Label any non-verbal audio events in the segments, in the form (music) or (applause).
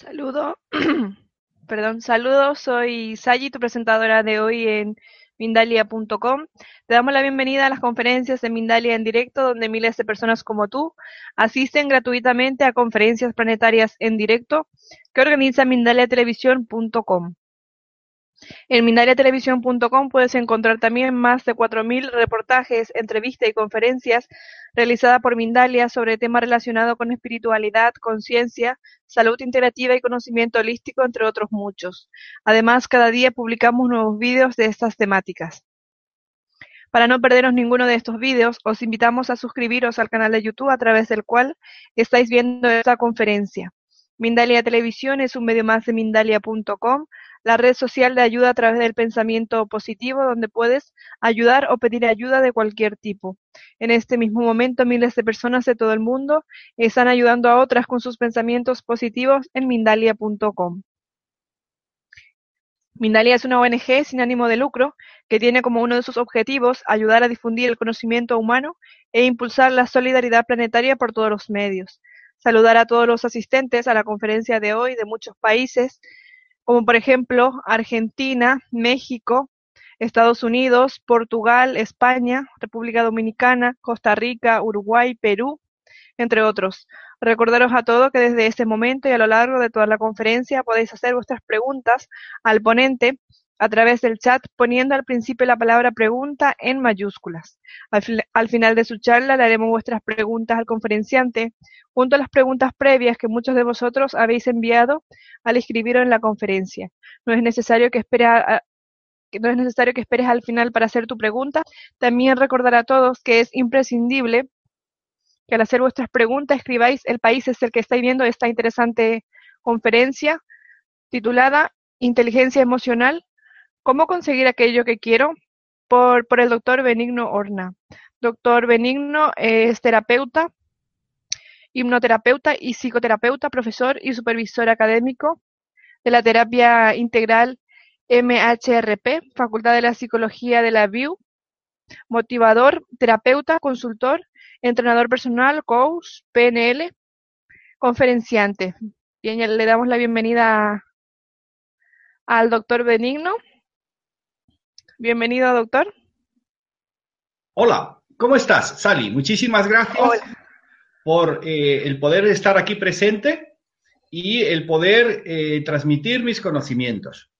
Saludo, (clears throat) perdón, saludos, soy Sayi, tu presentadora de hoy en Mindalia.com. Te damos la bienvenida a las conferencias de Mindalia en directo, donde miles de personas como tú asisten gratuitamente a conferencias planetarias en directo que organiza Mindaliatelevisión.com. En mindaliatelevisión.com puedes encontrar también más de 4.000 reportajes, entrevistas y conferencias realizadas por Mindalia sobre temas relacionados con espiritualidad, conciencia, salud integrativa y conocimiento holístico, entre otros muchos. Además, cada día publicamos nuevos vídeos de estas temáticas. Para no perderos ninguno de estos vídeos, os invitamos a suscribiros al canal de YouTube a través del cual estáis viendo esta conferencia. Mindalia Televisión es un medio más de Mindalia.com, la red social de ayuda a través del pensamiento positivo, donde puedes ayudar o pedir ayuda de cualquier tipo. En este mismo momento, miles de personas de todo el mundo están ayudando a otras con sus pensamientos positivos en Mindalia.com. Mindalia es una ONG sin ánimo de lucro que tiene como uno de sus objetivos ayudar a difundir el conocimiento humano e impulsar la solidaridad planetaria por todos los medios. Saludar a todos los asistentes a la conferencia de hoy de muchos países, como por ejemplo Argentina, México, Estados Unidos, Portugal, España, República Dominicana, Costa Rica, Uruguay, Perú, entre otros. Recordaros a todos que desde este momento y a lo largo de toda la conferencia podéis hacer vuestras preguntas al ponente a través del chat poniendo al principio la palabra pregunta en mayúsculas. Al, al, final de su charla le haremos vuestras preguntas al conferenciante junto a las preguntas previas que muchos de vosotros habéis enviado al escribirlo en la conferencia. No es necesario que esperes no es necesario que esperes al final para hacer tu pregunta. También recordar a todos que es imprescindible que al hacer vuestras preguntas escribáis el país es el que estáis viendo esta interesante conferencia titulada Inteligencia Emocional ¿Cómo conseguir aquello que quiero? Por, por el doctor Benigno Horna. Doctor Benigno es terapeuta, hipnoterapeuta y psicoterapeuta, profesor y supervisor académico de la terapia integral MHRP, Facultad de la Psicología de la VIU, motivador, terapeuta, consultor, entrenador personal, coach, PNL, conferenciante. Bien, le damos la bienvenida al doctor Benigno. Bienvenido, doctor. Hola, ¿cómo estás, Sally? Muchísimas gracias Hola. por eh, el poder estar aquí presente y el poder eh, transmitir mis conocimientos.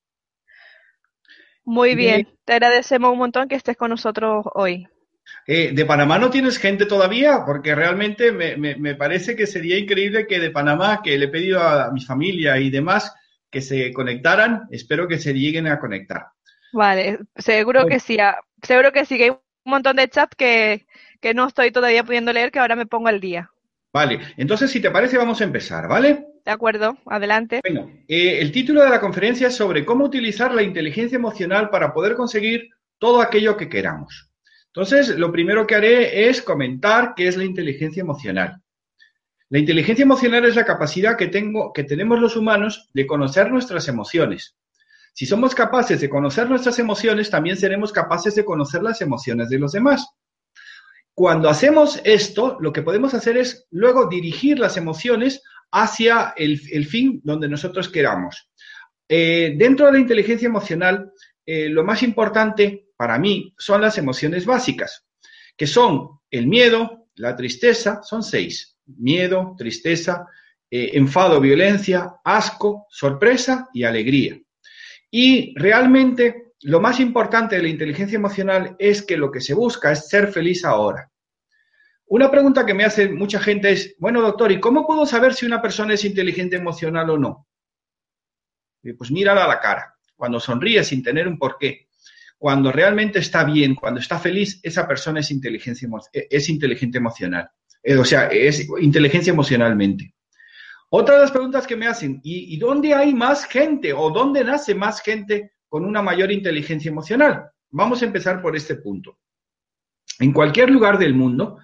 Muy bien, eh, te agradecemos un montón que estés con nosotros hoy. ¿De Panamá no tienes gente todavía? Porque realmente me, me, me, parece que sería increíble que de Panamá, que le he pedido a mi familia y demás que se conectaran, espero que se lleguen a conectar. Vale, seguro que sí, ah, seguro que sí, que hay un montón de chat que, que no estoy todavía pudiendo leer, que ahora me pongo al día. Vale, entonces si te parece vamos a empezar, ¿vale? De acuerdo, adelante. Bueno, eh, el título de la conferencia es sobre cómo utilizar la inteligencia emocional para poder conseguir todo aquello que queramos. Entonces, lo primero que haré es comentar qué es la inteligencia emocional. La inteligencia emocional es la capacidad que, tengo, que tenemos los humanos de conocer nuestras emociones, si somos capaces de conocer nuestras emociones, también seremos capaces de conocer las emociones de los demás. Cuando hacemos esto, lo que podemos hacer es luego dirigir las emociones hacia el, el fin donde nosotros queramos. Eh, dentro de la inteligencia emocional, eh, lo más importante para mí son las emociones básicas, que son el miedo, la tristeza, son seis. Miedo, tristeza, eh, enfado, violencia, asco, sorpresa y alegría. Y realmente lo más importante de la inteligencia emocional es que lo que se busca es ser feliz ahora. Una pregunta que me hace mucha gente es, bueno, doctor, ¿y cómo puedo saber si una persona es inteligente emocional o no? Pues mírala a la cara. Cuando sonríe sin tener un porqué, cuando realmente está bien, cuando está feliz, esa persona es, inteligencia, es inteligente emocional. Eh, o sea, es inteligencia emocionalmente. Otra de las preguntas que me hacen, ¿y, ¿y, dónde hay más gente o dónde nace más gente con una mayor inteligencia emocional? Vamos a empezar por este punto. En cualquier lugar del mundo,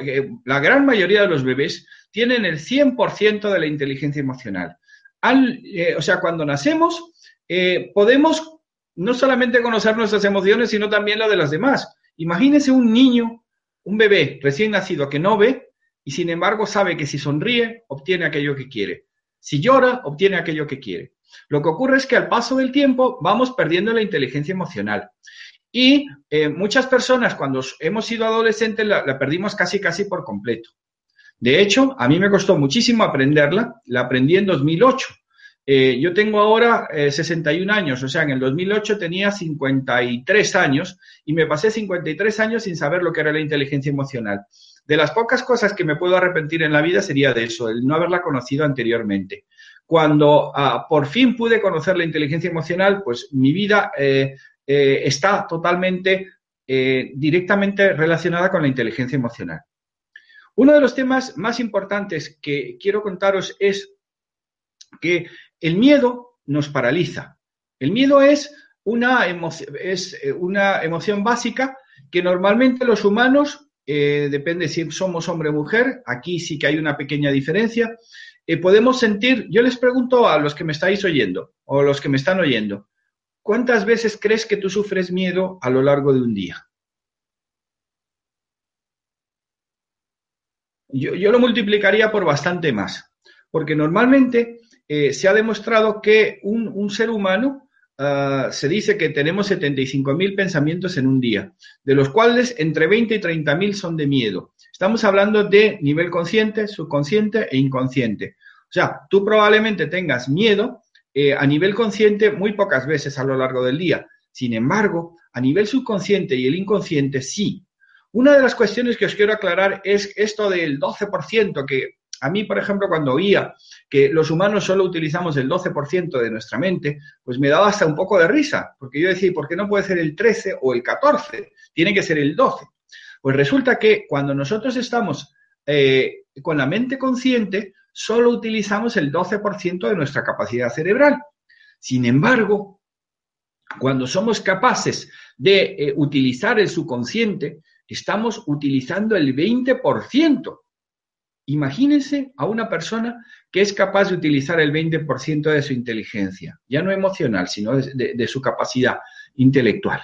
eh, la gran mayoría de los bebés tienen el 100% de la inteligencia emocional. Al, eh, o sea, cuando nacemos, eh, podemos no solamente conocer nuestras emociones, sino también las de las demás. Imagínese un niño, un bebé recién nacido que no ve, y sin embargo sabe que si sonríe obtiene aquello que quiere. Si llora, obtiene aquello que quiere. Lo que ocurre es que al paso del tiempo vamos perdiendo la inteligencia emocional. Y eh, muchas personas cuando hemos sido adolescentes la, perdimos casi casi por completo. De hecho, a mí me costó muchísimo aprenderla, la aprendí en 2008. Eh, yo tengo ahora 61 eh, años, o sea, en el 2008 tenía 53 años y me pasé 53 años sin saber lo que era la inteligencia emocional. De las pocas cosas que me puedo arrepentir en la vida sería de eso, el no haberla conocido anteriormente. Cuando ah, por fin pude conocer la inteligencia emocional, pues mi vida eh, está totalmente, directamente relacionada con la inteligencia emocional. Uno de los temas más importantes que quiero contaros es que el miedo nos paraliza. El miedo es una, es eh, una emoción básica que normalmente los humanos, eh, depende si somos hombre o mujer, aquí sí que hay una pequeña diferencia, eh, podemos sentir, yo les pregunto a los que me estáis oyendo o los que me están oyendo, ¿cuántas veces crees que tú sufres miedo a lo largo de un día? Yo, lo multiplicaría por bastante más, porque normalmente eh, se ha demostrado que un, ser humano ah, se dice que tenemos 75.000 pensamientos en un día, de los cuales entre 20 y 30.000 son de miedo. Estamos hablando de nivel consciente, subconsciente e inconsciente. O sea, tú probablemente tengas miedo eh, a nivel consciente muy pocas veces a lo largo del día. Sin embargo, a nivel subconsciente y el inconsciente sí. Una de las cuestiones que os quiero aclarar es esto del 12% que a mí, por ejemplo, cuando oía que los humanos solo utilizamos el 12% de nuestra mente, pues me daba hasta un poco de risa, porque yo decía, ¿por qué no puede ser el 13 o el 14? Tiene que ser el 12. Pues resulta que cuando nosotros estamos eh, con la mente consciente, solo utilizamos el 12% de nuestra capacidad cerebral. Sin embargo, cuando somos capaces de eh, utilizar el subconsciente, estamos utilizando el 20%. Imagínense a una persona que es capaz de utilizar el 20% de su inteligencia, ya no emocional, sino de, su capacidad intelectual.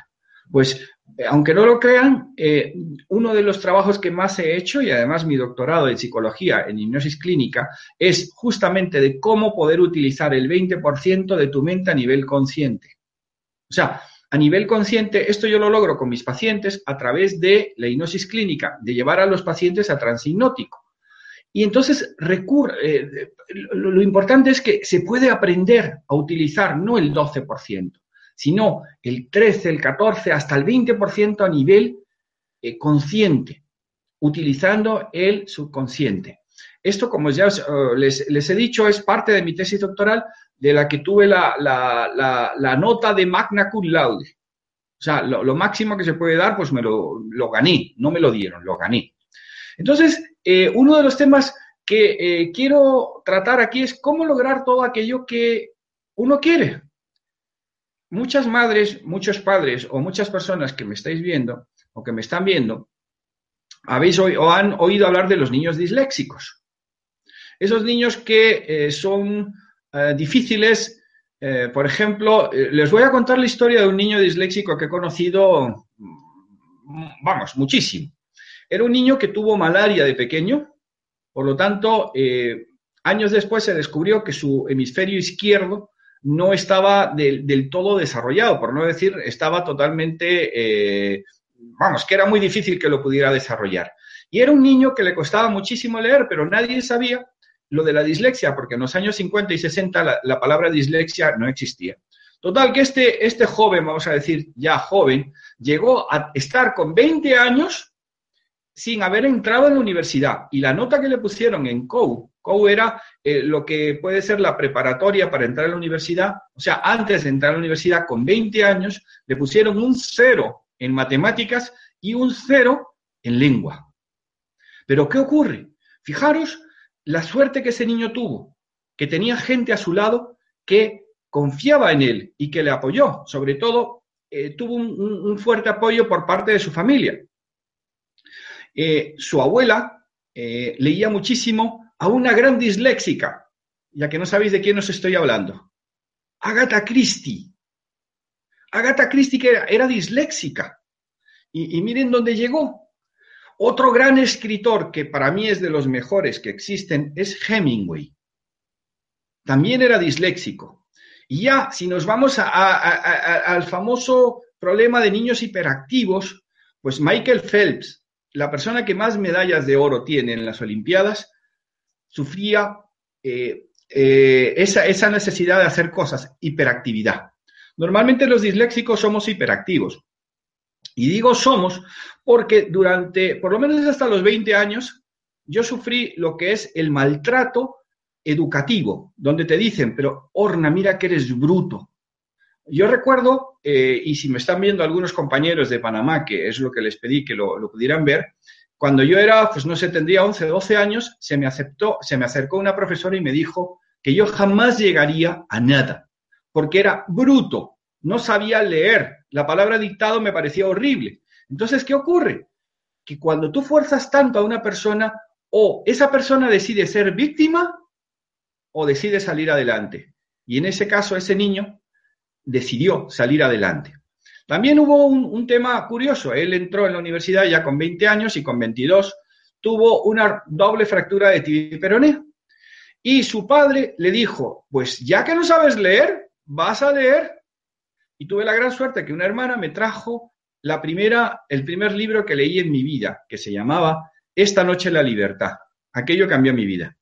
Pues, eh, aunque no lo crean, eh, uno de los trabajos que más he hecho, y además mi doctorado en psicología, en hipnosis clínica, es justamente de cómo poder utilizar el 20% de tu mente a nivel consciente. O sea, a nivel consciente, esto yo lo logro con mis pacientes a través de la hipnosis clínica, de llevar a los pacientes a transhipnótico. Y entonces recurre, eh, lo, importante es que se puede aprender a utilizar no el 12%, sino el 13, el 14, hasta el 20% a nivel eh, consciente, utilizando el subconsciente. Esto, como ya eh, les, he dicho, es parte de mi tesis doctoral de la que tuve la, nota de magna cum laude. O sea, lo, máximo que se puede dar, pues me lo, lo gané, no me lo dieron, lo gané. Entonces, eh, uno de los temas que eh, quiero tratar aquí es cómo lograr todo aquello que uno quiere. Muchas madres, muchos padres o muchas personas que me estáis viendo o que me están viendo, habéis o han oído hablar de los niños disléxicos. Esos niños que eh, son difíciles, por ejemplo, les voy a contar la historia de un niño disléxico que he conocido, vamos, muchísimo. Era un niño que tuvo malaria de pequeño, por lo tanto, eh, años después se descubrió que su hemisferio izquierdo no estaba del, todo desarrollado, por no decir, estaba totalmente, eh, vamos, que era muy difícil que lo pudiera desarrollar. Y era un niño que le costaba muchísimo leer, pero nadie sabía lo de la dislexia, porque en los años 50 y 60 la, la palabra dislexia no existía. Total, que este, este joven, vamos a decir ya joven, llegó a estar con 20 años sin haber entrado en la universidad. Y la nota que le pusieron en COU, COU era eh, lo que puede ser la preparatoria para entrar a la universidad, o sea, antes de entrar a la universidad con 20 años, le pusieron un cero en matemáticas y un cero en lengua. Pero ¿qué ocurre? Fijaros la suerte que ese niño tuvo, que tenía gente a su lado que confiaba en él y que le apoyó. Sobre todo, eh, tuvo un fuerte apoyo por parte de su familia. Eh, su abuela eh, leía muchísimo a una gran disléxica, ya que no sabéis de quién os estoy hablando. Agatha Christie. Agatha Christie era, disléxica. Y miren dónde llegó. Otro gran escritor que para mí es de los mejores que existen es Hemingway. también era disléxico. Y ya, si nos vamos al famoso problema de niños hiperactivos, pues Michael Phelps, la persona que más medallas de oro tiene en las Olimpiadas, sufría eh, eh, esa, esa necesidad de hacer cosas, hiperactividad. Normalmente los disléxicos somos hiperactivos. Y digo somos porque durante, por lo menos hasta los 20 años, yo sufrí lo que es el maltrato educativo, donde te dicen, pero Orna, mira que eres bruto. Yo recuerdo, eh, y si me están viendo algunos compañeros de Panamá, que es lo que les pedí que lo, pudieran ver, cuando yo era, pues no sé, tendría 11, 12 años, se me aceptó, se me acercó una profesora y me dijo que yo jamás llegaría a nada, porque era bruto, no sabía leer, la palabra dictado me parecía horrible. Entonces, ¿qué ocurre? Que cuando tú fuerzas tanto a una persona, o esa persona decide ser víctima o decide salir adelante. Y en ese caso, ese niño decidió salir adelante. También hubo un, tema curioso. Él entró en la universidad ya con 20 años y con 22 tuvo una doble fractura de tibia y peroné. Y su padre le dijo, pues ya que no sabes leer, vas a leer. Y tuve la gran suerte que una hermana me trajo la primera, el primer libro que leí en mi vida, que se llamaba Esta noche la libertad. Aquello cambió mi vida.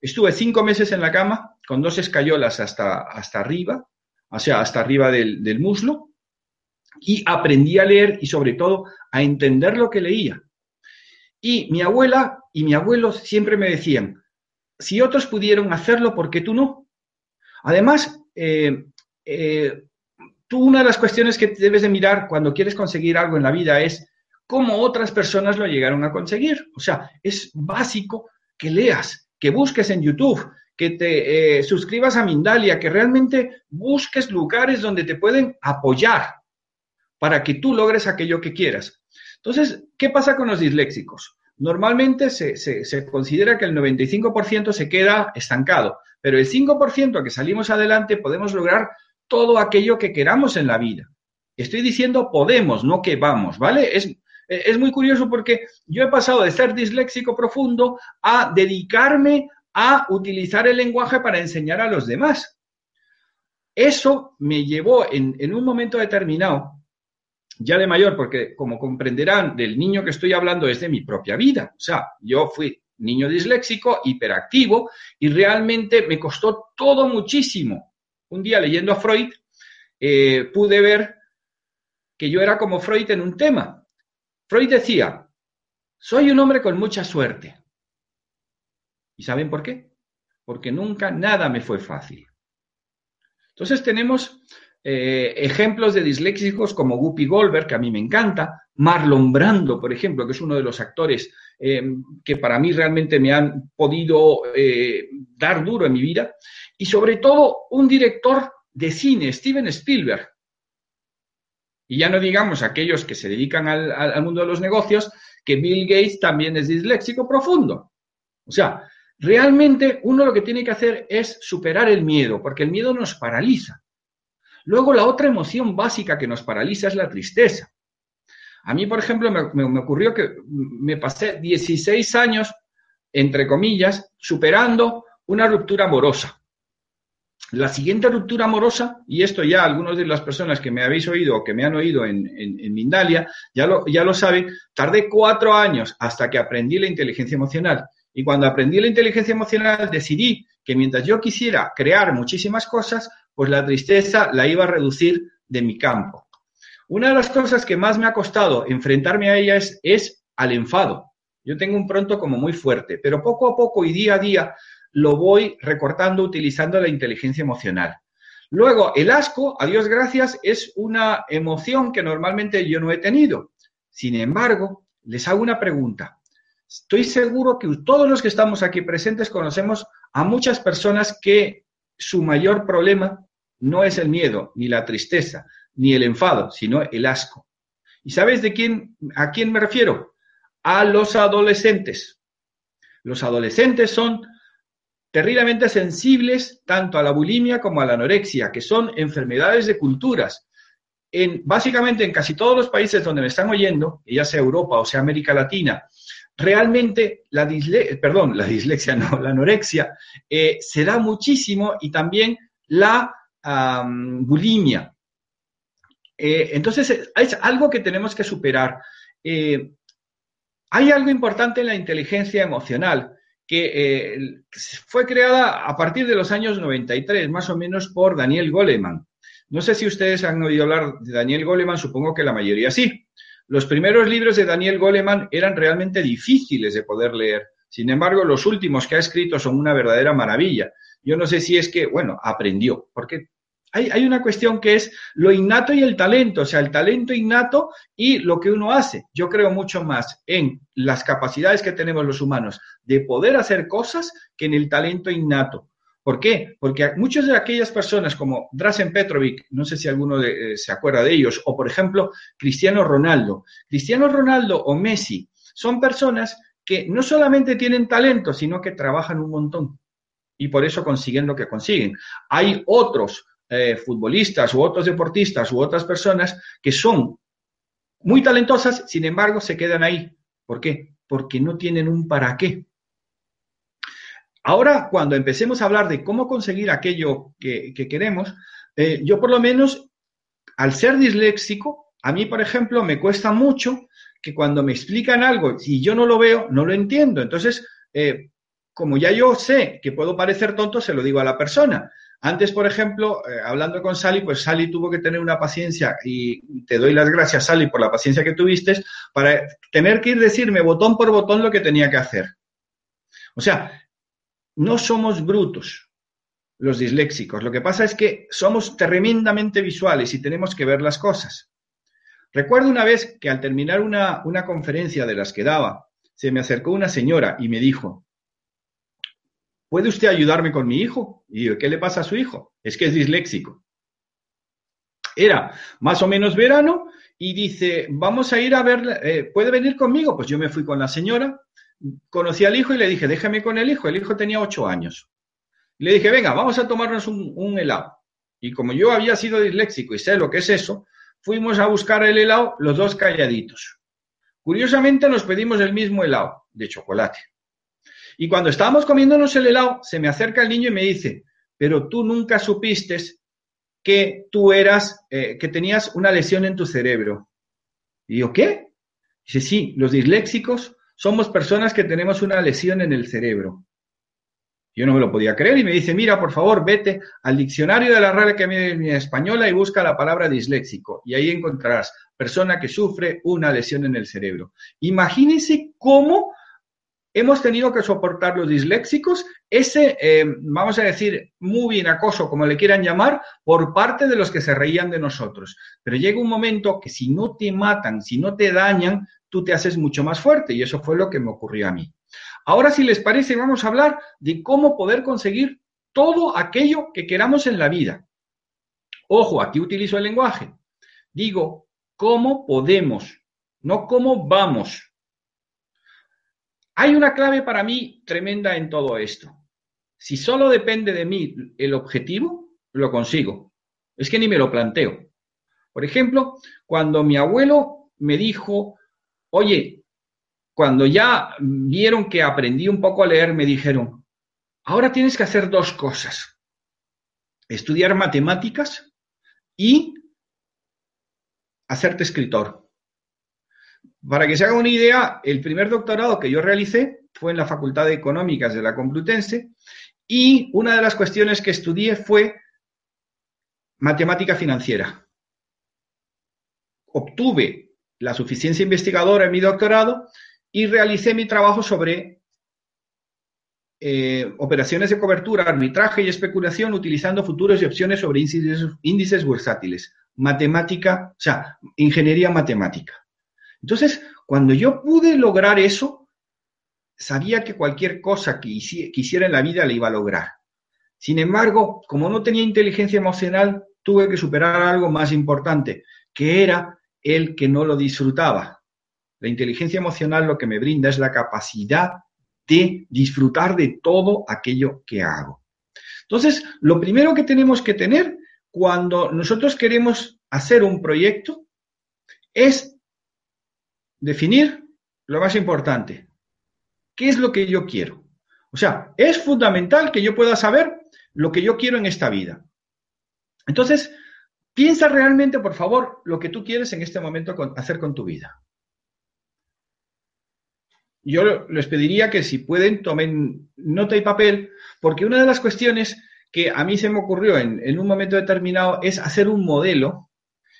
Estuve cinco meses en la cama con dos escayolas hasta, hasta arriba, o sea, hasta arriba del, muslo, y aprendí a leer y sobre todo a entender lo que leía. Y mi abuela y mi abuelo siempre me decían, si otros pudieron hacerlo, ¿por qué tú no? Además, eh, eh, tú una de las cuestiones que debes de mirar cuando quieres conseguir algo en la vida es cómo otras personas lo llegaron a conseguir. O sea, es básico que leas, que busques en YouTube, que te eh, suscribas a Mindalia, que realmente busques lugares donde te pueden apoyar para que tú logres aquello que quieras. Entonces, ¿qué pasa con los disléxicos? Normalmente se, se considera que el 95% se queda estancado, pero el 5% que salimos adelante podemos lograr todo aquello que queramos en la vida. Estoy diciendo podemos, no que vamos, ¿vale? Es, es muy curioso porque yo he pasado de ser disléxico profundo a dedicarme a utilizar el lenguaje para enseñar a los demás. Eso me llevó en, en, un momento determinado, ya de mayor, porque como comprenderán, del niño que estoy hablando es de mi propia vida. O sea, yo fui niño disléxico, hiperactivo, y realmente me costó todo muchísimo. Un día leyendo a Freud, eh, pude ver que yo era como Freud en un tema. Freud decía, soy un hombre con mucha suerte. ¿Y saben por qué? Porque nunca nada me fue fácil. Entonces tenemos eh, ejemplos de disléxicos como Guppy Goldberg, que a mí me encanta, Marlon Brando, por ejemplo, que es uno de los actores eh, que para mí realmente me han podido eh, dar duro en mi vida, y sobre todo un director de cine, Steven Spielberg, y ya no digamos aquellos que se dedican al, mundo de los negocios, que Bill Gates también es disléxico profundo. O sea, realmente uno lo que tiene que hacer es superar el miedo, porque el miedo nos paraliza. Luego, la otra emoción básica que nos paraliza es la tristeza. A mí, por ejemplo, me, ocurrió que me pasé 16 años, entre comillas, superando una ruptura amorosa. La siguiente ruptura amorosa, y esto ya algunas de las personas que me habéis oído o que me han oído en, en, Mindalia ya lo, ya lo saben, tardé cuatro años hasta que aprendí la inteligencia emocional. Y cuando aprendí la inteligencia emocional decidí que mientras yo quisiera crear muchísimas cosas, pues la tristeza la iba a reducir de mi campo. Una de las cosas que más me ha costado enfrentarme a ella es, es al enfado. Yo tengo un pronto como muy fuerte, pero poco a poco y día a día lo voy recortando utilizando la inteligencia emocional. Luego, el asco, a Dios gracias, es una emoción que normalmente yo no he tenido. Sin embargo, les hago una pregunta. Estoy seguro que todos los que estamos aquí presentes conocemos a muchas personas que su mayor problema no es el miedo, ni la tristeza, ni el enfado, sino el asco. ¿Y sabes de quién, a quién me refiero? A los adolescentes. Los adolescentes son terriblemente sensibles tanto a la bulimia como a la anorexia, que son enfermedades de culturas. En, básicamente en casi todos los países donde me están oyendo, ya sea Europa o sea América Latina, realmente la, perdón, la dislexia, (laughs) no, la anorexia eh, se da muchísimo y también la bulimia. Eh, entonces, es algo que tenemos que superar. Eh, hay algo importante en la inteligencia emocional que fue creada a partir de los años 93, más o menos por Daniel Goleman. No sé si ustedes han oído hablar de Daniel Goleman, supongo que la mayoría sí. Los primeros libros de Daniel Goleman eran realmente difíciles de poder leer. Sin embargo, los últimos que ha escrito son una verdadera maravilla. Yo no sé si es que, bueno, aprendió, porque hay, una cuestión que es lo innato y el talento, o sea, el talento innato y lo que uno hace. Yo creo mucho más en las capacidades que tenemos los humanos de poder hacer cosas que en el talento innato. ¿Por qué? Porque muchas de aquellas personas como Drazen Petrovic, no sé si alguno eh, se acuerda de ellos, o por ejemplo Cristiano Ronaldo. Cristiano Ronaldo o Messi son personas que no solamente tienen talento, sino que trabajan un montón y por eso consiguen lo que consiguen. Hay otros eh, futbolistas u otros deportistas u otras personas que son muy talentosas, sin embargo se quedan ahí. ¿Por qué? Porque no tienen un para qué. Ahora, cuando empecemos a hablar de cómo conseguir aquello que, queremos, eh, yo por lo menos, al ser disléxico, a mí, por ejemplo, me cuesta mucho que cuando me explican algo y yo no lo veo, no lo entiendo. Entonces, eh, como ya yo sé que puedo parecer tonto, se lo digo a la persona. Antes, por ejemplo, eh, hablando con Sally, pues Sally tuvo que tener una paciencia y te doy las gracias, Sally, por la paciencia que tuviste para tener que ir decirme botón por botón lo que tenía que hacer. O sea, no somos brutos los disléxicos. Lo que pasa es que somos tremendamente visuales y tenemos que ver las cosas. Recuerdo una vez que al terminar una, una conferencia de las que daba, se me acercó una señora y me dijo, ¿puede usted ayudarme con mi hijo? Y yo, ¿qué le pasa a su hijo? Es que es disléxico. Era más o menos verano y dice, vamos a ir a ver, eh, ¿puede venir conmigo? Pues yo me fui con la señora, conocí al hijo y le dije, déjame con el hijo. El hijo tenía ocho años. Le dije, venga, vamos a tomarnos un, helado. Y como yo había sido disléxico y sé lo que es eso, fuimos a buscar el helado los dos calladitos. Curiosamente nos pedimos el mismo helado de chocolate. Y cuando estábamos comiéndonos el helado, se me acerca el niño y me dice, pero tú nunca supiste que tú eras, eh, que tenías una lesión en tu cerebro. Y yo, ¿qué? Dice, sí, los disléxicos somos personas que tenemos una lesión en el cerebro. Yo no me lo podía creer y me dice, mira, por favor, vete al diccionario de la Real Academia Española y busca la palabra disléxico. Y ahí encontrarás persona que sufre una lesión en el cerebro. Imagínense cómo hemos tenido que soportar los disléxicos ese, eh, vamos a decir, muy bien acoso, como le quieran llamar, por parte de los que se reían de nosotros. Pero llega un momento que si no te matan, si no te dañan, tú te haces mucho más fuerte y eso fue lo que me ocurrió a mí. Ahora, si les parece, vamos a hablar de cómo poder conseguir todo aquello que queramos en la vida. Ojo, aquí utilizo el lenguaje. Digo, ¿cómo podemos? No cómo vamos. Hay una clave para mí tremenda en todo esto. Si solo depende de mí el objetivo, lo consigo. Es que ni me lo planteo. Por ejemplo, cuando mi abuelo me dijo, Oye, cuando ya vieron que aprendí un poco a leer, me dijeron, ahora tienes que hacer dos cosas. Estudiar matemáticas y hacerte escritor. Para que se haga una idea, el primer doctorado que yo realicé fue en la Facultad de Económicas de la Complutense y una de las cuestiones que estudié fue matemática financiera. Obtuve la suficiencia investigadora en mi doctorado y realicé mi trabajo sobre eh, operaciones de cobertura, arbitraje y especulación utilizando futuros y opciones sobre índices, índices. Matemática, o sea, ingeniería matemática. Entonces, cuando yo pude lograr eso, sabía que cualquier cosa que quisiera en la vida la iba a lograr. Sin embargo, como no tenía inteligencia emocional, tuve que superar algo más importante, que era el que no lo disfrutaba. La inteligencia emocional lo que me brinda es la capacidad de disfrutar de todo aquello que hago. Entonces, lo primero que tenemos que tener cuando nosotros queremos hacer un proyecto es definir lo más importante, qué es lo que yo quiero. O sea, es fundamental que yo pueda saber lo que yo quiero en esta vida. Entonces, piensa realmente, por favor, lo que tú quieres en este momento hacer con tu vida. Yo les pediría que si pueden tomen nota y papel, porque una de las cuestiones que a mí se me ocurrió en, en un momento determinado es hacer un modelo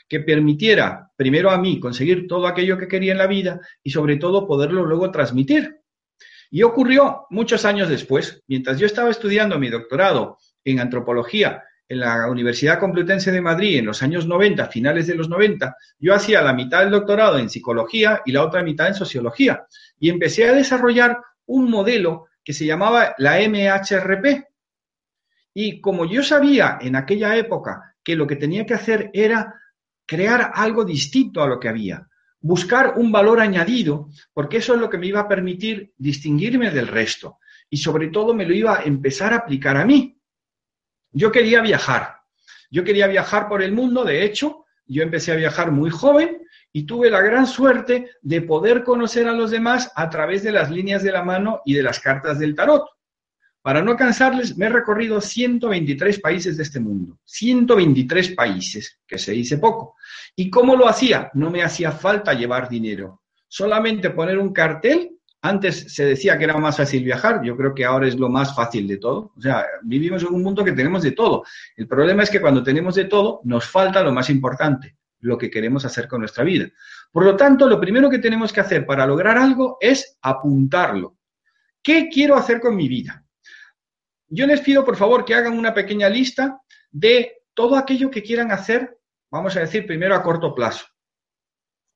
que permitiera primero a mí conseguir todo aquello que quería en la vida y sobre todo poderlo luego transmitir. Y ocurrió muchos años después, mientras yo estaba estudiando mi doctorado en antropología en la Universidad Complutense de Madrid en los años 90, finales de los 90, yo hacía la mitad del doctorado en psicología y la otra mitad en sociología. Y empecé a desarrollar un modelo que se llamaba la MHRP. Y como yo sabía en aquella época que lo que tenía que hacer era crear algo distinto a lo que había, buscar un valor añadido, porque eso es lo que me iba a permitir distinguirme del resto y sobre todo me lo iba a empezar a aplicar a mí. Yo quería viajar, yo quería viajar por el mundo, de hecho, yo empecé a viajar muy joven y tuve la gran suerte de poder conocer a los demás a través de las líneas de la mano y de las cartas del tarot. Para no cansarles, me he recorrido 123 países de este mundo. 123 países, que se dice poco. ¿Y cómo lo hacía? No me hacía falta llevar dinero. Solamente poner un cartel. Antes se decía que era más fácil viajar, yo creo que ahora es lo más fácil de todo. O sea, vivimos en un mundo que tenemos de todo. El problema es que cuando tenemos de todo, nos falta lo más importante, lo que queremos hacer con nuestra vida. Por lo tanto, lo primero que tenemos que hacer para lograr algo es apuntarlo. ¿Qué quiero hacer con mi vida? yo les pido, por favor, que hagan una pequeña lista de todo aquello que quieran hacer, vamos a decir, primero a corto plazo.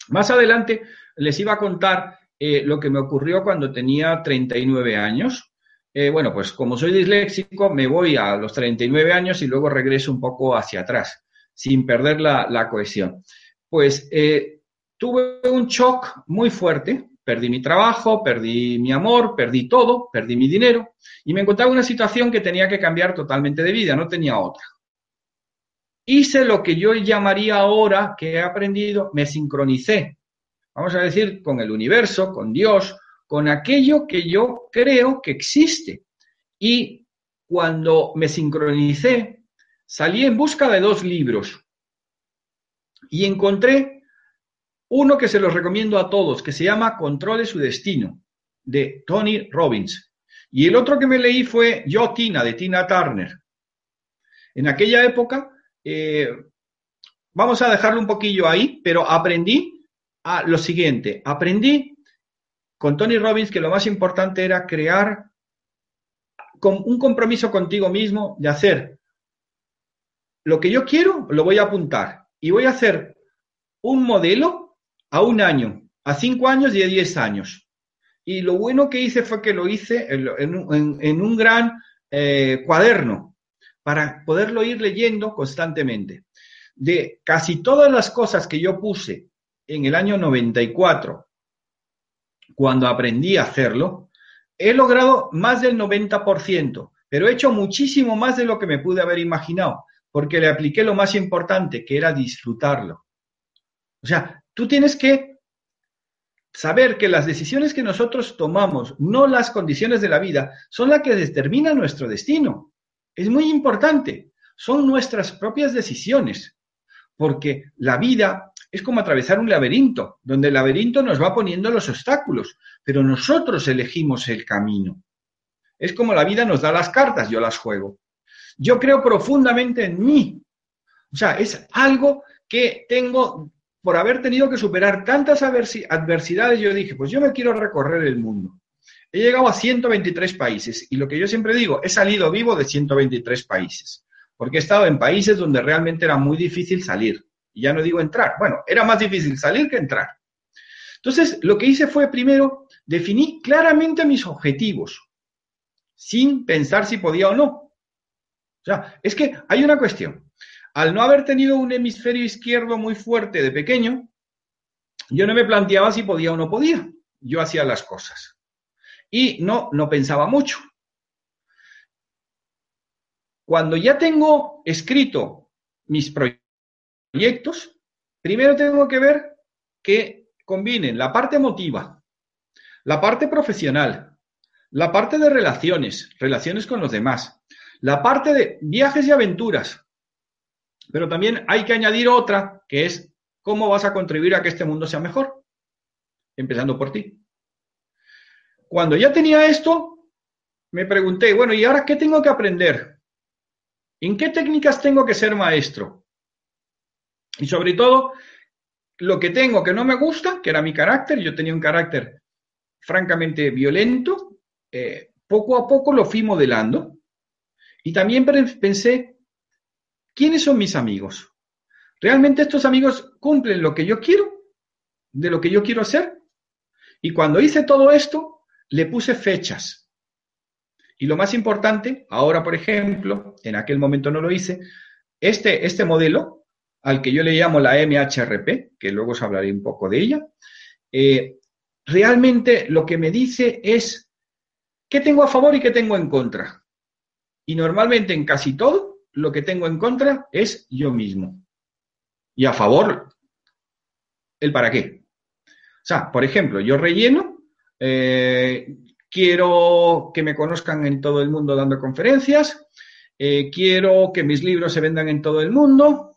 Más adelante les iba a contar eh, lo que me ocurrió cuando tenía 39 años. Eh, bueno, pues como soy disléxico, me voy a los 39 años y luego regreso un poco hacia atrás, sin perder la, cohesión. Pues eh, tuve un shock muy fuerte Perdí mi trabajo, perdí mi amor, perdí todo, perdí mi dinero y me encontraba en una situación que tenía que cambiar totalmente de vida, no tenía otra. Hice lo que yo llamaría ahora que he aprendido, me sincronicé, vamos a decir, con el universo, con Dios, con aquello que yo creo que existe. Y cuando me sincronicé, salí en busca de dos libros y encontré uno que se los recomiendo a todos, que se llama Controle su destino, de Tony Robbins. Y el otro que me leí fue Yo, Tina, de Tina Turner. En aquella época, eh, vamos a dejarlo un poquillo ahí, pero aprendí lo siguiente. Aprendí con Tony Robbins que lo más importante era crear un compromiso contigo mismo de hacer lo que yo quiero, lo voy a apuntar y voy a hacer un modelo a un año, a cinco años y a diez años. Y lo bueno que hice fue que lo hice en, un gran eh, cuaderno para poderlo ir leyendo constantemente. De casi todas las cosas que yo puse en el año 94, cuando aprendí a hacerlo, he logrado más del 90%, pero he hecho muchísimo más de lo que me pude haber imaginado, porque le apliqué lo más importante, que era disfrutarlo. O sea, Tú tienes que saber que las decisiones que nosotros tomamos, no las condiciones de la vida, son las que determinan nuestro destino. Es muy importante. Son nuestras propias decisiones. Porque la vida es como atravesar un laberinto, donde el laberinto nos va poniendo los obstáculos, pero nosotros elegimos el camino. Es como la vida nos da las cartas, yo las juego. Yo creo profundamente en mí. O sea, es algo que tengo por haber tenido que superar tantas adversidades, yo dije, pues yo me quiero recorrer el mundo. He llegado a 123 países y lo que yo siempre digo, he salido vivo de 123 países, porque he estado en países donde realmente era muy difícil salir. Y ya no digo entrar, bueno, era más difícil salir que entrar. Entonces, lo que hice fue primero definir claramente mis objetivos, sin pensar si podía o no. O sea, es que hay una cuestión al no haber tenido un hemisferio izquierdo muy fuerte de pequeño, yo no me planteaba si podía o no podía. Yo hacía las cosas. Y no, no pensaba mucho. Cuando ya tengo escrito mis proyectos, primero tengo que ver que combinen la parte emotiva, la parte profesional, la parte de relaciones, relaciones con los demás, la parte de viajes y aventuras, pero también hay que añadir otra, que es cómo vas a contribuir a que este mundo sea mejor, empezando por ti. Cuando ya tenía esto, me pregunté, bueno, ¿y ahora qué tengo que aprender? ¿En qué técnicas tengo que ser maestro? Y sobre todo, lo que tengo que no me gusta, que era mi carácter, yo tenía un carácter francamente violento, eh, poco a poco lo fui modelando. Y también pensé, ¿quiénes son mis amigos? ¿Realmente estos amigos cumplen lo que yo quiero? ¿De lo que yo quiero hacer? Y cuando hice todo esto, le puse fechas. Y lo más importante, ahora por ejemplo, en aquel momento no lo hice, este, este modelo, al que yo le llamo la MHRP, que luego os hablaré un poco de ella, eh, realmente lo que me dice es qué tengo a favor y qué tengo en contra. Y normalmente en casi todo, lo que tengo en contra es yo mismo. Y a favor, el para qué. O sea, por ejemplo, yo relleno, eh, quiero que me conozcan en todo el mundo dando conferencias, eh, quiero que mis libros se vendan en todo el mundo,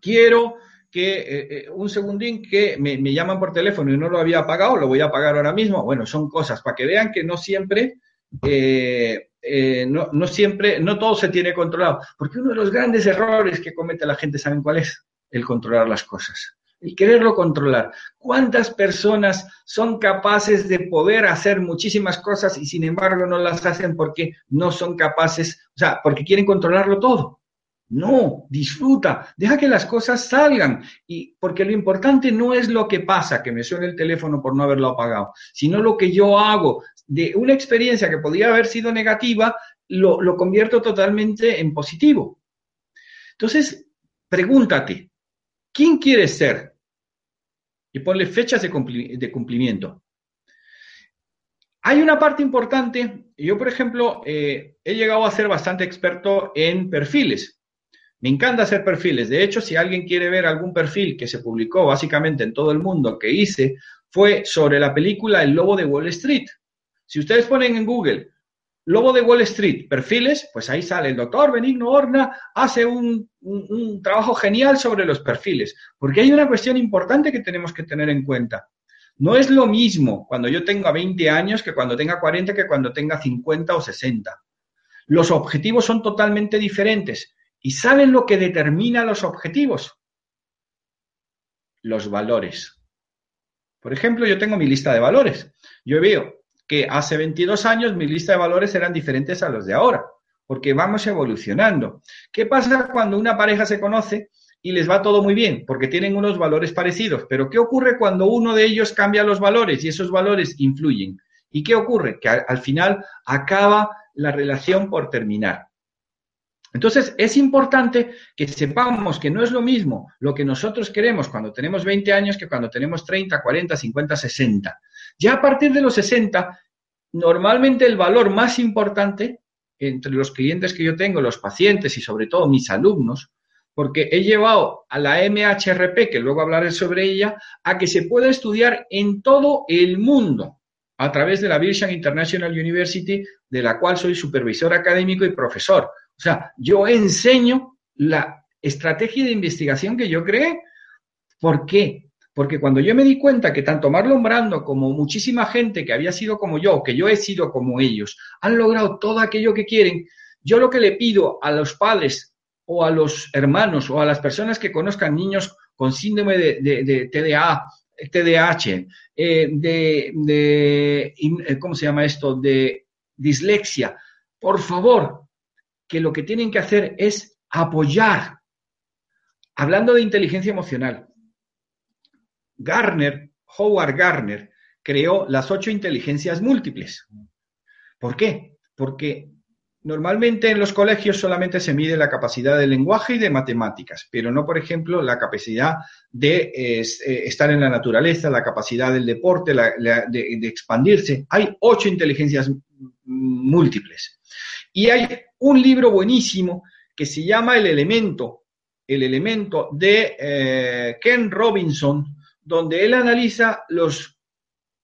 quiero que eh, un segundín que me, llaman por teléfono y no lo había pagado, lo voy a pagar ahora mismo. Bueno, son cosas para que vean que no siempre, no, no, siempre, no todo se tiene controlado. Porque uno de los grandes errores que comete la gente, ¿saben cuál es? El controlar las cosas el quererlo controlar. ¿Cuántas personas son capaces de poder hacer muchísimas cosas y sin embargo no las hacen porque no son capaces, o sea, porque quieren controlarlo todo? No, disfruta, deja que las cosas salgan y porque lo importante no es lo que pasa, que me suene el teléfono por no haberlo apagado, sino lo que yo hago de una experiencia que podría haber sido negativa, lo, lo convierto totalmente en positivo. Entonces, pregúntate, ¿quién quieres ser? y ponle fechas de, cumplimiento. Hay una parte importante, yo por ejemplo eh, he llegado a ser bastante experto en perfiles. Me encanta hacer perfiles. De hecho, si alguien quiere ver algún perfil que se publicó básicamente en todo el mundo que hice, fue sobre la película El Lobo de Wall Street. Si ustedes ponen en Google Lobo de Wall Street, perfiles, pues ahí sale el doctor Benigno Horna, hace un, trabajo genial sobre los perfiles, porque hay una cuestión importante que tenemos que tener en cuenta. No es lo mismo cuando yo tenga 20 años que cuando tenga 40 que cuando tenga 50 o 60. Los objetivos son totalmente diferentes. ¿Y saben lo que determina los objetivos? Los valores. Por ejemplo, yo tengo mi lista de valores. Yo veo que hace 22 años mi lista de valores eran diferentes a los de ahora, porque vamos evolucionando. ¿Qué pasa cuando una pareja se conoce y les va todo muy bien, porque tienen unos valores parecidos? Pero ¿qué ocurre cuando uno de ellos cambia los valores y esos valores influyen? ¿Y qué ocurre? Que al final acaba la relación por terminar. Entonces, es importante que sepamos que no es lo mismo lo que nosotros queremos cuando tenemos 20 años que cuando tenemos 30, 40, 50, 60. Ya a partir de los 60, normalmente el valor más importante entre los clientes que yo tengo, los pacientes y sobre todo mis alumnos, porque he llevado a la MHRP, que luego hablaré sobre ella, a que se pueda estudiar en todo el mundo a través de la Virgin International University, de la cual soy supervisor académico y profesor. O sea, yo enseño la estrategia de investigación que yo creé. ¿Por qué? Porque cuando yo me di cuenta que tanto Marlon Brando como muchísima gente que había sido como yo, que yo he sido como ellos, han logrado todo aquello que quieren, yo lo que le pido a los padres o a los hermanos o a las personas que conozcan niños con síndrome de, TDA, TDAH, eh, de, de, ¿cómo se llama esto? De dislexia, por favor, que lo que tienen que hacer es apoyar. Hablando de inteligencia emocional, Garner, Howard Garner, creó las ocho inteligencias múltiples. ¿Por qué? Porque normalmente en los colegios solamente se mide la capacidad de lenguaje y de matemáticas, pero no, por ejemplo, la capacidad de eh, estar en la naturaleza, la capacidad del deporte, de expandirse. Hay ocho inteligencias múltiples. Y hay un libro buenísimo que se llama El elemento, el elemento de eh, Ken Robinson, donde él analiza los,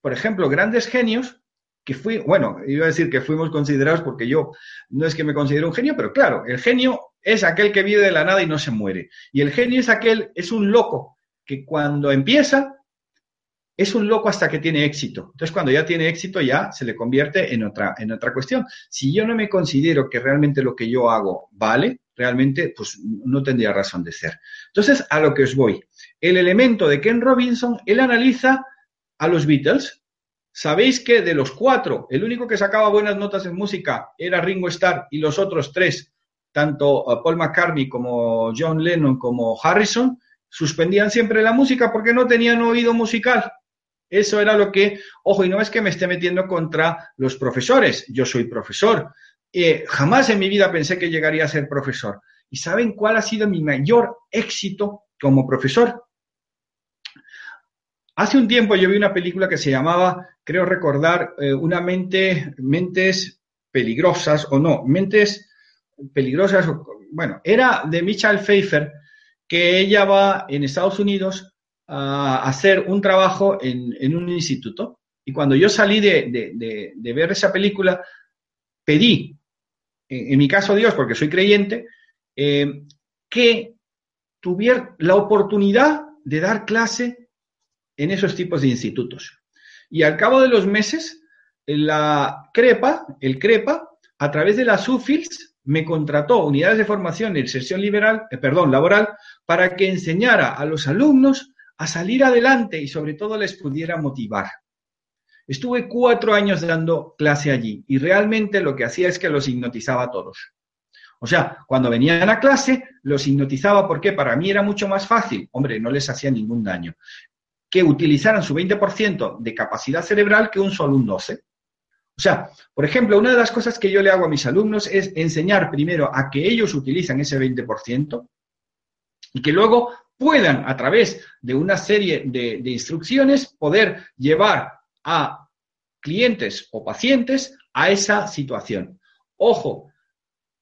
por ejemplo, grandes genios que fui, bueno, iba a decir que fuimos considerados porque yo no es que me considero un genio, pero claro, el genio es aquel que vive de la nada y no se muere. Y el genio es aquel, es un loco que cuando empieza es un loco hasta que tiene éxito. Entonces, cuando ya tiene éxito, ya se le convierte en otra, en otra cuestión. Si yo no me considero que realmente lo que yo hago vale, realmente, pues no tendría razón de ser. Entonces, a lo que os voy. El elemento de Ken Robinson, él analiza a los Beatles. Sabéis que de los cuatro, el único que sacaba buenas notas en música era Ringo Starr y los otros tres, tanto uh, Paul McCartney como John Lennon como Harrison, suspendían siempre la música porque no tenían oído musical. Eso era lo que, ojo, y no es que me esté metiendo contra los profesores, yo soy profesor. Eh, jamás en mi vida pensé que llegaría a ser profesor. ¿Y saben cuál ha sido mi mayor éxito como profesor? Hace un tiempo yo vi una película que se llamaba, creo recordar, eh, una mente, mentes peligrosas o no, mentes peligrosas, bueno, era de Michelle Pfeiffer, que ella va en Estados Unidos a hacer un trabajo en, un instituto. Y cuando yo salí de, ver esa película, pedí, en, mi caso Dios, porque soy creyente, eh, que tuviera la oportunidad de dar clase en esos tipos de institutos. Y al cabo de los meses, la CREPA, el CREPA, a través de las UFILS, me contrató unidades de formación en sesión liberal, eh, perdón, laboral para que enseñara a los alumnos a salir adelante y sobre todo les pudiera motivar. Estuve cuatro años dando clase allí y realmente lo que hacía es que los hipnotizaba a todos. O sea, cuando venían a clase, los hipnotizaba porque para mí era mucho más fácil, hombre, no les hacía ningún daño, que utilizaran su 20% de capacidad cerebral que un solo un 12. O sea, por ejemplo, una de las cosas que yo le hago a mis alumnos es enseñar primero a que ellos utilizan ese 20% y que luego puedan, a través de una serie de, instrucciones, poder llevar a clientes o pacientes a esa situación. Ojo,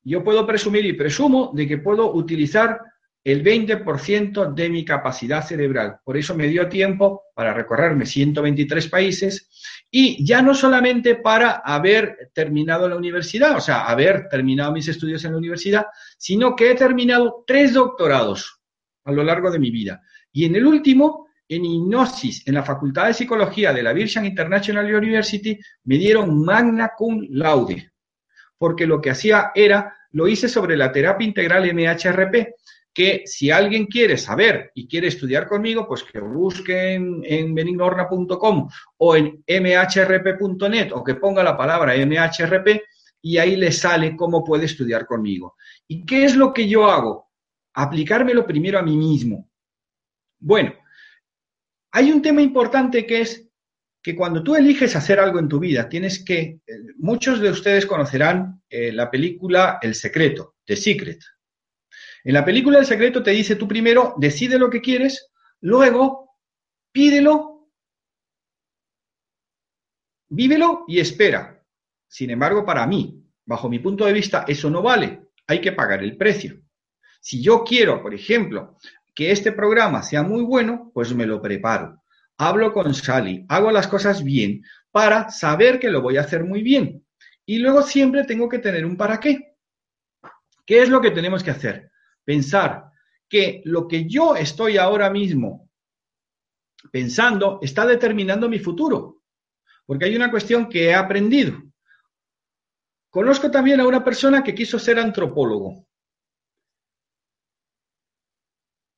yo puedo presumir y presumo de que puedo utilizar el 20% de mi capacidad cerebral. Por eso me dio tiempo para recorrerme 123 países y ya no solamente para haber terminado la universidad, o sea, haber terminado mis estudios en la universidad, sino que he terminado tres doctorados a lo largo de mi vida. Y en el último, en hipnosis, en la Facultad de Psicología de la Virgin International University, me dieron magna cum laude, porque lo que hacía era, lo hice sobre la terapia integral MHRP, que si alguien quiere saber y quiere estudiar conmigo, pues que busque en, benignorna.com o en mhrp.net o que ponga la palabra MHRP y ahí le sale cómo puede estudiar conmigo. ¿Y qué es lo que yo hago? Aplicármelo primero a mí mismo. Bueno, hay un tema importante que es que cuando tú eliges hacer algo en tu vida, tienes que, eh, muchos de ustedes conocerán eh, la película El Secreto, The Secret. En la película El Secreto te dice tú primero decide lo que quieres, luego pídelo, vívelo y espera. Sin embargo, para mí, bajo mi punto de vista, eso no vale. Hay que pagar el precio. Si yo quiero, por ejemplo, que este programa sea muy bueno, pues me lo preparo. Hablo con Sally, hago las cosas bien para saber que lo voy a hacer muy bien. Y luego siempre tengo que tener un para qué. ¿Qué es lo que tenemos que hacer? Pensar que lo que yo estoy ahora mismo pensando está determinando mi futuro. Porque hay una cuestión que he aprendido. Conozco también a una persona que quiso ser antropólogo.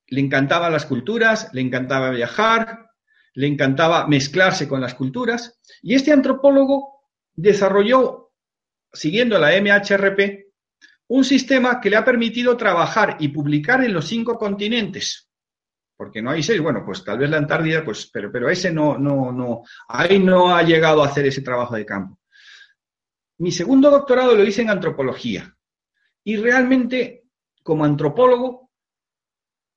Le encantaban las culturas, le encantaba viajar, le encantaba mezclarse con las culturas. Y este antropólogo desarrolló, siguiendo la MHRP, un sistema que le ha permitido trabajar y publicar en los cinco continentes. Porque no hay seis, bueno, pues tal vez la Antártida, pues, pero, pero ese no, no, no, ahí no ha llegado a hacer ese trabajo de campo. Mi segundo doctorado lo hice en antropología. Y realmente, como antropólogo,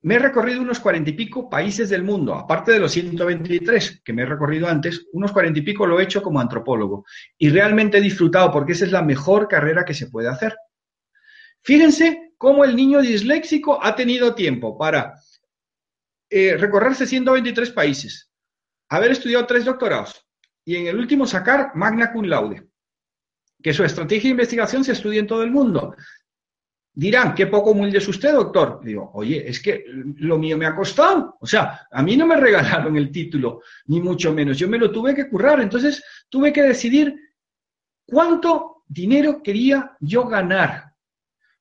me he recorrido unos cuarenta y pico países del mundo, aparte de los 123 que me he recorrido antes, unos cuarenta y pico lo he hecho como antropólogo y realmente he disfrutado porque esa es la mejor carrera que se puede hacer. Fíjense cómo el niño disléxico ha tenido tiempo para eh, recorrerse 123 países, haber estudiado tres doctorados y en el último sacar magna cum laude. Que su estrategia de investigación se estudia en todo el mundo. Dirán, qué poco humilde es usted, doctor. Digo, oye, es que lo mío me ha costado. O sea, a mí no me (laughs) regalaron el título, ni mucho menos. Yo me lo tuve que currar. Entonces, tuve que decidir cuánto dinero quería yo ganar.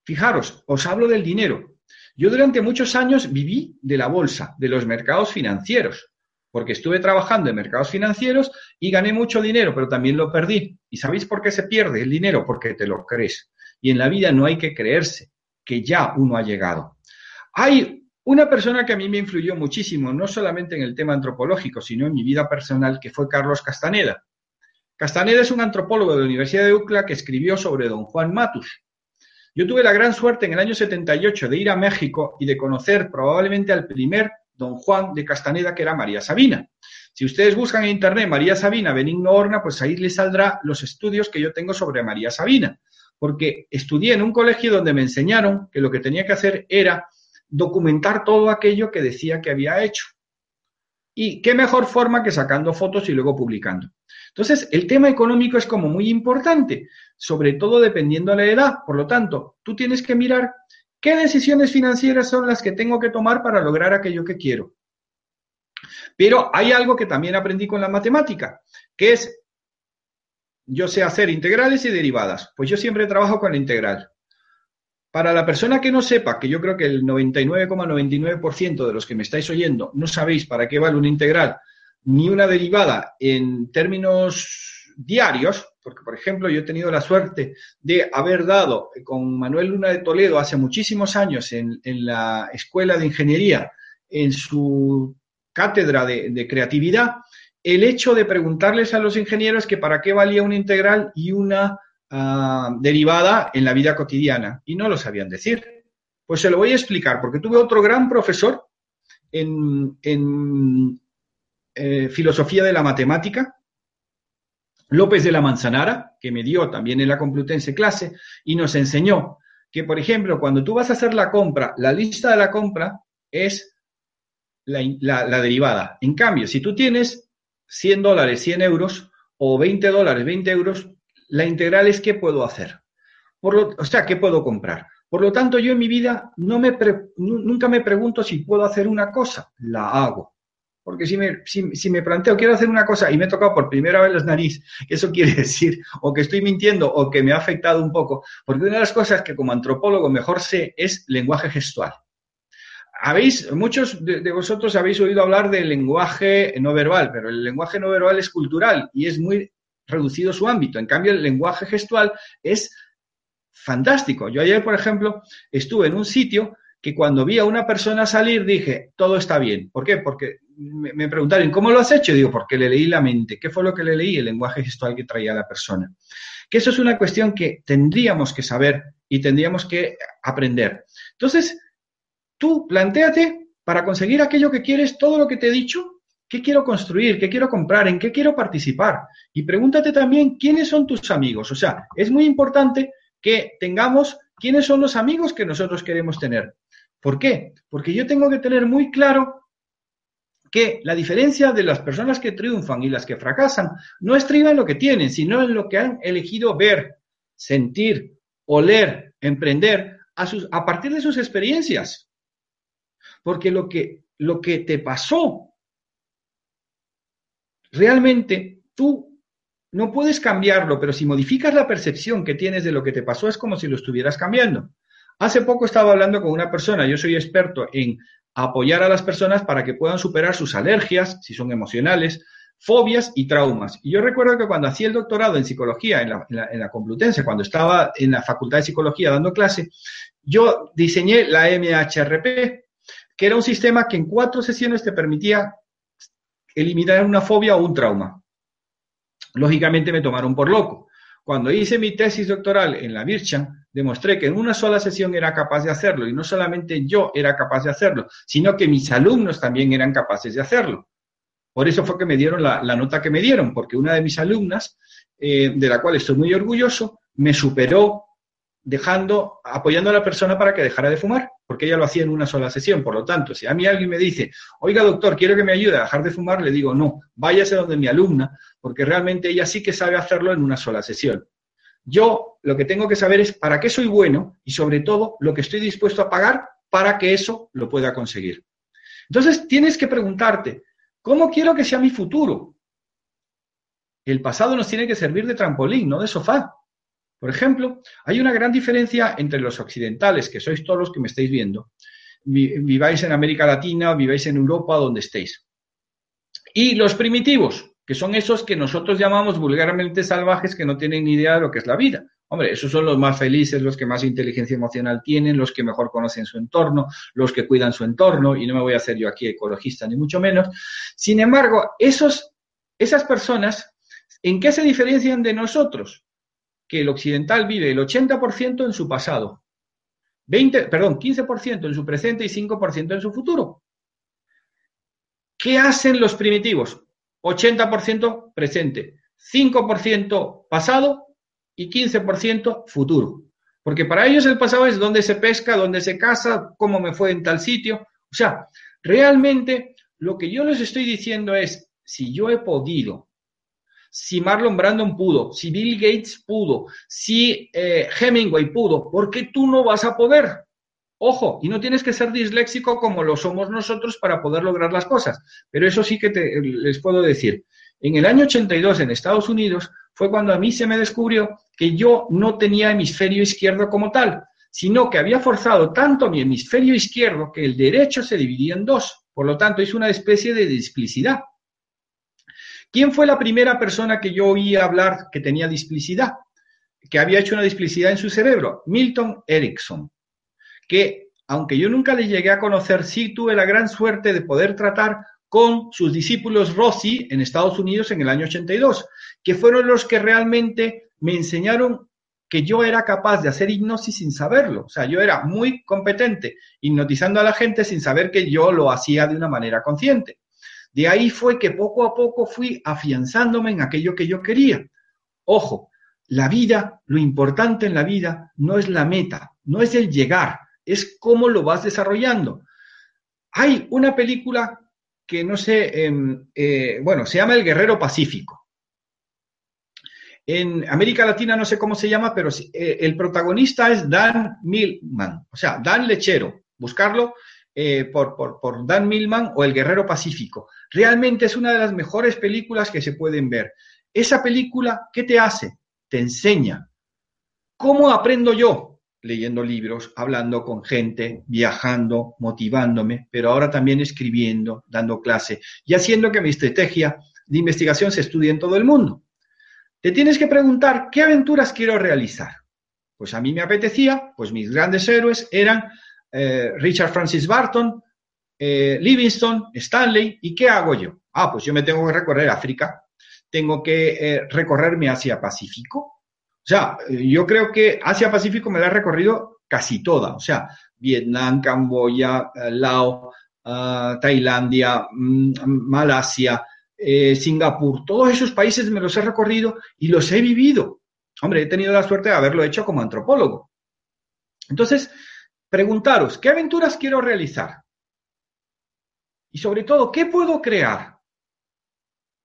Fijaros, os hablo del dinero. Yo durante muchos años viví de la bolsa, de los mercados financieros, porque estuve trabajando en mercados financieros y gané mucho dinero, pero también lo perdí. ¿Y sabéis por qué se pierde el dinero? Porque te lo crees. Y en la vida no hay que creerse que ya uno ha llegado. Hay una persona que a mí me influyó muchísimo, no solamente en el tema antropológico, sino en mi vida personal, que fue Carlos Castaneda. Castaneda es un antropólogo de la Universidad de UCLA que escribió sobre don Juan Matus. Yo tuve la gran suerte en el año 78 de ir a México y de conocer probablemente al primer don Juan de Castaneda, que era María Sabina. Si ustedes buscan en internet María Sabina, Benigno Horna, pues ahí les saldrá los estudios que yo tengo sobre María Sabina porque estudié en un colegio donde me enseñaron que lo que tenía que hacer era documentar todo aquello que decía que había hecho. Y qué mejor forma que sacando fotos y luego publicando. Entonces, el tema económico es como muy importante, sobre todo dependiendo de la edad. Por lo tanto, tú tienes que mirar qué decisiones financieras son las que tengo que tomar para lograr aquello que quiero. Pero hay algo que también aprendí con la matemática, que es yo sé hacer integrales y derivadas. Pues yo siempre trabajo con la integral. Para la persona que no sepa, que yo creo que el 99,99% de los que me estáis oyendo no sabéis para qué vale una integral ni una derivada en términos diarios, porque por ejemplo yo he tenido la suerte de haber dado con Manuel Luna de Toledo hace muchísimos años en, la Escuela de Ingeniería, en su cátedra de creatividad, el hecho de preguntarles a los ingenieros que para qué valía una integral y una ah, derivada en la vida cotidiana y no lo sabían decir. Pues se lo voy a explicar porque tuve otro gran profesor en, eh, filosofía de la matemática, López de la Manzanara, que me dio también en la Complutense clase y nos enseñó que, por ejemplo, cuando tú vas a hacer la compra, la lista de la compra es la derivada. En cambio, si tú tienes 100 dólares, 100 euros, o 20 dólares, 20 euros, la integral es qué puedo hacer. Por lo, o sea, qué puedo comprar. Por lo tanto, yo en mi vida no me nunca me pregunto si puedo hacer una cosa, la hago. Porque si me, si, me planteo, quiero hacer una cosa y me he tocado por primera vez las nariz, (laughs) eso quiere decir o que estoy mintiendo o que me ha afectado un poco. Porque una de las cosas que como antropólogo mejor sé es lenguaje gestual habéis, muchos de, vosotros habéis oído hablar del lenguaje no verbal, pero el lenguaje no verbal es cultural y es muy reducido su ámbito. En cambio, el lenguaje gestual es fantástico. Yo ayer, por ejemplo, estuve en un sitio que cuando vi a una persona salir dije, todo está bien. ¿Por qué? Porque me, preguntaron, ¿cómo lo has hecho? digo, porque le leí la mente. ¿Qué fue lo que le leí? El lenguaje gestual que traía la persona. Que eso es una cuestión que tendríamos que saber y tendríamos que aprender. Entonces, Tú planteate para conseguir aquello que quieres, todo lo que te he dicho, qué quiero construir, qué quiero comprar, en qué quiero participar. Y pregúntate también quiénes son tus amigos. O sea, es muy importante que tengamos quiénes son los amigos que nosotros queremos tener. ¿Por qué? Porque yo tengo que tener muy claro que la diferencia de las personas que triunfan y las que fracasan no estriba en lo que tienen, sino en lo que han elegido ver, sentir, oler, emprender a, sus, a partir de sus experiencias. Porque lo que, lo que te pasó, realmente tú no puedes cambiarlo, pero si modificas la percepción que tienes de lo que te pasó, es como si lo estuvieras cambiando. Hace poco estaba hablando con una persona, yo soy experto en apoyar a las personas para que puedan superar sus alergias, si son emocionales, fobias y traumas. Y yo recuerdo que cuando hacía el doctorado en psicología en la, en la, Complutense, cuando estaba en la Facultad de Psicología dando clase, yo diseñé la MHRP, que era un sistema que en cuatro sesiones te permitía eliminar una fobia o un trauma. Lógicamente me tomaron por loco. Cuando hice mi tesis doctoral en la Birchan, demostré que en una sola sesión era capaz de hacerlo y no solamente yo era capaz de hacerlo, sino que mis alumnos también eran capaces de hacerlo. Por eso fue que me dieron la, nota que me dieron, porque una de mis alumnas, eh, de la cual estoy muy orgulloso, me superó dejando, apoyando a la persona para que dejara de fumar, porque ella lo hacía en una sola sesión. Por lo tanto, si a mí alguien me dice, oiga doctor, quiero que me ayude a dejar de fumar, le digo, no, váyase donde mi alumna, porque realmente ella sí que sabe hacerlo en una sola sesión. Yo lo que tengo que saber es para qué soy bueno y sobre todo lo que estoy dispuesto a pagar para que eso lo pueda conseguir. Entonces tienes que preguntarte, ¿cómo quiero que sea mi futuro? El pasado nos tiene que servir de trampolín, no de sofá. Por ejemplo, hay una gran diferencia entre los occidentales, que sois todos los que me estáis viendo, viváis en América Latina, viváis en Europa, donde estéis, y los primitivos, que son esos que nosotros llamamos vulgarmente salvajes que no tienen ni idea de lo que es la vida. Hombre, esos son los más felices, los que más inteligencia emocional tienen, los que mejor conocen su entorno, los que cuidan su entorno, y no me voy a hacer yo aquí ecologista ni mucho menos. Sin embargo, esos, esas personas, ¿en qué se diferencian de nosotros? Que el occidental vive el 80% en su pasado, 20, perdón, 15% en su presente y 5% en su futuro. ¿Qué hacen los primitivos? 80% presente, 5% pasado y 15% futuro. Porque para ellos el pasado es donde se pesca, donde se casa, cómo me fue en tal sitio. O sea, realmente lo que yo les estoy diciendo es, si yo he podido, si Marlon Brandon pudo, si Bill Gates pudo, si eh, Hemingway pudo, ¿por qué tú no vas a poder? Ojo, y no tienes que ser disléxico como lo somos nosotros para poder lograr las cosas. Pero eso sí que te, les puedo decir. En el año 82 en Estados Unidos fue cuando a mí se me descubrió que yo no tenía hemisferio izquierdo como tal, sino que había forzado tanto mi hemisferio izquierdo que el derecho se dividía en dos. Por lo tanto, es una especie de displicidad. ¿Quién fue la primera persona que yo oí hablar que tenía displicidad? Que había hecho una displicidad en su cerebro. Milton Erickson que aunque yo nunca le llegué a conocer, sí tuve la gran suerte de poder tratar con sus discípulos Rossi en Estados Unidos en el año 82, que fueron los que realmente me enseñaron que yo era capaz de hacer hipnosis sin saberlo. O sea, yo era muy competente hipnotizando a la gente sin saber que yo lo hacía de una manera consciente. De ahí fue que poco a poco fui afianzándome en aquello que yo quería. Ojo, la vida, lo importante en la vida no es la meta, no es el llegar, es cómo lo vas desarrollando. Hay una película que no sé, em, eh, bueno, se llama El Guerrero Pacífico. En América Latina no sé cómo se llama, pero eh, el protagonista es Dan Millman, o sea, Dan Lechero. Buscarlo eh, por, por, Dan Millman o El Guerrero Pacífico. Realmente es una de las mejores películas que se pueden ver. Esa película, ¿qué te hace? Te enseña. ¿Cómo aprendo yo? leyendo libros, hablando con gente, viajando, motivándome, pero ahora también escribiendo, dando clase y haciendo que mi estrategia de investigación se estudie en todo el mundo. Te tienes que preguntar, ¿qué aventuras quiero realizar? Pues a mí me apetecía, pues mis grandes héroes eran eh, Richard Francis Barton, eh, Livingstone, Stanley, ¿y qué hago yo? Ah, pues yo me tengo que recorrer África, tengo que eh, recorrerme hacia Pacífico, o sea, yo creo que Asia-Pacífico me la he recorrido casi toda. O sea, Vietnam, Camboya, eh, Laos, ah, Tailandia, mm, Malasia, eh, Singapur, todos esos países me los he recorrido y los he vivido. Hombre, he tenido la suerte de haberlo hecho como antropólogo. Entonces, preguntaros, ¿qué aventuras quiero realizar? Y sobre todo, ¿qué puedo crear?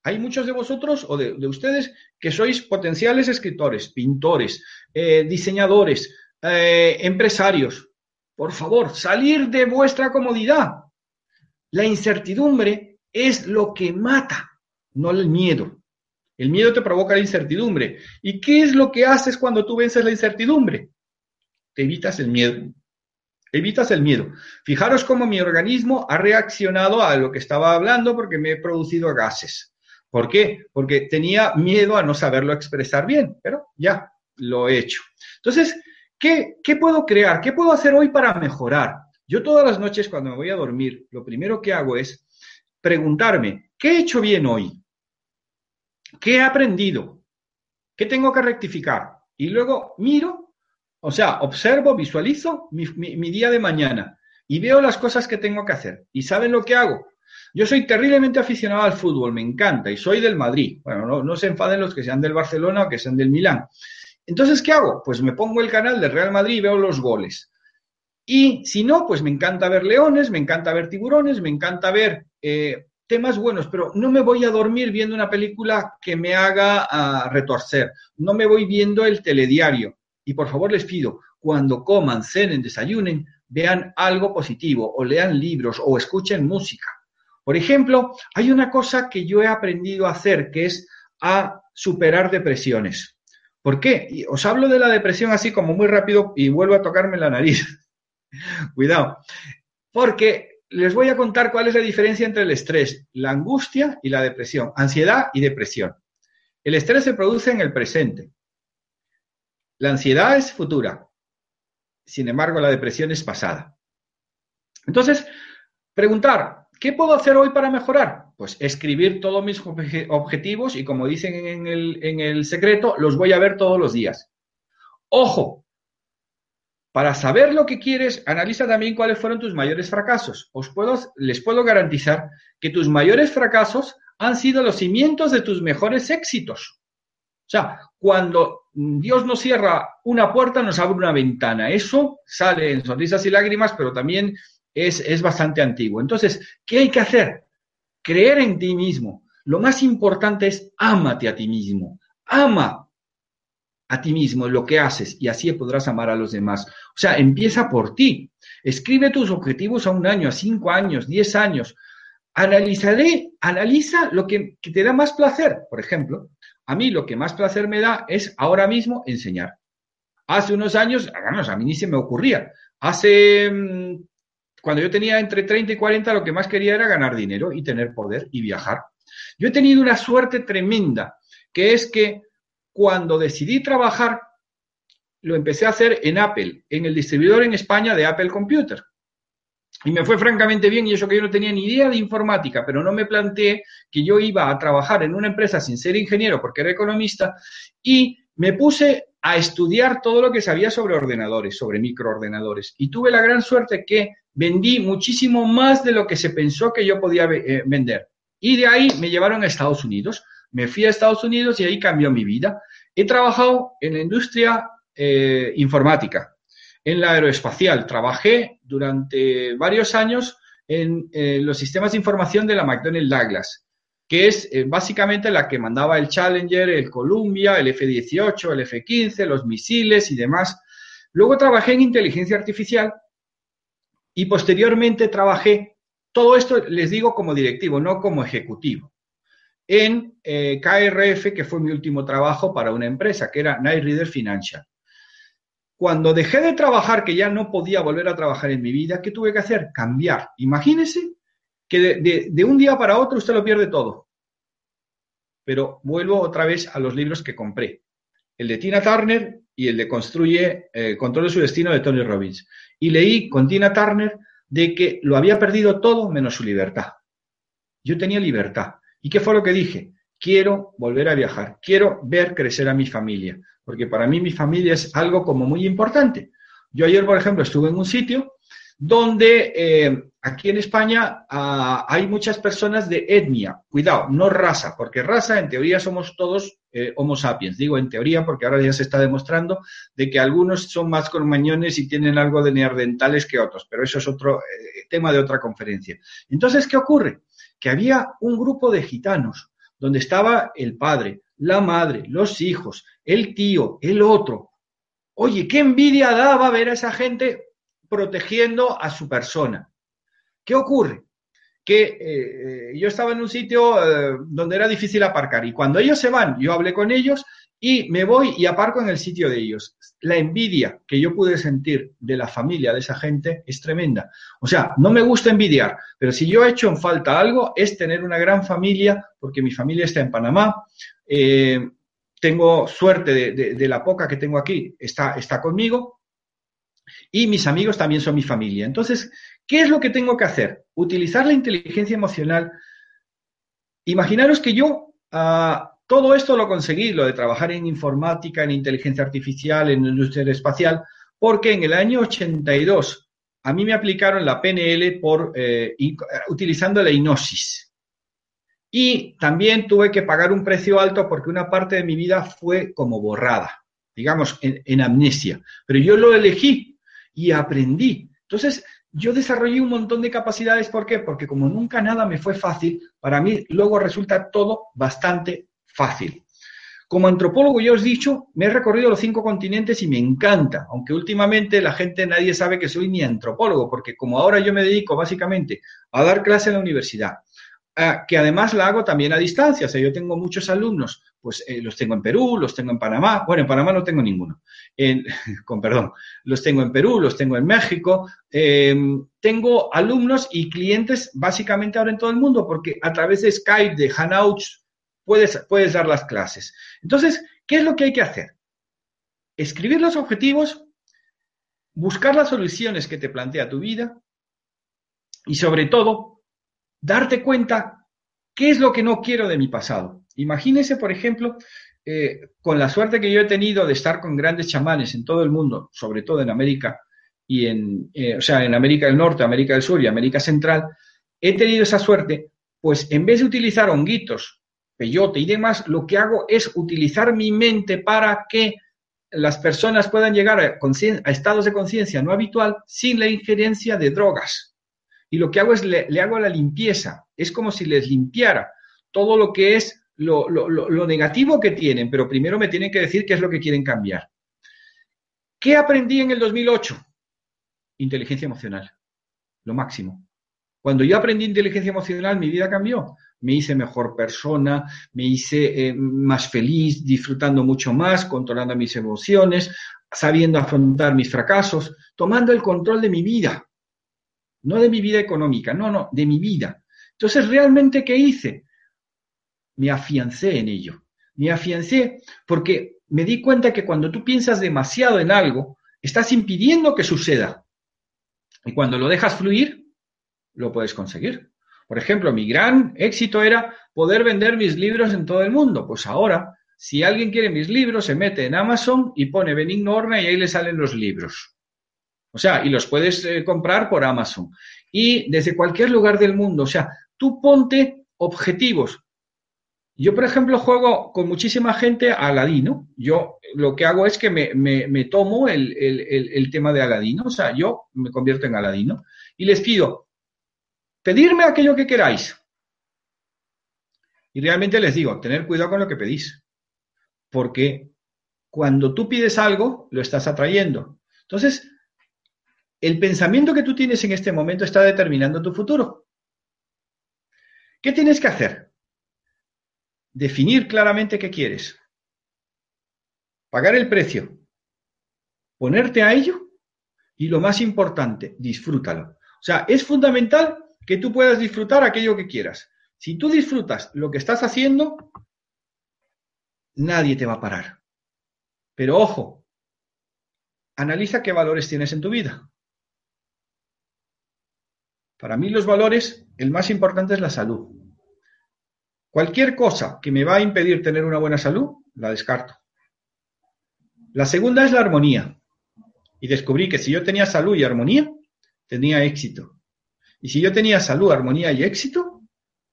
Hay muchos de vosotros o de, ustedes que sois potenciales escritores, pintores, eh, diseñadores, eh, empresarios. Por favor, salir de vuestra comodidad. La incertidumbre es lo que mata, no el miedo. El miedo te provoca la incertidumbre. ¿Y qué es lo que haces cuando tú vences la incertidumbre? Te evitas el miedo. Evitas el miedo. Fijaros cómo mi organismo ha reaccionado a lo que estaba hablando porque me he producido gases. ¿Por qué? Porque tenía miedo a no saberlo expresar bien, pero ya lo he hecho. Entonces, ¿qué, puedo crear? ¿Qué puedo hacer hoy para mejorar? Yo todas las noches cuando me voy a dormir, lo primero que hago es preguntarme, ¿qué he hecho bien hoy? ¿Qué he aprendido? ¿Qué tengo que rectificar? Y luego miro, o sea, observo, visualizo mi, día de mañana y veo las cosas que tengo que hacer. ¿Y saben lo que hago? Yo soy terriblemente aficionado al fútbol, me encanta, y soy del Madrid. Bueno, no, se enfaden los que sean del Barcelona o que sean del Milán. Entonces, ¿qué hago? Pues me pongo el canal de Real Madrid y veo los goles. Y si no, pues me encanta ver leones, me encanta ver tiburones, me encanta ver eh, temas buenos, pero no me voy a dormir viendo una película que me haga ah, retorcer, no me voy viendo el telediario. Y por favor les pido, cuando coman, cenen, desayunen, vean algo positivo o lean libros o escuchen música. Por ejemplo, hay una cosa que yo he aprendido a hacer que es a superar depresiones. ¿Por qué? os hablo de la depresión así como muy rápido y vuelvo a tocarme la nariz. (laughs) Cuidado. Porque les voy a contar cuál es la diferencia entre el estrés, la angustia y la depresión, ansiedad y depresión. El estrés se produce en el presente. La ansiedad es futura. Sin embargo, la depresión es pasada. Entonces, preguntar, ¿qué puedo hacer hoy para mejorar? Pues escribir todos mis objetivos y como dicen en el, en el secreto, los voy a ver todos los días. Ojo, para saber lo que quieres, analiza también cuáles fueron tus mayores fracasos. Os puedo, les puedo garantizar que tus mayores fracasos han sido los cimientos de tus mejores éxitos. O sea, cuando Dios nos cierra una puerta, nos abre una ventana. Eso sale en sonrisas y lágrimas, pero también es, es bastante antiguo. Entonces, ¿qué hay que hacer? Creer en ti mismo. Lo más importante es ámate a ti mismo. Ama a ti mismo lo que haces y así podrás amar a los demás. O sea, empieza por ti. Escribe tus objetivos a un año, a cinco años, diez años. Analizaré, analiza lo que, te da más placer. Por ejemplo, a mí lo que más placer me da es ahora mismo enseñar. Hace unos años, a mí ni se me ocurría. Hace, mm, cuando yo tenía entre 30 y 40, lo que más quería era ganar dinero y tener poder y viajar. Yo he tenido una suerte tremenda, que es que cuando decidí trabajar, lo empecé a hacer en Apple, en el distribuidor en España de Apple Computer. Y me fue francamente bien, y eso que yo no tenía ni idea de informática, pero no me planteé que yo iba a trabajar en una empresa sin ser ingeniero porque era economista, y me puse a estudiar todo lo que sabía sobre ordenadores, sobre microordenadores. Y tuve la gran suerte que vendí muchísimo más de lo que se pensó que yo podía eh, vender. Y de ahí me llevaron a Estados Unidos. Me fui a Estados Unidos y ahí cambió mi vida. He trabajado en la industria eh, informática, en la aeroespacial. Trabajé durante varios años en eh, los sistemas de información de la McDonnell Douglas, que es eh, básicamente la que mandaba el Challenger, el Columbia, el F-18, el F-15, los misiles y demás. Luego trabajé en inteligencia artificial y posteriormente trabajé, todo esto les digo como directivo, no como ejecutivo en eh, KRF, que fue mi último trabajo para una empresa, que era Night Reader Financial. Cuando dejé de trabajar, que ya no podía volver a trabajar en mi vida, ¿qué tuve que hacer? Cambiar. Imagínese que de, un día para otro usted lo pierde todo. Pero vuelvo otra vez a los libros que compré. El de Tina Turner y el de Construye, eh, Control de su Destino de Tony Robbins. Y leí con Tina Turner de que lo había perdido todo menos su libertad. Yo tenía libertad ¿Y qué fue lo que dije? Quiero volver a viajar, quiero ver crecer a mi familia, porque para mí mi familia es algo como muy importante. Yo ayer, por ejemplo, estuve en un sitio donde eh, aquí en España ah, hay muchas personas de etnia, cuidado, no raza, porque raza en teoría somos todos eh, homo sapiens, digo en teoría porque ahora ya se está demostrando de que algunos son más cormañones y tienen algo de neandertales que otros, pero eso es otro eh, tema de otra conferencia. Entonces, ¿qué ocurre? que había un grupo de gitanos donde estaba el padre, la madre, los hijos, el tío, el otro. Oye, qué envidia daba ver a esa gente protegiendo a su persona. ¿Qué ocurre? Que eh, eh, yo estaba en un sitio eh, donde era difícil aparcar y cuando ellos se van, yo hablé con ellos y me voy y aparco en el sitio de ellos. La envidia que yo pude sentir de la familia de esa gente es tremenda. O sea, no me gusta envidiar, pero si yo he hecho en falta algo es tener una gran familia, porque mi familia está en Panamá. Eh, tengo suerte de, la poca que tengo aquí, está, está conmigo. Y mis amigos también son mi familia. Entonces, ¿qué es lo que tengo que hacer? Utilizar la inteligencia emocional. Imaginaros que yo ah, todo esto lo conseguí, lo de trabajar en informática, en inteligencia artificial, en industria espacial, porque en el año 82 a mí me aplicaron la PNL por, eh, utilizando la hipnosis. Y también tuve que pagar un precio alto porque una parte de mi vida fue como borrada. digamos, en, amnesia, pero yo lo elegí y aprendí. Entonces, yo desarrollé un montón de capacidades. ¿Por qué? Porque como nunca nada me fue fácil, para mí luego resulta todo bastante fácil. Como antropólogo, ya os he dicho, me he recorrido los cinco continentes y me encanta, aunque últimamente la gente nadie sabe que soy ni antropólogo, porque como ahora yo me dedico básicamente a dar clase en la universidad, Ah, que además la hago también a distancia. O sea, yo tengo muchos alumnos, pues eh, los tengo en Perú, los tengo en Panamá. Bueno, en Panamá no tengo ninguno. (laughs) con perdón, los tengo en Perú, los tengo en México. Em, tengo alumnos y clientes básicamente ahora en todo el mundo, porque a través de Skype, de Hangouts, puedes, puedes dar las clases. Entonces, ¿qué es lo que hay que hacer? Escribir los objetivos, buscar las soluciones que te plantea tu vida y sobre todo darte cuenta qué es lo que no quiero de mi pasado. Imagínese, por ejemplo, eh, con la suerte que yo he tenido de estar con grandes chamanes en todo el mundo, sobre todo en América y en, eh, o sea, en América del Norte, América del Sur y América Central, he tenido esa suerte, pues en vez de utilizar honguitos, peyote y demás, lo que hago es utilizar mi mente para que las personas puedan llegar a, a estados de conciencia no habitual sin la injerencia de drogas y lo que hago es le, hago la limpieza. Es como si les limpiara todo lo que es lo, negativo que tienen, pero primero me tienen que decir qué es lo que quieren cambiar. ¿Qué aprendí en el 2008? Inteligencia emocional, lo máximo. Cuando yo aprendí inteligencia emocional, mi vida cambió. Me hice mejor persona, me hice eh, más feliz, disfrutando mucho más, controlando mis emociones, sabiendo afrontar mis fracasos, tomando el control de mi vida no de mi vida económica, no, no, de mi vida. Entonces, ¿realmente qué hice? Me afiancé en ello. Me afiancé porque me di cuenta que cuando tú piensas demasiado en algo, estás impidiendo que suceda. Y cuando lo dejas fluir, lo puedes conseguir. Por ejemplo, mi gran éxito era poder vender mis libros en todo el mundo. Pues ahora, si alguien quiere mis libros, se mete en Amazon y pone Benigno y ahí le salen los libros. O sea, y los puedes eh, comprar por Amazon. Y desde cualquier lugar del mundo. O sea, tú ponte objetivos. Yo, por ejemplo, juego con muchísima gente a Aladino. Yo lo que hago es que me, tomo el, el, tema de Aladino. O sea, yo me convierto en Aladino. Y les pido, pedirme aquello que queráis. Y realmente les digo, tener cuidado con lo que pedís. Porque cuando tú pides algo, lo estás atrayendo. Entonces, el pensamiento que tú tienes en este momento está determinando tu futuro. ¿Qué tienes que hacer? Definir claramente qué quieres. Pagar el precio. Ponerte a ello. Y lo más importante, disfrútalo. O sea, es fundamental que tú puedas disfrutar aquello que quieras. Si tú disfrutas lo que estás haciendo, nadie te va a parar. Pero ojo, analiza qué valores tienes en tu vida. Para mí los valores, el más importante es la salud. Cualquier cosa que me va a impedir tener una buena salud, la descarto. La segunda es la armonía. Y descubrí que si yo tenía salud y armonía, tenía éxito. Y si yo tenía salud, armonía y éxito,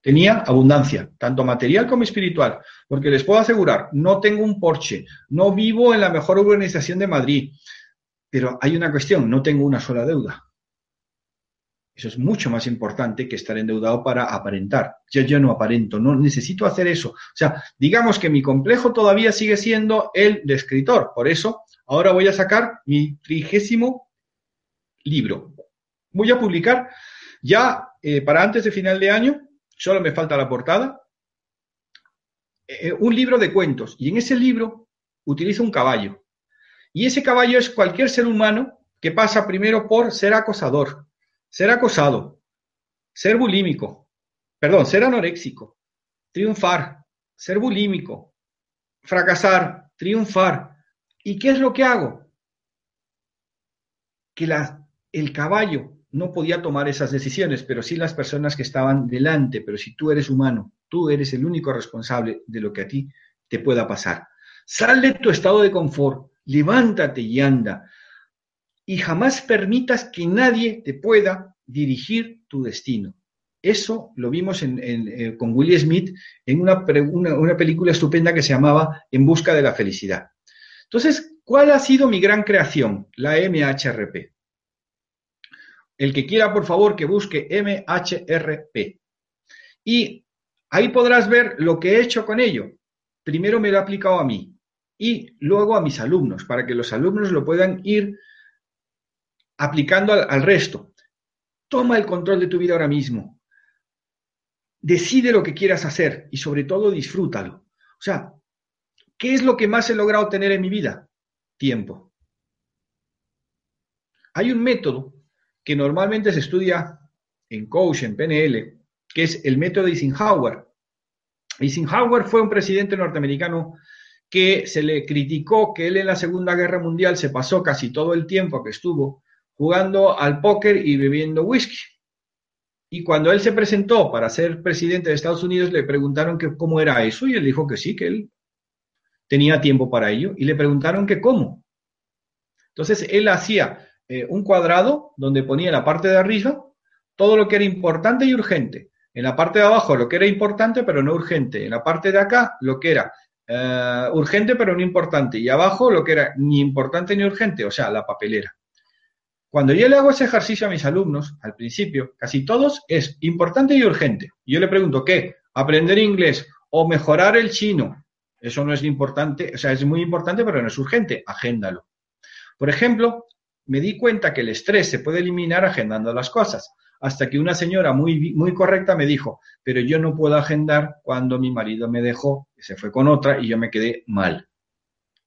tenía abundancia, tanto material como espiritual. Porque les puedo asegurar, no tengo un Porsche, no vivo en la mejor urbanización de Madrid, pero hay una cuestión, no tengo una sola deuda. Eso es mucho más importante que estar endeudado para aparentar. Yo ya no aparento, no necesito hacer eso. O sea, digamos que mi complejo todavía sigue siendo el de escritor. Por eso, ahora voy a sacar mi trigésimo libro. Voy a publicar ya eh, para antes de final de año, solo me falta la portada, eh, un libro de cuentos. Y en ese libro utilizo un caballo. Y ese caballo es cualquier ser humano que pasa primero por ser acosador, ser acosado, ser bulímico, perdón, ser anoréxico, triunfar, ser bulímico, fracasar, triunfar. ¿Y qué es lo que hago? Que el caballo no podía tomar esas decisiones, pero sí las personas que estaban delante. Pero si tú eres humano, tú eres el único responsable de lo que a ti te pueda pasar. Sal de tu estado de confort, levántate y anda y jamás permitas que nadie te pueda dirigir tu destino. Eso lo vimos eh, con Will Smith en una, una, película estupenda que se llamaba En busca de la felicidad. Entonces, ¿cuál ha sido mi gran creación? La MHRP. El que quiera, por favor, que busque MHRP. Y ahí podrás ver lo que he hecho con ello. Primero me lo he aplicado a mí y luego a mis alumnos, para que los alumnos lo puedan ir aplicando al, resto. Toma el control de tu vida ahora mismo. Decide lo que quieras hacer y sobre todo disfrútalo. O sea, ¿qué es lo que más he logrado tener en mi vida? Tiempo. Hay un método que normalmente se estudia en coach, en PNL, que es el método de Eisenhower. Eisenhower fue un presidente norteamericano que se le criticó que él en la Segunda Guerra Mundial se pasó casi todo el tiempo que estuvo jugando al póker y bebiendo whisky. Y cuando él se presentó para ser presidente de Estados Unidos, le preguntaron que cómo era eso y él dijo que sí, que él tenía tiempo para ello. Y le preguntaron que cómo. Entonces él hacía eh, un cuadrado donde ponía en la parte de arriba todo lo que era importante y urgente. En la parte de abajo lo que era importante pero no urgente. En la parte de acá lo que era eh, urgente pero no importante. Y abajo lo que era ni importante ni urgente, o sea, la papelera. Cuando yo le hago ese ejercicio a mis alumnos, al principio, casi todos es importante y urgente. Yo le pregunto, ¿qué? ¿Aprender inglés o mejorar el chino? Eso no es importante, o sea, es muy importante, pero no es urgente. Agéndalo. Por ejemplo, me di cuenta que el estrés se puede eliminar agendando las cosas. Hasta que una señora muy, muy correcta me dijo, pero yo no puedo agendar cuando mi marido me dejó, se fue con otra y yo me quedé mal.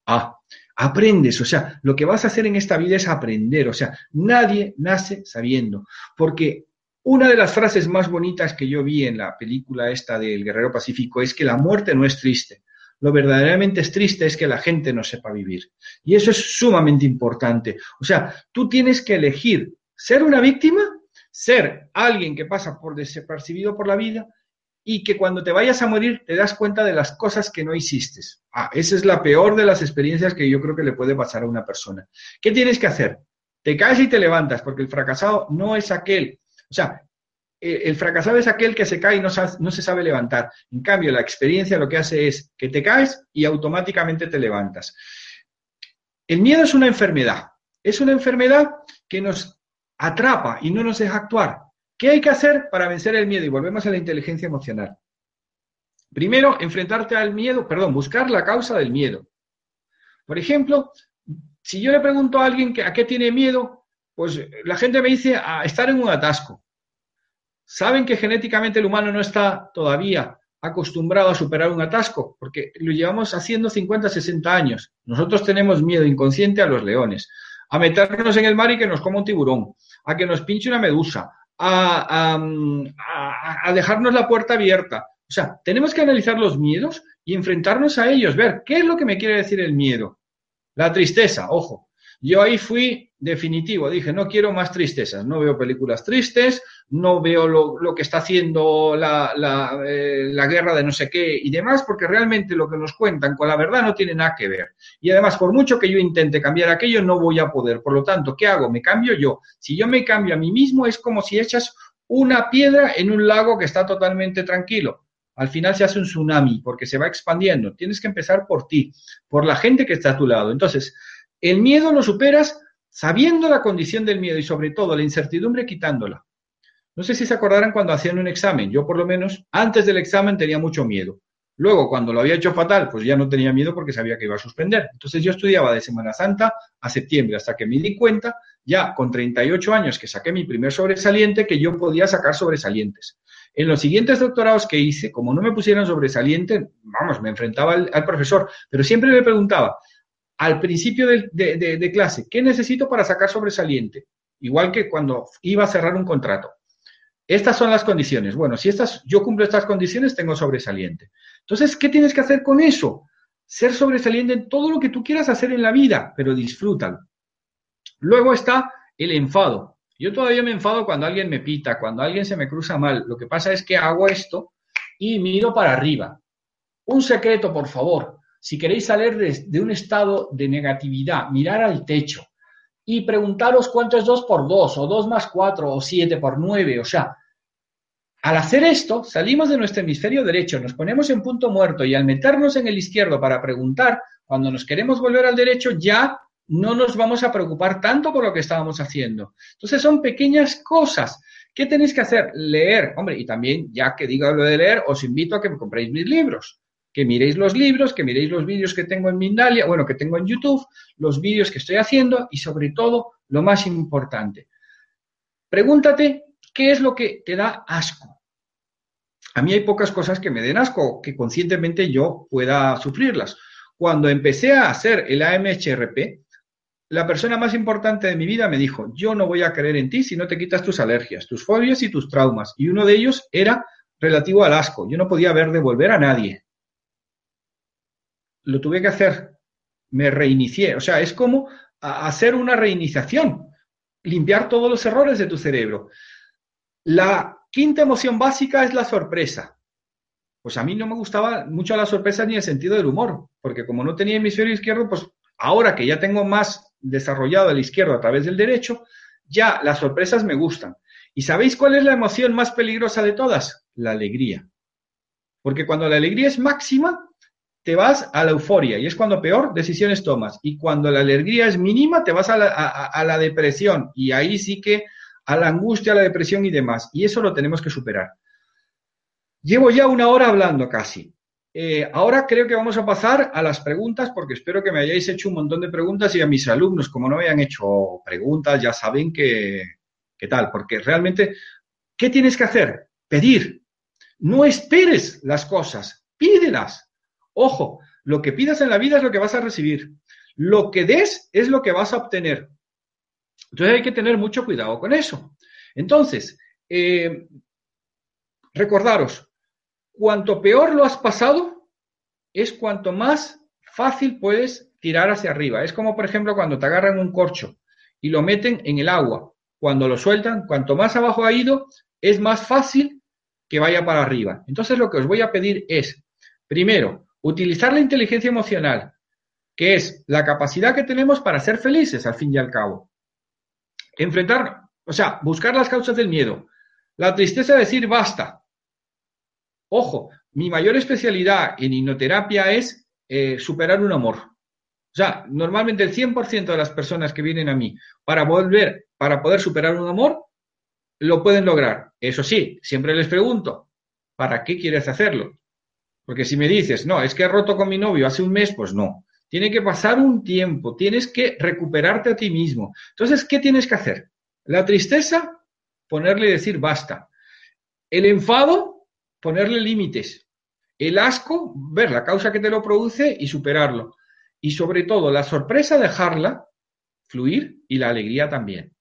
Ah, Aprendes, o sea, lo que vas a hacer en esta vida es aprender, o sea, nadie nace sabiendo, porque una de las frases más bonitas que yo vi en la película esta del Guerrero Pacífico es que la muerte no es triste. Lo verdaderamente es triste es que la gente no sepa vivir. Y eso es sumamente importante. O sea, tú tienes que elegir ser una víctima, ser alguien que pasa por desapercibido por la vida y que cuando te vayas a morir te das cuenta de las cosas que no hiciste. Ah, esa es la peor de las experiencias que yo creo que le puede pasar a una persona. ¿Qué tienes que hacer? Te caes y te levantas, porque el fracasado no es aquel, o sea, el fracasado es aquel que se cae y no, no se sabe levantar. En cambio, la experiencia lo que hace es que te caes y automáticamente te levantas. El miedo es una enfermedad. Es una enfermedad que nos atrapa y no nos deja actuar. ¿Qué hay que hacer para vencer el miedo? Y volvemos a la inteligencia emocional. Primero, enfrentarte al miedo, perdón, buscar la causa del miedo. Por ejemplo, si yo le pregunto a alguien que, a qué tiene miedo, pues la gente me dice a estar en un atasco. Saben que genéticamente el humano no está todavía acostumbrado a superar un atasco, porque lo llevamos haciendo 50, 60 años. Nosotros tenemos miedo inconsciente a los leones, a meternos en el mar y que nos coma un tiburón, a que nos pinche una medusa, a, dejarnos la puerta abierta. O sea, tenemos que analizar los miedos y enfrentarnos a ellos, ver qué es lo que me quiere decir el miedo. La tristeza, ojo. Yo ahí fui definitivo, dije, no quiero más tristezas, no veo películas tristes, no veo lo, que está haciendo la, eh, la, guerra de no sé qué y demás, porque realmente lo que nos cuentan con la verdad no tiene nada que ver. Y además, por mucho que yo intente cambiar aquello, no voy a poder. Por lo tanto, ¿qué hago? Me cambio yo. Si yo me cambio a mí mismo, es como si echas una piedra en un lago que está totalmente tranquilo. Al final se hace un tsunami porque se va expandiendo. Tienes que empezar por ti, por la gente que está a tu lado. Entonces, el miedo lo superas sabiendo la condición del miedo y sobre todo la incertidumbre quitándola. No sé si se acordarán cuando hacían un examen. Yo por lo menos antes del examen tenía mucho miedo. Luego, cuando lo había hecho fatal, pues ya no tenía miedo porque sabía que iba a suspender. Entonces yo estudiaba de Semana Santa a septiembre hasta que me di cuenta, ya con 38 años que saqué mi primer sobresaliente, que yo podía sacar sobresalientes. En los siguientes doctorados que hice, como no me pusieron sobresaliente, vamos, me enfrentaba al, profesor, pero siempre le preguntaba, al principio de, clase, ¿qué necesito para sacar sobresaliente? Igual que cuando iba a cerrar un contrato. Estas son las condiciones. Bueno, si estas, yo cumplo estas condiciones, tengo sobresaliente. Entonces, ¿qué tienes que hacer con eso? Ser sobresaliente en todo lo que tú quieras hacer en la vida, pero disfrútalo. Luego está el enfado. Yo todavía me enfado cuando alguien me pita, cuando alguien se me cruza mal. Lo que pasa es que hago esto y miro para arriba. Un secreto, por favor. Si queréis salir de, un estado de negatividad, mirar al techo y preguntaros cuánto es 2 por 2, o 2 más 4, o 7 por 9. O sea, al hacer esto, salimos de nuestro hemisferio derecho, nos ponemos en punto muerto y al meternos en el izquierdo para preguntar, Cuando nos queremos volver al derecho, ya no nos vamos a preocupar tanto por lo que estábamos haciendo. Entonces son pequeñas cosas. ¿Qué tenéis que hacer? Leer. Hombre, y también, ya que digo lo de leer, os invito a que me compréis mis libros. Que miréis los libros, que miréis los vídeos que tengo en Mindalia, bueno, que tengo en YouTube, los vídeos que estoy haciendo y sobre todo, lo más importante. Pregúntate qué es lo que te da asco. A mí hay pocas cosas que me den asco, que conscientemente yo pueda sufrirlas. Cuando empecé a hacer el AMHRP, la persona más importante de mi vida me dijo, yo no voy a creer en ti si no te quitas tus alergias, tus fobias y tus traumas. Y uno de ellos era relativo al asco. Yo no podía ver devolver a nadie. Lo tuve que hacer. Me reinicié. O sea, es como hacer una reiniciación, limpiar todos los errores de tu cerebro. La quinta emoción básica es la sorpresa. Pues a mí no me gustaba mucho la sorpresa ni el sentido del humor, porque como no tenía hemisferio izquierdo, pues ahora que ya tengo más desarrollado el izquierdo a través del derecho, ya las sorpresas me gustan. ¿Y sabéis cuál es la emoción más peligrosa de todas? La alegría. Porque cuando la alegría es máxima, te vas a la euforia y es cuando peor decisiones tomas. Y cuando la alegría es mínima, te vas a la, a la depresión y ahí sí que a la angustia, a la depresión y demás. Y eso lo tenemos que superar. Llevo ya una hora hablando casi. Eh, ahora creo que vamos a pasar a las preguntas porque espero que me hayáis hecho un montón de preguntas y a mis alumnos, como no me hayan hecho preguntas, ya saben que, qué tal, porque realmente, ¿qué tienes que hacer? Pedir. No esperes las cosas, pídelas. Ojo, lo que pidas en la vida es lo que vas a recibir. Lo que des es lo que vas a obtener. Entonces hay que tener mucho cuidado con eso. Entonces, eh, recordaros, cuanto peor lo has pasado, es cuanto más fácil puedes tirar hacia arriba. Es como, por ejemplo, cuando te agarran un corcho y lo meten en el agua. Cuando lo sueltan, cuanto más abajo ha ido, es más fácil que vaya para arriba. Entonces, lo que os voy a pedir es, primero, utilizar la inteligencia emocional, que es la capacidad que tenemos para ser felices, al fin y al cabo. Enfrentar, o sea, buscar las causas del miedo. La tristeza, decir basta, Ojo, mi mayor especialidad en hipnoterapia es eh, superar un amor. O sea, normalmente el 100% de las personas que vienen a mí para volver, para poder superar un amor, lo pueden lograr. Eso sí, siempre les pregunto, ¿para qué quieres hacerlo? Porque si me dices, no, es que he roto con mi novio hace un mes, pues no. Tiene que pasar un tiempo, tienes que recuperarte a ti mismo. Entonces, ¿qué tienes que hacer? La tristeza, ponerle y decir basta. El enfado, ponerle límites. El asco, ver la causa que te lo produce y superarlo. Y sobre todo, la sorpresa, dejarla fluir y la alegría también.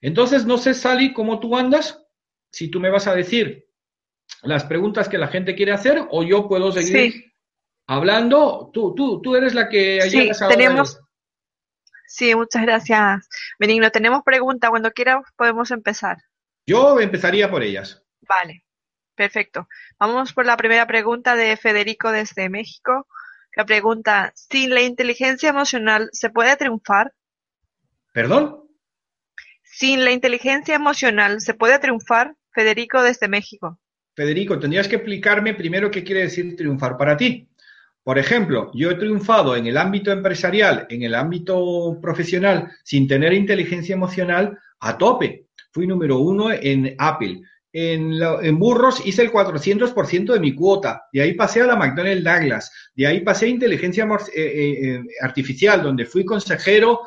Entonces, no sé, Sally, cómo tú andas, si tú me vas a decir las preguntas que la gente quiere hacer o yo puedo seguir hablando. Tú, tú, tú eres la que sí, tenemos. Sí, muchas gracias, Benigno. Tenemos preguntas. Cuando quieras podemos empezar. Yo empezaría por ellas. Vale. Perfecto. Vamos por la primera pregunta de Federico desde México. La pregunta, ¿sin la inteligencia emocional se puede triunfar? ¿Perdón? ¿Sin la inteligencia emocional se puede triunfar? Federico desde México. Federico, tendrías que explicarme primero qué quiere decir triunfar para ti. Por ejemplo, yo he triunfado en el ámbito empresarial, en el ámbito profesional, sin tener inteligencia emocional a tope. Fui número uno en Apple en, burros hice el 400% de mi cuota, de ahí pasé a la McDonnell Douglas, de ahí pasé a inteligencia eh, eh, eh, artificial, donde fui consejero,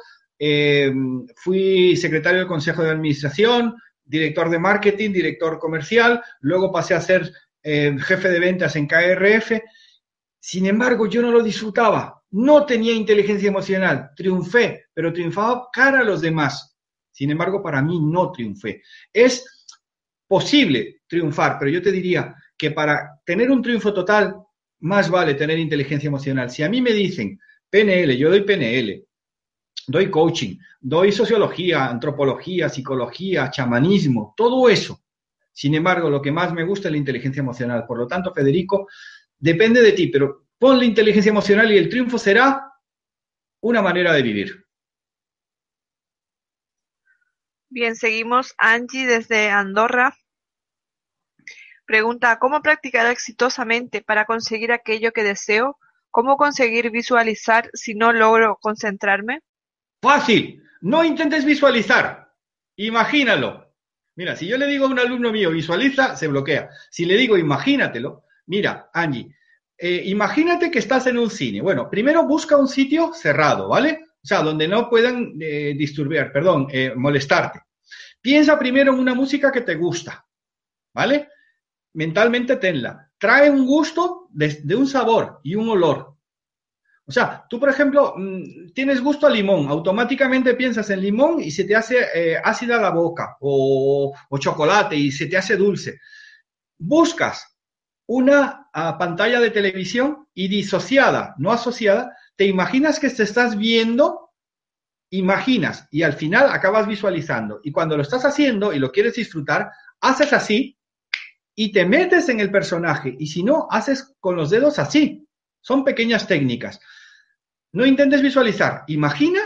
fui secretario del consejo de administración, director de marketing, director comercial, luego pasé a ser jefe de ventas en KRF. Sin embargo, yo no lo disfrutaba, no tenía inteligencia emocional, triunfé, pero triunfaba cara a los demás. Sin embargo, para mí no triunfé. Es posible triunfar, pero yo te diría que para tener un triunfo total, más vale tener inteligencia emocional. Si a mí me dicen PNL, yo doy PNL, doy coaching, doy sociología, antropología, psicología, chamanismo, todo eso. Sin embargo, lo que más me gusta es la inteligencia emocional. Por lo tanto, Federico, depende de ti, pero pon la inteligencia emocional y el triunfo será una manera de vivir. Bien, seguimos. Angie desde Andorra. Pregunta, ¿cómo practicar exitosamente para conseguir aquello que deseo ¿Cómo conseguir visualizar si no logro concentrarme? Fácil. No intentes visualizar. Imagínalo. Mira, si yo le digo a un alumno mío, visualiza, se bloquea. Si le digo, imagínatelo, mira, Angie, eh, imagínate que estás en un cine. Bueno, primero busca un sitio cerrado, ¿vale? O sea, donde no puedan eh, perdón, eh, molestarte. Piensa primero en una música que te gusta, ¿vale? Mentalmente tenla. Trae un gusto de, un sabor y un olor. O sea, tú, por ejemplo, mm, tienes gusto a limón, automáticamente piensas en limón y se te hace eh, ácida la boca, o, chocolate y se te hace dulce. Buscas una ah, pantalla de televisión y disociada, no asociada, te imaginas que te estás viendo, imaginas y al final acabas visualizando. Y cuando lo estás haciendo y lo quieres disfrutar, haces así y te metes en el personaje. Y si no, haces con los dedos así. Son pequeñas técnicas. No intentes visualizar, imagina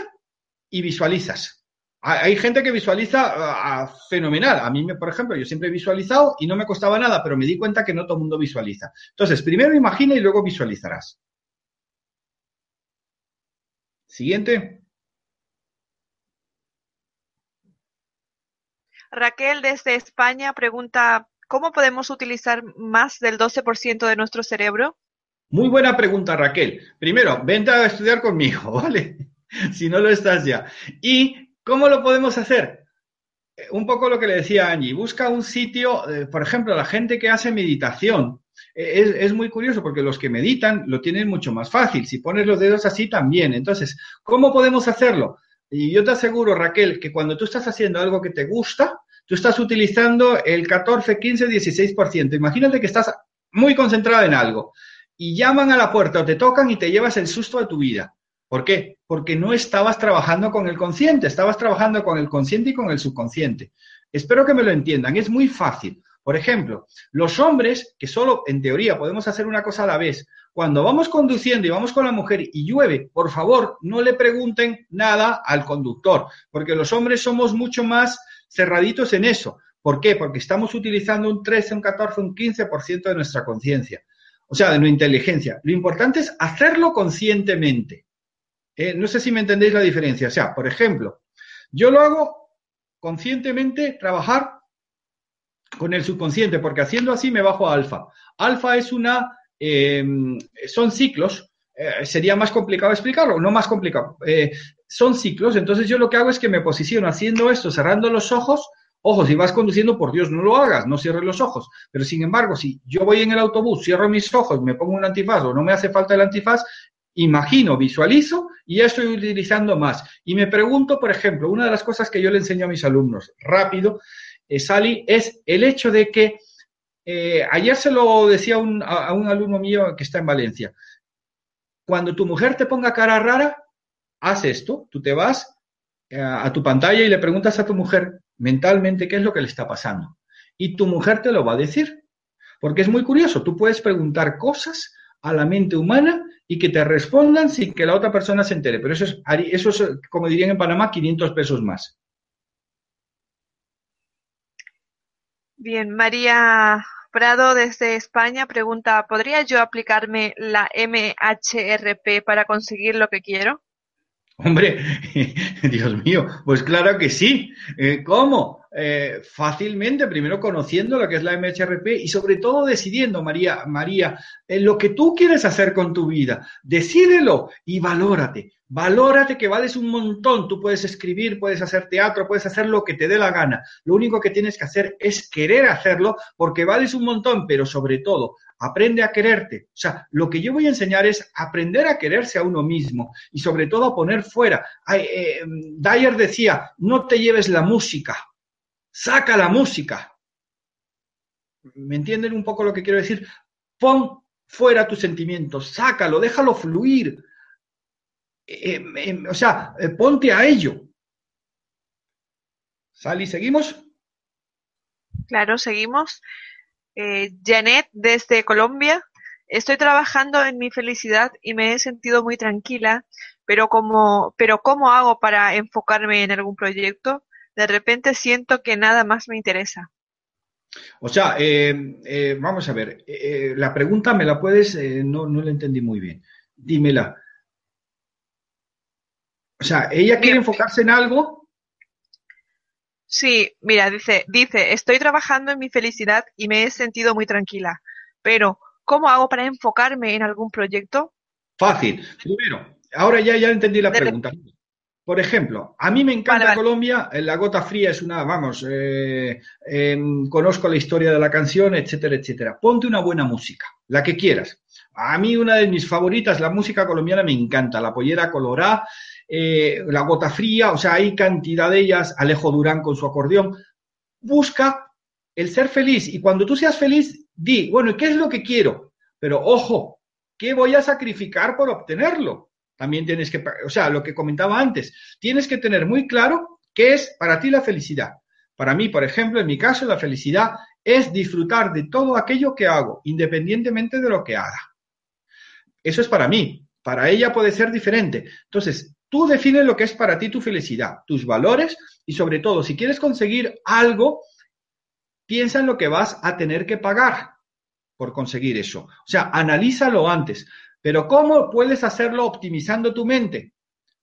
y visualizas. Hay gente que visualiza ah, ah, fenomenal. A mí, por ejemplo, yo siempre he visualizado y no me costaba nada, pero me di cuenta que no todo el mundo visualiza. Entonces, primero imagina y luego visualizarás. Siguiente. Raquel desde España pregunta, ¿cómo podemos utilizar más del 12% de nuestro cerebro? Muy buena pregunta, Raquel. Primero, vente a estudiar conmigo, (laughs) ¿vale? si no lo estás ya. ¿Y cómo lo podemos hacer? Eh, un poco lo que le decía Angie, busca un sitio, eh, por ejemplo, la gente que hace meditación, es, muy curioso porque los que meditan lo tienen mucho más fácil. Si pones los dedos así también. Entonces, ¿cómo podemos hacerlo? Y yo te aseguro, Raquel, que cuando tú estás haciendo algo que te gusta, tú estás utilizando el 14, 15, 16%. Imagínate que estás muy concentrado en algo y llaman a la puerta o te tocan y te llevas el susto de tu vida. ¿Por qué? Porque no estabas trabajando con el consciente, estabas trabajando con el consciente y con el subconsciente. Espero que me lo entiendan, es muy fácil. Por ejemplo, los hombres, que solo en teoría podemos hacer una cosa a la vez, cuando vamos conduciendo y vamos con la mujer y llueve, por favor, no le pregunten nada al conductor, porque los hombres somos mucho más cerraditos en eso. ¿Por qué? Porque estamos utilizando un 13, un 14, un 15% de nuestra conciencia, o sea, de nuestra inteligencia. Lo importante es hacerlo conscientemente. Eh, no sé si me entendéis la diferencia. O sea, por ejemplo, yo lo hago conscientemente trabajar con el subconsciente, porque haciendo así me bajo a alfa. Alfa es una, eh, son ciclos, eh, sería más complicado explicarlo, no más complicado, eh, son ciclos, entonces yo lo que hago es que me posiciono haciendo esto, cerrando los ojos, ojo, si vas conduciendo, por Dios, no lo hagas, no cierres los ojos, pero sin embargo, si yo voy en el autobús, cierro mis ojos, me pongo un antifaz o no me hace falta el antifaz, imagino, visualizo y ya estoy utilizando más. Y me pregunto, por ejemplo, una de las cosas que yo le enseño a mis alumnos, rápido, eh, Sally, es el hecho de que, eh, ayer se lo decía a, un alumno mío que está en Valencia, cuando tu mujer te ponga cara rara, haz esto, tú te vas eh, a tu pantalla y le preguntas a tu mujer mentalmente qué es lo que le está pasando. Y tu mujer te lo va a decir. Porque es muy curioso, tú puedes preguntar cosas a la mente humana y que te respondan sin que la otra persona se entere. Pero eso es, eso es como dirían en Panamá, 500 pesos más. Bien, María Prado desde España pregunta, ¿podría yo aplicarme la MHRP para conseguir lo que quiero? Hombre, (laughs) Dios mío, pues claro que sí. Eh, ¿Cómo? Eh, fácilmente, primero conociendo lo que es la MHRP y sobre todo decidiendo, María, María, en lo que tú quieres hacer con tu vida. Decídelo y valórate. Valórate que vales un montón. Tú puedes escribir, puedes hacer teatro, puedes hacer lo que te dé la gana. Lo único que tienes que hacer es querer hacerlo porque vales un montón, pero sobre todo, aprende a quererte. O sea, lo que yo voy a enseñar es aprender a quererse a uno mismo y sobre todo a poner fuera. Eh, Dyer decía, no te lleves la música, saca la música. ¿Me entienden un poco lo que quiero decir? Pon fuera tus sentimientos, sácalo, déjalo fluir eh, em, o sea, eh, ponte a ello. Sally, ¿seguimos? Claro, seguimos. Eh, Janet, desde Colombia. Estoy trabajando en mi felicidad y me he sentido muy tranquila, pero como, pero ¿cómo hago para enfocarme en algún proyecto? De repente siento que nada más me interesa. O sea, vamos a ver, la pregunta me la puedes, no, no la entendí muy bien dímela. O sea, ella quiere enfocarse en algo. Sí, mira, dice, dice, estoy trabajando en mi felicidad y me he sentido muy tranquila, pero ¿cómo hago para enfocarme en algún proyecto? Fácil. Primero, ahora ya, ya entendí la pregunta. Por ejemplo, a mí me encanta Colombia, eh, La Gota Fría es una, vamos, eh, em, conozco la historia de la canción, etcétera, etcétera. Ponte una buena música, la que quieras. A mí una de mis favoritas, la música colombiana me encanta, La Pollera Colorá, eh, La Gota Fría, o sea, hay cantidad de ellas, Alejo Durán con su acordeón. Busca el ser feliz y cuando tú seas feliz, di, bueno, ¿qué es lo que quiero? Pero ojo, ¿qué voy a sacrificar por obtenerlo? También tienes que, o sea, lo que comentaba antes, tienes que tener muy claro qué es para ti la felicidad. Para mí, por ejemplo, en mi caso, la felicidad es disfrutar de todo aquello que hago, independientemente de lo que haga. Eso es para mí. Para ella puede ser diferente. Entonces, tú defines lo que es para ti tu felicidad, tus valores y sobre todo, si quieres conseguir algo, piensa en lo que vas a tener que pagar por conseguir eso. O sea, analízalo antes. Pero ¿cómo puedes hacerlo optimizando tu mente?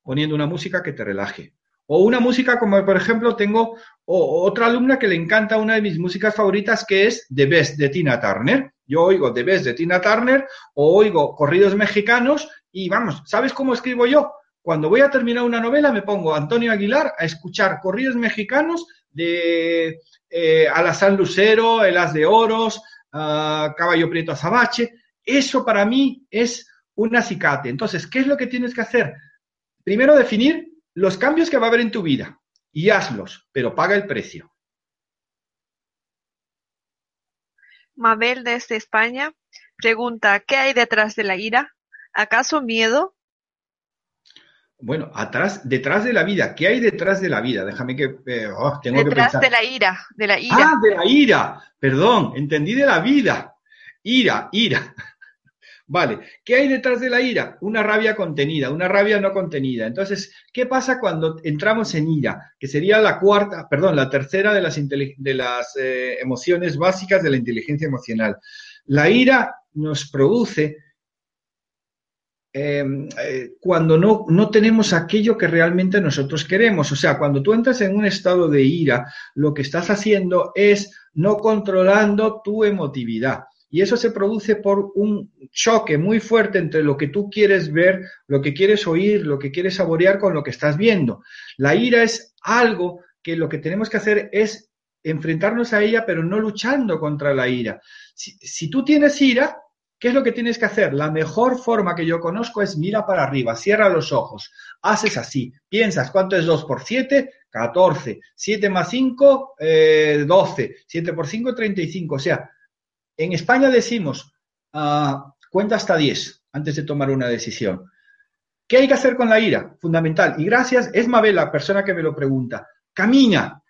Poniendo una música que te relaje. O una música como, por ejemplo, tengo otra alumna que le encanta una de mis músicas favoritas que es The Best de Tina Turner. Yo oigo The Best de Tina Turner o oigo corridos mexicanos y vamos, ¿sabes cómo escribo yo? Cuando voy a terminar una novela me pongo Antonio Aguilar a escuchar corridos mexicanos de eh, Alazán Lucero, El As de Oros, Caballo Prieto Azabache. Eso para mí es un acicate. Entonces, ¿qué es lo que tienes que hacer? Primero definir los cambios que va a haber en tu vida y hazlos, pero paga el precio. Mabel desde España pregunta, ¿qué hay detrás de la ira? ¿Acaso miedo? Bueno, atrás, detrás de la vida, ¿qué hay detrás de la vida? Déjame que eh, oh, tengo detrás de la ira, de la ira. Ah, de la ira. Perdón, entendí de la vida. Ira, ira. Vale, ¿qué hay detrás de la ira? Una rabia contenida, una rabia no contenida. Entonces, ¿qué pasa cuando entramos en ira? Que sería la cuarta, perdón, la tercera de las, eh, emociones básicas de la inteligencia emocional. La ira nos produce em, eh, cuando no, no tenemos aquello que realmente nosotros queremos. O sea, cuando tú entras en un estado de ira, lo que estás haciendo es no controlando tu emotividad. Y eso se produce por un choque muy fuerte entre lo que tú quieres ver, lo que quieres oír, lo que quieres saborear con lo que estás viendo. La ira es algo que lo que tenemos que hacer es enfrentarnos a ella, pero no luchando contra la ira. Si, tú tienes ira, ¿qué es lo que tienes que hacer? La mejor forma que yo conozco es mira para arriba, cierra los ojos, haces así, piensas, ¿cuánto es 2 por 7? 14. 7 más 5, 12. 7 por 5, 35. O sea, en España decimos, uh, cuenta hasta 10 antes de tomar una decisión. ¿Qué hay que hacer con la ira? Fundamental. Y gracias, es Mabel la persona que me lo pregunta. Camina.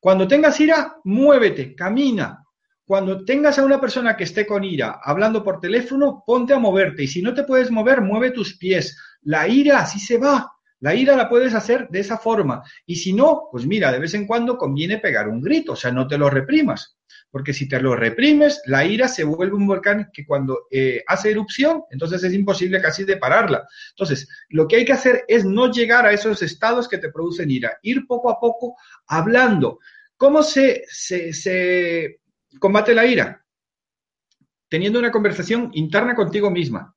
Cuando tengas ira, muévete, camina. Cuando tengas a una persona que esté con ira hablando por teléfono, ponte a moverte. Y si no te puedes mover, mueve tus pies. La ira así se va. La ira la puedes hacer de esa forma. Y si no, pues mira, de vez en cuando conviene pegar un grito, o sea, no te lo reprimas porque si te lo reprimes, la ira se vuelve un volcán que cuando eh, hace erupción, entonces es imposible casi de pararla. Entonces, lo que hay que hacer es no llegar a esos estados que te producen ira, ir poco a poco hablando. ¿Cómo se, se, se combate la ira? Teniendo una conversación interna contigo misma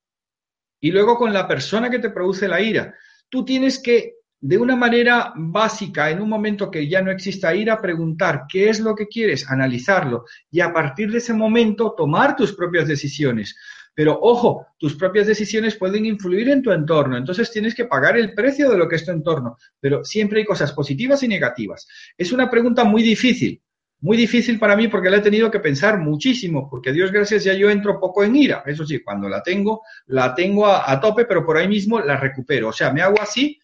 y luego con la persona que te produce la ira. Tú tienes que de una manera básica, en un momento que ya no exista, ir a preguntar qué es lo que quieres, analizarlo y a partir de ese momento tomar tus propias decisiones. Pero ojo, tus propias decisiones pueden influir en tu entorno, entonces tienes que pagar el precio de lo que es tu entorno, pero siempre hay cosas positivas y negativas. Es una pregunta muy difícil, muy difícil para mí porque la he tenido que pensar muchísimo, porque Dios gracias ya yo entro poco en ira, eso sí, cuando la tengo, la tengo a, tope, pero por ahí mismo la recupero, o sea, me hago así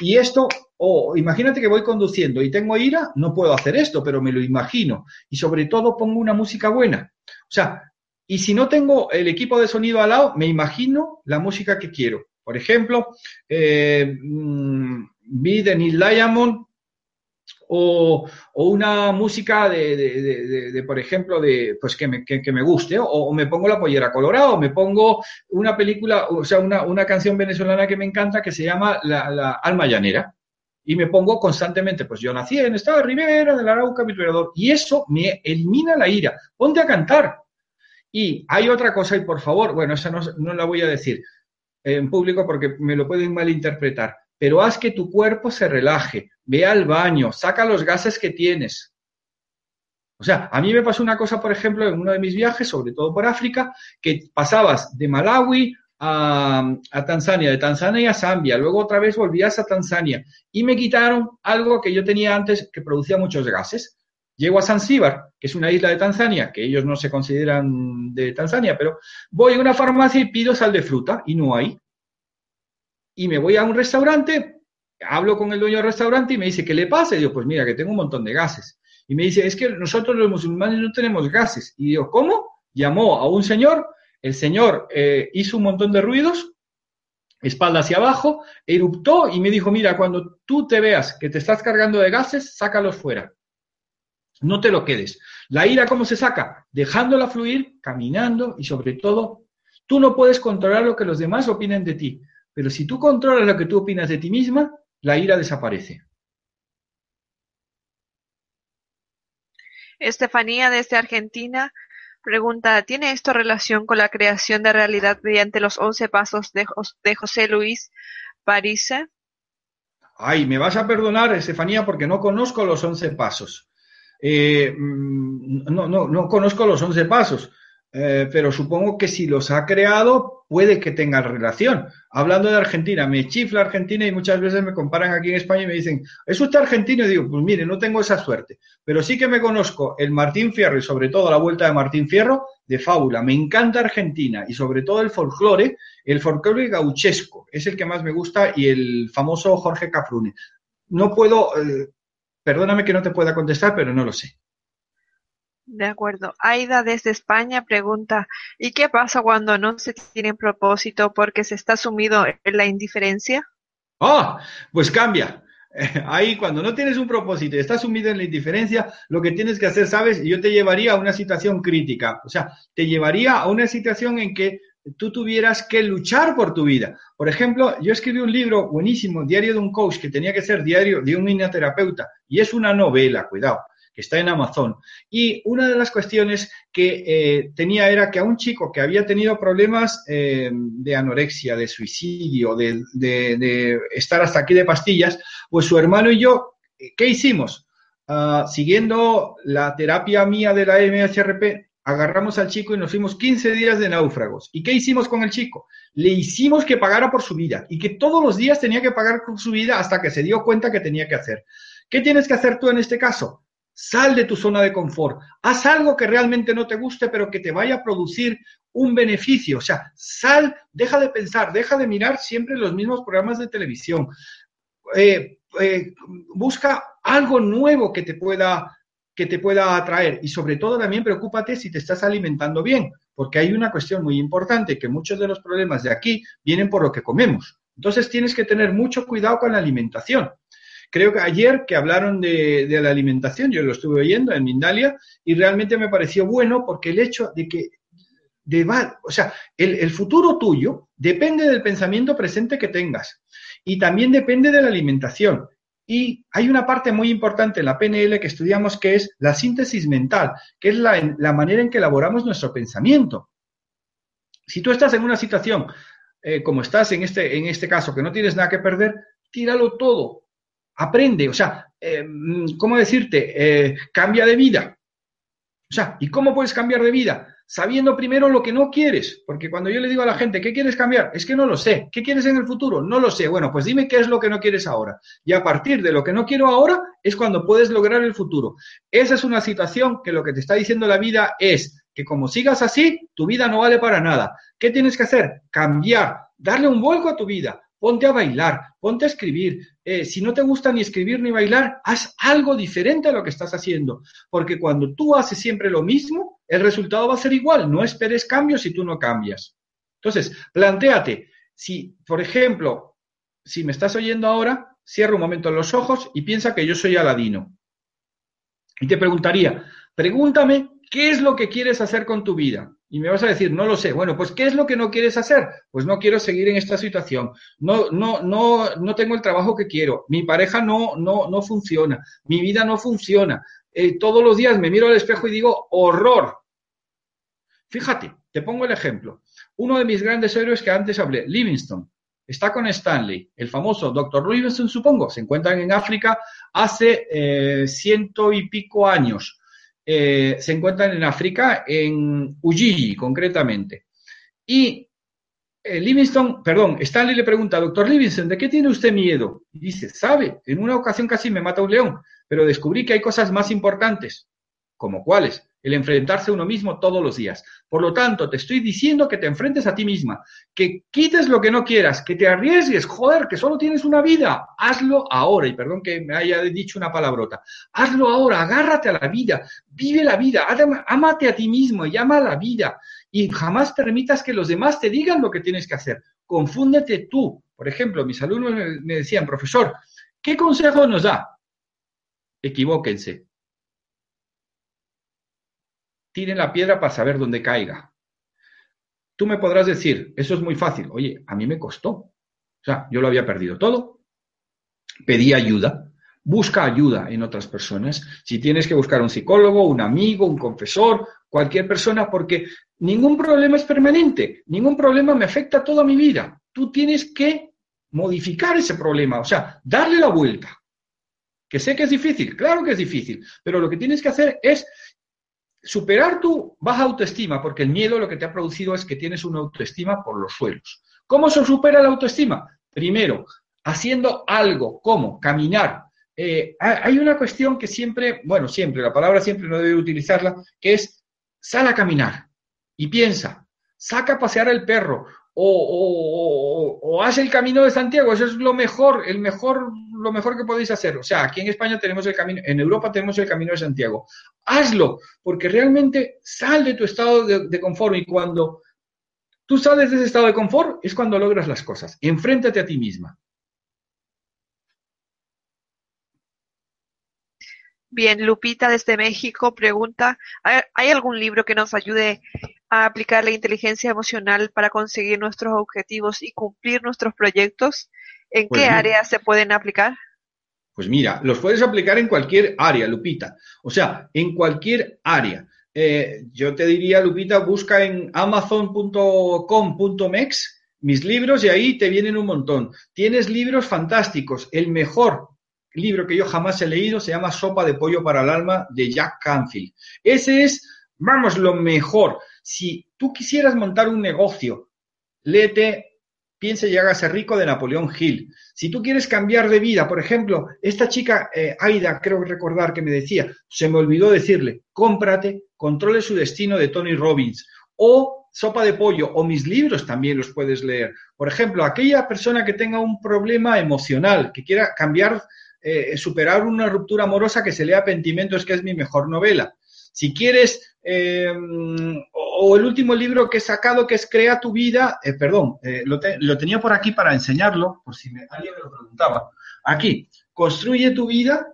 y esto, o imagínate que voy conduciendo y tengo ira, no puedo hacer esto, pero me lo imagino. Y sobre todo pongo una música buena. O sea, y si no tengo el equipo de sonido al lado, me imagino la música que quiero. Por ejemplo, eh, mm, vi de Neil Diamond o, una música de, por ejemplo, de, pues que me, que, me guste, o, me pongo la pollera colorada, o me pongo una película, o sea, una, una canción venezolana que me encanta que se llama La, Alma Llanera y me pongo constantemente, pues yo nací en Estado de Rivera, del Arauca, Vituerador, y eso me elimina la ira. Ponte a cantar. Y hay otra cosa, y por favor, bueno, esa no, no la voy a decir en público porque me lo pueden malinterpretar, pero haz que tu cuerpo se relaje, ve al baño, saca los gases que tienes. O sea, a mí me pasó una cosa, por ejemplo, en uno de mis viajes, sobre todo por África, que pasabas de Malawi a, Tanzania, de Tanzania a Zambia, luego otra vez volvías a Tanzania y me quitaron algo que yo tenía antes que producía muchos gases. Llego a Zanzíbar, que es una isla de Tanzania, que ellos no se consideran de Tanzania, pero voy a una farmacia y pido sal de fruta y no hay. Y me voy a un restaurante, hablo con el dueño del restaurante y me dice, ¿qué le pasa? Y digo, pues mira, que tengo un montón de gases. Y me dice, es que nosotros los musulmanes no tenemos gases. Y digo, ¿cómo? Llamó a un señor el señor eh, hizo un montón de ruidos, espalda hacia abajo, eruptó y me dijo, mira, cuando tú te veas que te estás cargando de gases, sácalos fuera. No te lo quedes. La ira, ¿cómo se saca? Dejándola fluir, caminando y sobre todo, tú no puedes controlar lo que los demás opinen de ti, pero si tú controlas lo que tú opinas de ti misma, la ira desaparece. Estefanía desde Argentina Pregunta: ¿Tiene esto relación con la creación de realidad mediante los once pasos de, José Luis Parise? Ay, me vas a perdonar, Estefanía, porque no conozco los once pasos. Eh, mm, no, no, no conozco los once pasos. Eh, pero supongo que si los ha creado puede que tenga relación. Hablando de Argentina, me chifla Argentina y muchas veces me comparan aquí en España y me dicen, ¿es usted argentino? Y digo, pues mire, no tengo esa suerte, pero sí que me conozco el Martín Fierro y sobre todo la vuelta de Martín Fierro de fábula. Me encanta Argentina y sobre todo el folclore, el folclore gauchesco, es el que más me gusta y el famoso Jorge Cafrune. No puedo, eh, perdóname que no te pueda contestar, pero no lo sé. De acuerdo. Aida desde España pregunta, ¿y qué pasa cuando no se tiene propósito porque se está sumido en la indiferencia? Ah, pues cambia. (laughs) Ahí cuando no tienes un propósito y estás sumido en la indiferencia, lo que tienes que hacer, ¿sabes? Yo te llevaría a una situación crítica. O sea, te llevaría a una situación en que tú tuvieras que luchar por tu vida. Por ejemplo, yo escribí un libro buenísimo, Diario de un Coach, que tenía que ser diario de un terapeuta, y es una novela, cuidado que está en Amazon. Y una de las cuestiones que eh, tenía era que a un chico que había tenido problemas eh, de anorexia, de suicidio, de, estar hasta aquí de pastillas, pues su hermano y yo, ¿qué hicimos? Ah, siguiendo la terapia mía de la MHRP, agarramos al chico y nos fuimos 15 días de náufragos. ¿Y qué hicimos con el chico? Le hicimos que pagara por su vida y que todos los días tenía que pagar por su vida hasta que se dio cuenta que tenía que hacer. ¿Qué tienes que hacer tú en este caso? Sal de tu zona de confort. Haz algo que realmente no te guste, pero que te vaya a producir un beneficio. O sea, sal, deja de pensar, deja de mirar siempre los mismos programas de televisión. Eh, eh, busca algo nuevo que te pueda que te pueda atraer y sobre todo también preocúpate si te estás alimentando bien, porque hay una cuestión muy importante que muchos de los problemas de aquí vienen por lo que comemos. Entonces tienes que tener mucho cuidado con la alimentación. Creo que ayer que hablaron de, la alimentación, yo lo estuve oyendo en Mindalia y realmente me pareció bueno porque el hecho de que o sea, el, futuro tuyo depende del pensamiento presente que tengas y también depende de la alimentación. Y hay una parte muy importante en la PNL que estudiamos que es la síntesis mental, que es la, manera en que elaboramos nuestro pensamiento. Si tú estás en una situación eh, como estás en este, en este caso, que no tienes nada que perder, tíralo todo, aprende, o sea, eh, ¿cómo decirte? Eh, cambia de vida. O sea, ¿y cómo puedes cambiar de vida? Sabiendo primero lo que no quieres, porque cuando yo le digo a la gente, ¿qué quieres cambiar? Es que no lo sé. ¿Qué quieres en el futuro? No lo sé. Bueno, pues dime qué es lo que no quieres ahora. Y a partir de lo que no quiero ahora es cuando puedes lograr el futuro. Esa es una situación que lo que te está diciendo la vida es que como sigas así, tu vida no vale para nada. ¿Qué tienes que hacer? Cambiar, darle un vuelco a tu vida, ponte a bailar, ponte a escribir. Eh, si no te gusta ni escribir ni bailar, haz algo diferente a lo que estás haciendo, porque cuando tú haces siempre lo mismo, el resultado va a ser igual. No esperes cambios si tú no cambias. Entonces, planteate, si, por ejemplo, si me estás oyendo ahora, cierra un momento los ojos y piensa que yo soy Aladino. Y te preguntaría, pregúntame qué es lo que quieres hacer con tu vida. Y me vas a decir, no lo sé. Bueno, pues ¿qué es lo que no quieres hacer? Pues no quiero seguir en esta situación. No, no, no, no tengo el trabajo que quiero. Mi pareja no, no, no funciona. Mi vida no funciona. Eh, todos los días me miro al espejo y digo, horror. Fíjate, te pongo el ejemplo. Uno de mis grandes héroes que antes hablé, Livingstone, está con Stanley, el famoso Dr. Livingstone, supongo, se encuentran en África hace eh, ciento y pico años. Eh, se encuentran en África, en Ujiji concretamente. Y eh, Livingstone, perdón, Stanley le pregunta, doctor Livingstone, ¿de qué tiene usted miedo? Y dice, sabe, en una ocasión casi me mata un león, pero descubrí que hay cosas más importantes. ¿Como cuáles? El enfrentarse a uno mismo todos los días. Por lo tanto, te estoy diciendo que te enfrentes a ti misma, que quites lo que no quieras, que te arriesgues, joder, que solo tienes una vida, hazlo ahora, y perdón que me haya dicho una palabrota, hazlo ahora, agárrate a la vida, vive la vida, ámate a ti mismo y ama a la vida, y jamás permitas que los demás te digan lo que tienes que hacer. Confúndete tú. Por ejemplo, mis alumnos me decían, profesor, ¿qué consejo nos da? Equivóquense tiren la piedra para saber dónde caiga. Tú me podrás decir, eso es muy fácil. Oye, a mí me costó. O sea, yo lo había perdido todo. Pedí ayuda. Busca ayuda en otras personas. Si tienes que buscar un psicólogo, un amigo, un confesor, cualquier persona, porque ningún problema es permanente. Ningún problema me afecta toda mi vida. Tú tienes que modificar ese problema, o sea, darle la vuelta. Que sé que es difícil, claro que es difícil, pero lo que tienes que hacer es superar tu baja autoestima, porque el miedo lo que te ha producido es que tienes una autoestima por los suelos. ¿Cómo se supera la autoestima? Primero, haciendo algo, como caminar. Eh, hay una cuestión que siempre, bueno, siempre, la palabra siempre no debe utilizarla, que es sal a caminar y piensa, saca a pasear al perro o, o, haz el camino de Santiago, eso es lo mejor, el mejor, lo mejor que podéis hacer. O sea, aquí en España tenemos el camino, en Europa tenemos el camino de Santiago. Hazlo, porque realmente sal de tu estado de, confort y cuando tú sales de ese estado de confort es cuando logras las cosas. Enfréntate a ti misma. Bien, Lupita desde México pregunta, ¿hay algún libro que nos ayude a aplicar la inteligencia emocional para conseguir nuestros objetivos y cumplir nuestros proyectos? ¿En Pues qué mira. áreas se pueden aplicar? Pues mira, los puedes aplicar en cualquier área, Lupita. O sea, en cualquier área. Eh, yo te diría, Lupita, busca en amazon.com.mex mis libros y ahí te vienen un montón. Tienes libros fantásticos. El mejor libro que yo jamás he leído se llama Sopa de Pollo para el Alma de Jack Canfield. Ese es, vamos, lo mejor. Si tú quisieras montar un negocio, léete Piense y hágase rico de Napoleón Hill. Si tú quieres cambiar de vida, por ejemplo, esta chica, eh, Aida, creo recordar que me decía, se me olvidó decirle, cómprate, controle su destino de Tony Robbins. O Sopa de Pollo, o mis libros también los puedes leer. Por ejemplo, aquella persona que tenga un problema emocional, que quiera cambiar, eh, superar una ruptura amorosa, que se lea Pentimentos, que es mi mejor novela. Si quieres, eh, o el último libro que he sacado, que es Crea tu vida, eh, perdón, eh, lo, te- lo tenía por aquí para enseñarlo, por si alguien me lo preguntaba. Aquí, Construye tu vida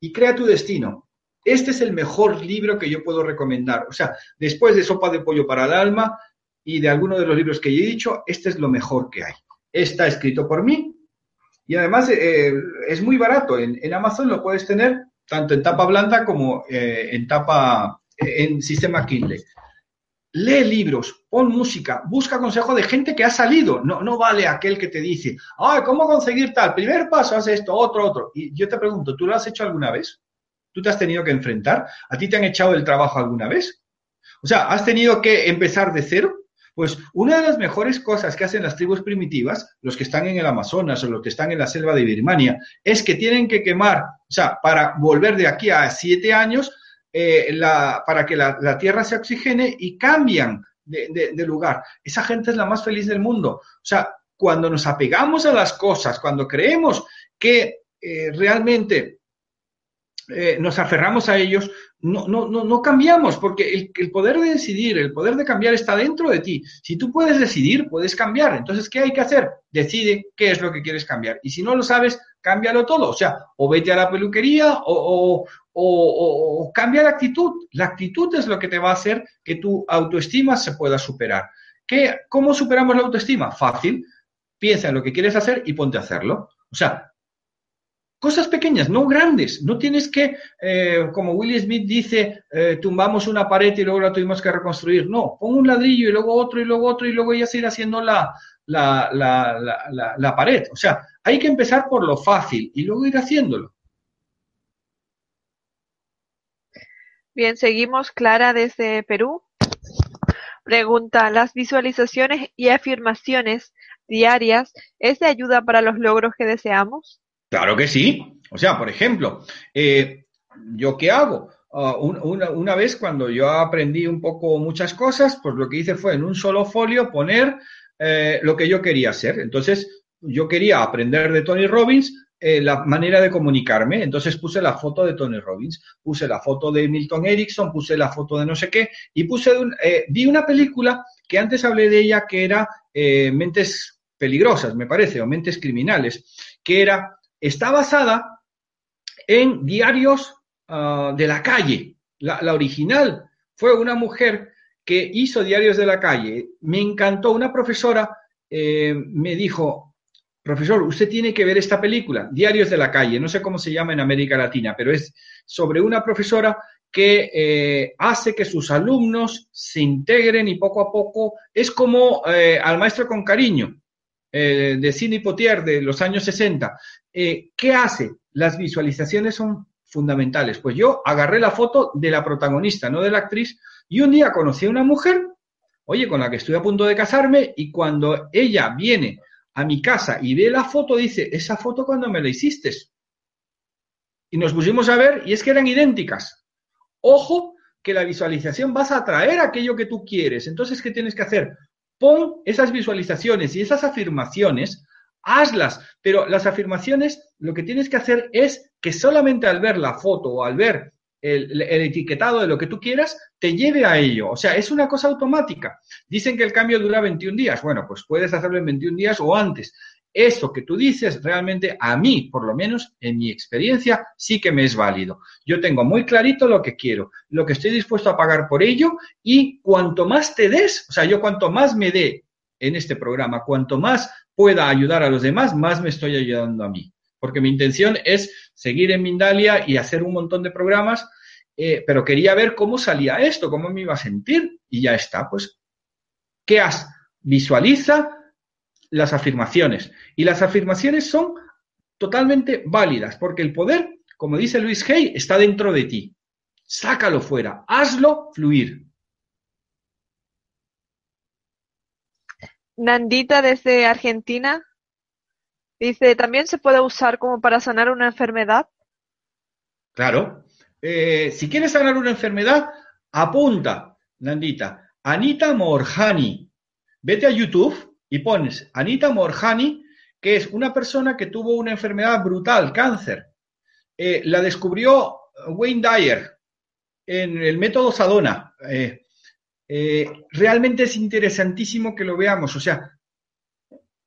y crea tu destino. Este es el mejor libro que yo puedo recomendar. O sea, después de Sopa de Pollo para el Alma y de alguno de los libros que yo he dicho, este es lo mejor que hay. Está escrito por mí y además es muy barato. En Amazon lo puedes tener tanto en tapa blanda como eh, en tapa en sistema Kindle. Lee libros, pon música, busca consejo de gente que ha salido. No, no vale aquel que te dice, ay, ¿cómo conseguir tal? Primer paso, haz esto, otro, otro. Y yo te pregunto, ¿tú lo has hecho alguna vez? ¿Tú te has tenido que enfrentar? ¿A ti te han echado del trabajo alguna vez? O sea, ¿has tenido que empezar de cero? Pues una de las mejores cosas que hacen las tribus primitivas, los que están en el Amazonas o los que están en la selva de Birmania, es que tienen que quemar, o sea, para volver de aquí a siete años, eh, para que la, tierra se oxigene y cambian de, lugar. Esa gente es la más feliz del mundo. O sea, cuando nos apegamos a las cosas, cuando creemos que eh, realmente eh, nos aferramos a ellos, no, no, no, no cambiamos, porque el, poder de decidir, el poder de cambiar está dentro de ti. Si tú puedes decidir, puedes cambiar. Entonces, ¿qué hay que hacer? Decide qué es lo que quieres cambiar. Y si no lo sabes, cámbialo todo. O sea, o vete a la peluquería, o, o, o, cambia la actitud. La actitud es lo que te va a hacer que tu autoestima se pueda superar. ¿Qué, ¿Cómo superamos la autoestima? Fácil. Piensa en lo que quieres hacer y ponte a hacerlo. O sea, cosas pequeñas, no grandes. No tienes que, eh, como Willie Smith dice, eh, tumbamos una pared y luego la tuvimos que reconstruir. No, pon un ladrillo y luego otro y luego otro y luego ya se irá haciendo la, la, la, la pared. O sea, hay que empezar por lo fácil y luego ir haciéndolo. Bien, seguimos. Clara desde Perú. Pregunta, ¿las visualizaciones y afirmaciones diarias es de ayuda para los logros que deseamos? Claro que sí. O sea, por ejemplo, eh, ¿yo qué hago? Ah, una, vez cuando yo aprendí un poco muchas cosas, pues lo que hice fue en un solo folio poner eh, lo que yo quería hacer. Entonces, yo quería aprender de Tony Robbins, eh, la manera de comunicarme. Entonces puse la foto de Tony Robbins, puse la foto de Milton Erickson, puse la foto de no sé qué y puse, eh, vi una película que antes hablé de ella que era Mentes Peligrosas, me parece, o Mentes Criminales, que era, está basada en diarios ah, de la calle. La, original fue una mujer que hizo diarios de la calle. Me encantó, una profesora me dijo, profesor, usted tiene que ver esta película, Diarios de la calle, no sé cómo se llama en América Latina, pero es sobre una profesora que eh, hace que sus alumnos se integren y poco a poco es como eh, al maestro con cariño eh, de Sidney Potier de los años 60. ¿Qué hace? Las visualizaciones son fundamentales. Pues yo agarré la foto de la protagonista, no de la actriz, y un día conocí a una mujer, oye, con la que estoy a punto de casarme, y cuando ella viene a mi casa y ve la foto, dice, esa foto cuando me la hiciste. Y nos pusimos a ver y es que eran idénticas. Ojo que la visualización vas a atraer aquello que tú quieres. Entonces, ¿qué tienes que hacer? Pon esas visualizaciones y esas afirmaciones, hazlas, pero las afirmaciones lo que tienes que hacer es que solamente al ver la foto o al ver el, etiquetado de lo que tú quieras, te lleve a ello. O sea, es una cosa automática. Dicen que el cambio dura 21 días. Bueno, pues puedes hacerlo en 21 días o antes. Eso que tú dices realmente a mí, por lo menos en mi experiencia, sí que me es válido. Yo tengo muy clarito lo que quiero, lo que estoy dispuesto a pagar por ello y cuanto más te des, o sea, yo cuanto más me dé en este programa, cuanto más pueda ayudar a los demás, más me estoy ayudando a mí porque mi intención es seguir en Mindalia y hacer un montón de programas, eh, pero quería ver cómo salía esto, cómo me iba a sentir y ya está, pues, ¿qué has? Visualiza las afirmaciones y las afirmaciones son totalmente válidas porque el poder, como dice Luis Hay, está dentro de ti. Sácalo fuera, hazlo fluir. Nandita desde Argentina Dice, ¿también se puede usar como para sanar una enfermedad? Claro. Eh, si quieres sanar una enfermedad, apunta, Nandita, Anita Morjani. Vete a YouTube y pones Anita Morjani, que es una persona que tuvo una enfermedad brutal, cáncer. Eh, la descubrió Wayne Dyer en el método Sadona. Eh, realmente es interesantísimo que lo veamos. O sea,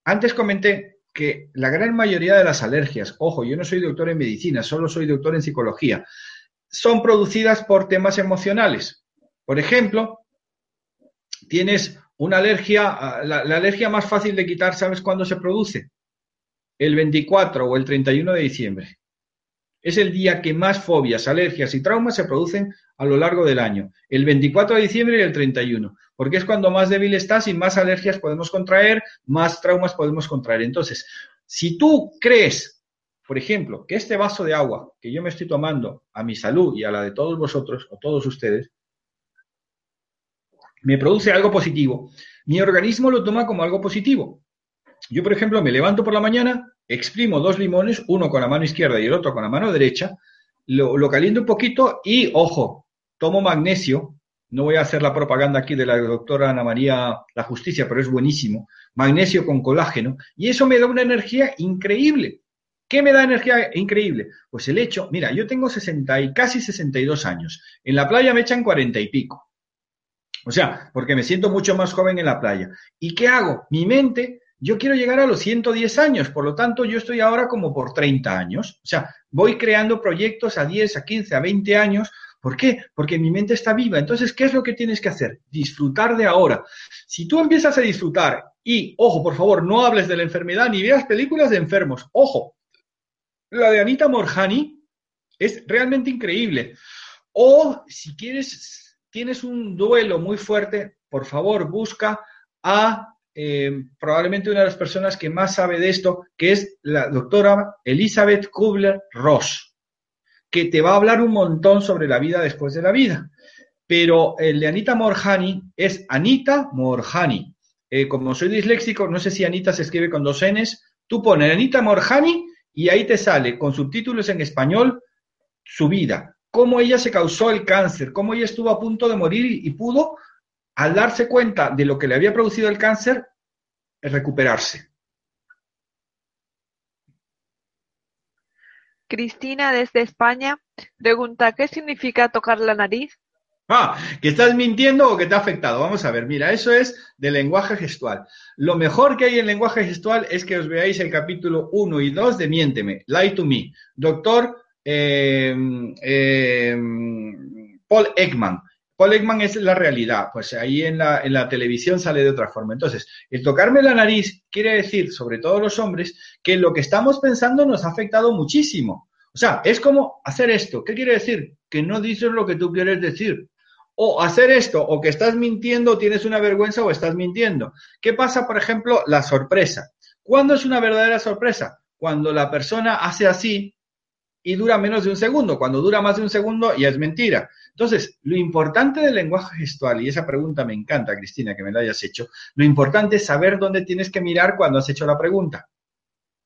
antes comenté que la gran mayoría de las alergias, ojo, yo no soy doctor en medicina, solo soy doctor en psicología, son producidas por temas emocionales. Por ejemplo, tienes una alergia, ah, la, alergia más fácil de quitar, ¿sabes cuándo se produce? El 24 o el 31 de diciembre. Es el día que más fobias, alergias y traumas se producen a lo largo del año. El 24 de diciembre y el 31 porque es cuando más débil estás y más alergias podemos contraer, más traumas podemos contraer. Entonces, si tú crees, por ejemplo, que este vaso de agua que yo me estoy tomando a mi salud y a la de todos vosotros o todos ustedes, me produce algo positivo, mi organismo lo toma como algo positivo. Yo, por ejemplo, me levanto por la mañana, exprimo dos limones, uno con la mano izquierda y el otro con la mano derecha, lo, lo caliento un poquito y, ojo, tomo magnesio no voy a hacer la propaganda aquí de la doctora Ana María La Justicia, pero es buenísimo, magnesio con colágeno, y eso me da una energía increíble. ¿Qué me da energía increíble? Pues el hecho, mira, yo tengo 60 y casi 62 años, en la playa me echan 40 y pico. O sea, porque me siento mucho más joven en la playa. ¿Y qué hago? Mi mente yo quiero llegar a los 110 años, por lo tanto yo estoy ahora como por 30 años. O sea, voy creando proyectos a 10, a 15, a 20 años. ¿Por qué? Porque mi mente está viva. Entonces, ¿qué es lo que tienes que hacer? Disfrutar de ahora. Si tú empiezas a disfrutar y, ojo, por favor, no hables de la enfermedad ni veas películas de enfermos. Ojo, la de Anita Morjani es realmente increíble. O si quieres, tienes un duelo muy fuerte, por favor, busca a eh, probablemente una de las personas que más sabe de esto, que es la doctora Elizabeth Kubler-Ross, que te va a hablar un montón sobre la vida después de la vida. Pero el de Anita Morjani es Anita Morjani. Eh, como soy disléxico, no sé si Anita se escribe con dos Ns, tú pones Anita Morjani y ahí te sale con subtítulos en español su vida, cómo ella se causó el cáncer, cómo ella estuvo a punto de morir y pudo al darse cuenta de lo que le había producido el cáncer, recuperarse. Cristina desde España pregunta, ¿qué significa tocar la nariz? Ah, que estás mintiendo o que te ha afectado. Vamos a ver, mira, eso es de lenguaje gestual. Lo mejor que hay en lenguaje gestual es que os veáis el capítulo 1 y 2 de Miénteme, Lie to Me. Doctor eh, eh, Paul Ekman. Paul es la realidad, pues ahí en la, en la televisión sale de otra forma. Entonces, el tocarme la nariz quiere decir, sobre todo los hombres, que lo que estamos pensando nos ha afectado muchísimo. O sea, es como hacer esto. ¿Qué quiere decir? Que no dices lo que tú quieres decir. O hacer esto, o que estás mintiendo, tienes una vergüenza o estás mintiendo. ¿Qué pasa, por ejemplo, la sorpresa? ¿Cuándo es una verdadera sorpresa? Cuando la persona hace así y dura menos de un segundo. Cuando dura más de un segundo ya es mentira. Entonces, lo importante del lenguaje gestual, y esa pregunta me encanta, Cristina, que me la hayas hecho, lo importante es saber dónde tienes que mirar cuando has hecho la pregunta.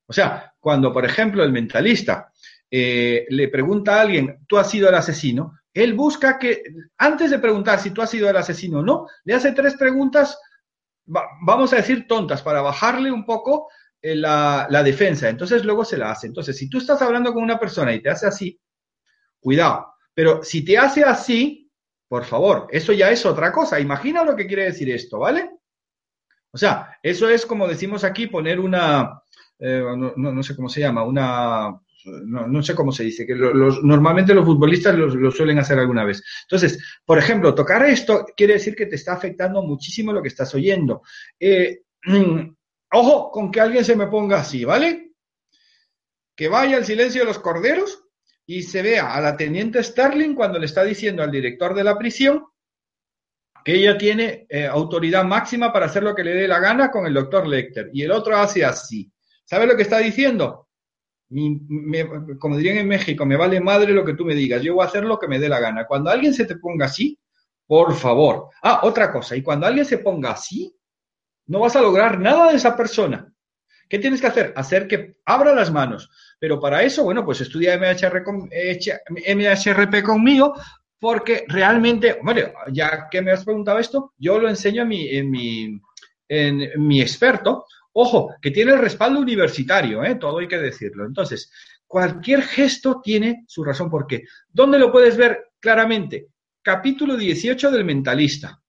O sea, cuando, por ejemplo, el mentalista eh, le pregunta a alguien, ¿tú has sido el asesino? Él busca que, antes de preguntar si tú has sido el asesino o no, le hace tres preguntas, vamos a decir tontas, para bajarle un poco eh, la, la defensa. Entonces luego se la hace. Entonces, si tú estás hablando con una persona y te hace así, cuidado, pero si te hace así, por favor, eso ya es otra cosa. Imagina lo que quiere decir esto, ¿vale? O sea, eso es como decimos aquí, poner una, eh, no, sé cómo se llama, una, no, sé cómo se dice, que los, normalmente los futbolistas lo, suelen hacer alguna vez. Entonces, por ejemplo, tocar esto quiere decir que te está afectando muchísimo lo que estás oyendo. Eh, (clears throat) ojo con que alguien se me ponga así, ¿vale? Que vaya el silencio de los corderos y se vea a la teniente Sterling cuando le está diciendo al director de la prisión que ella tiene eh, autoridad máxima para hacer lo que le dé la gana con el doctor Lecter. Y el otro hace así. ¿Sabe lo que está diciendo? como dirían en México, me vale madre lo que tú me digas, yo voy a hacer lo que me dé la gana. Cuando alguien se te ponga así, por favor. Ah, otra cosa, y cuando alguien se ponga así, no vas a lograr nada de esa persona. ¿Qué tienes que hacer? Hacer que abra las manos. Pero para eso, bueno, pues estudia MHR MHRP conmigo, porque realmente, bueno, ya que me has preguntado esto, yo lo enseño en mi, en mi, en mi experto. Ojo, que tiene el respaldo universitario, ¿eh? todo hay que decirlo. Entonces, cualquier gesto tiene su razón. ¿Por qué? ¿Dónde lo puedes ver claramente? Capítulo 18 del Mentalista.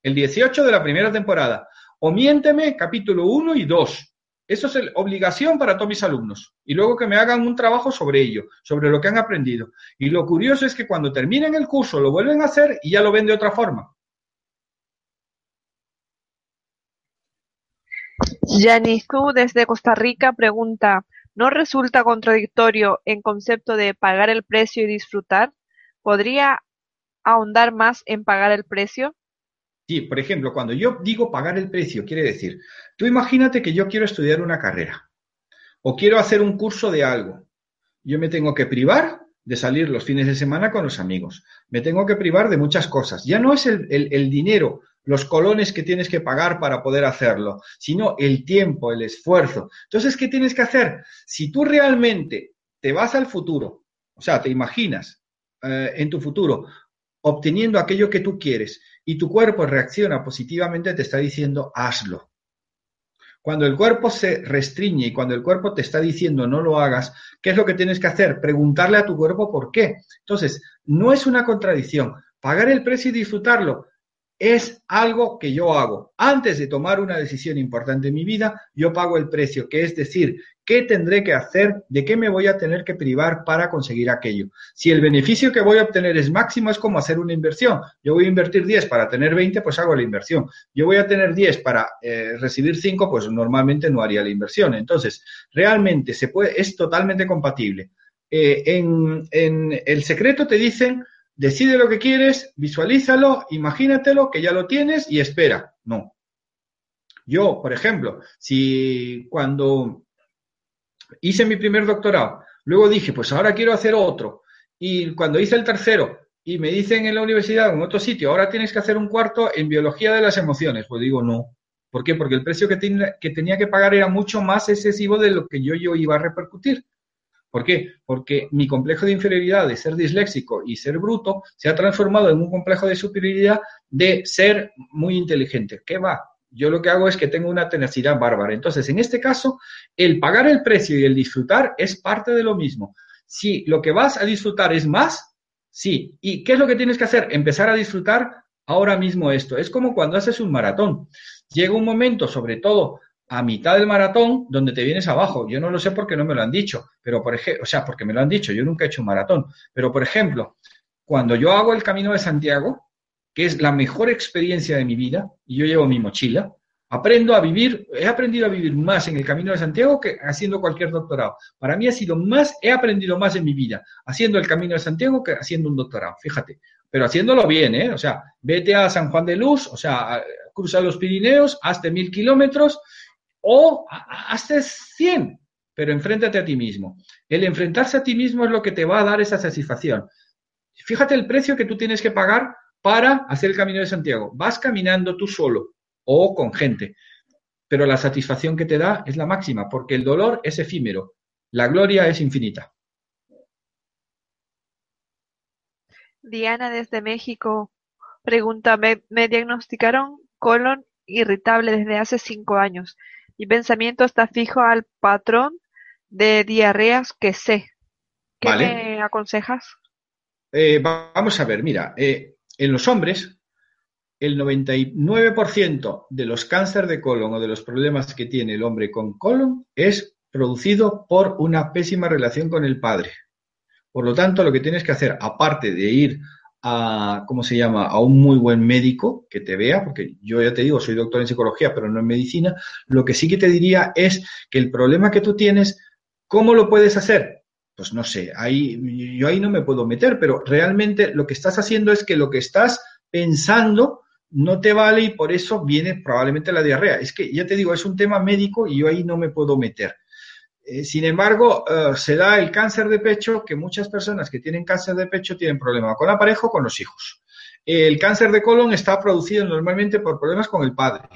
El 18 de la primera temporada. O miénteme, capítulo 1 y 2. Eso es obligación para todos mis alumnos. Y luego que me hagan un trabajo sobre ello, sobre lo que han aprendido. Y lo curioso es que cuando terminen el curso lo vuelven a hacer y ya lo ven de otra forma. Yanisu desde Costa Rica pregunta, ¿no resulta contradictorio en concepto de pagar el precio y disfrutar? ¿Podría ahondar más en pagar el precio? Sí, por ejemplo, cuando yo digo pagar el precio, quiere decir, tú imagínate que yo quiero estudiar una carrera o quiero hacer un curso de algo. Yo me tengo que privar de salir los fines de semana con los amigos. Me tengo que privar de muchas cosas. Ya no es el, dinero, los colones que tienes que pagar para poder hacerlo, sino el tiempo, el esfuerzo. Entonces, ¿qué tienes que hacer? Si tú realmente te vas al futuro, o sea, te imaginas eh, en tu futuro obteniendo aquello que tú quieres y tu cuerpo reacciona positivamente, te está diciendo hazlo. Cuando el cuerpo se restringe y cuando el cuerpo te está diciendo no lo hagas, ¿qué es lo que tienes que hacer? Preguntarle a tu cuerpo por qué. Entonces, no es una contradicción. Pagar el precio y disfrutarlo. Es algo que yo hago. Antes de tomar una decisión importante en mi vida, yo pago el precio, que es decir, qué tendré que hacer, de qué me voy a tener que privar para conseguir aquello. Si el beneficio que voy a obtener es máximo, es como hacer una inversión. Yo voy a invertir 10 para tener 20, pues hago la inversión. Yo voy a tener 10 para eh, recibir 5, pues normalmente no haría la inversión. Entonces, realmente se puede, es totalmente compatible. Eh, en, en el secreto te dicen Decide lo que quieres, visualízalo, imagínatelo, que ya lo tienes y espera. No. Yo, por ejemplo, si cuando hice mi primer doctorado, luego dije, pues ahora quiero hacer otro, y cuando hice el tercero y me dicen en la universidad, en otro sitio, ahora tienes que hacer un cuarto en biología de las emociones, pues digo, no. ¿Por qué? Porque el precio que, que tenía que pagar era mucho más excesivo de lo que yo, yo iba a repercutir. ¿Por qué? Porque mi complejo de inferioridad de ser disléxico y ser bruto se ha transformado en un complejo de superioridad de ser muy inteligente. ¿Qué va? Yo lo que hago es que tengo una tenacidad bárbara. Entonces, en este caso, el pagar el precio y el disfrutar es parte de lo mismo. Si lo que vas a disfrutar es más, sí. ¿Y qué es lo que tienes que hacer? Empezar a disfrutar ahora mismo esto. Es como cuando haces un maratón. Llega un momento, sobre todo a mitad del maratón donde te vienes abajo. Yo no lo sé porque no me lo han dicho, pero por ejemplo, o sea, porque me lo han dicho, yo nunca he hecho un maratón, pero por ejemplo, cuando yo hago el Camino de Santiago, que es la mejor experiencia de mi vida, y yo llevo mi mochila, aprendo a vivir, he aprendido a vivir más en el Camino de Santiago que haciendo cualquier doctorado. Para mí ha sido más, he aprendido más en mi vida haciendo el Camino de Santiago que haciendo un doctorado, fíjate. Pero haciéndolo bien, ¿eh? O sea, vete a San Juan de Luz, o sea, cruza los Pirineos, hazte mil kilómetros o hazte 100, pero enfréntate a ti mismo. El enfrentarse a ti mismo es lo que te va a dar esa satisfacción. Fíjate el precio que tú tienes que pagar para hacer el camino de Santiago. Vas caminando tú solo o con gente, pero la satisfacción que te da es la máxima, porque el dolor es efímero, la gloria es infinita. Diana desde México pregunta, me, me diagnosticaron colon irritable desde hace cinco años. Mi pensamiento está fijo al patrón de diarreas que sé. ¿Qué me aconsejas? Eh, vamos a ver, mira, eh, en los hombres, el 99% de los cánceres de colon o de los problemas que tiene el hombre con colon es producido por una pésima relación con el padre. Por lo tanto, lo que tienes que hacer, aparte de ir a, ¿cómo se llama?, a un muy buen médico que te vea, porque yo ya te digo, soy doctor en psicología, pero no en medicina, lo que sí que te diría es que el problema que tú tienes, ¿cómo lo puedes hacer? Pues no sé, ahí, yo ahí no me puedo meter, pero realmente lo que estás haciendo es que lo que estás pensando no te vale y por eso viene probablemente la diarrea. Es que ya te digo, es un tema médico y yo ahí no me puedo meter. Eh, sin embargo, eh, se da el cáncer de pecho, que muchas personas que tienen cáncer de pecho tienen problema con la pareja o con los hijos. El cáncer de colon está producido normalmente por problemas con el padre.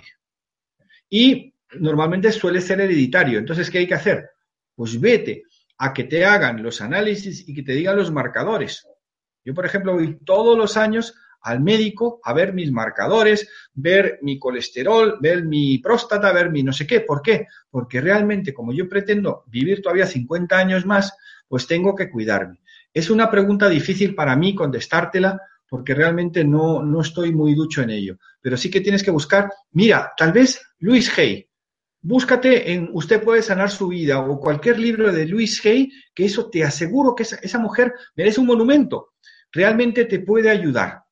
Y normalmente suele ser hereditario. Entonces, ¿qué hay que hacer? Pues vete a que te hagan los análisis y que te digan los marcadores. Yo, por ejemplo, voy todos los años al médico a ver mis marcadores, ver mi colesterol, ver mi próstata, ver mi no sé qué. ¿Por qué? Porque realmente como yo pretendo vivir todavía 50 años más, pues tengo que cuidarme. Es una pregunta difícil para mí contestártela porque realmente no, no estoy muy ducho en ello. Pero sí que tienes que buscar, mira, tal vez Luis Hay, búscate en Usted puede sanar su vida o cualquier libro de Luis Hay, que eso te aseguro que esa, esa mujer merece un monumento. Realmente te puede ayudar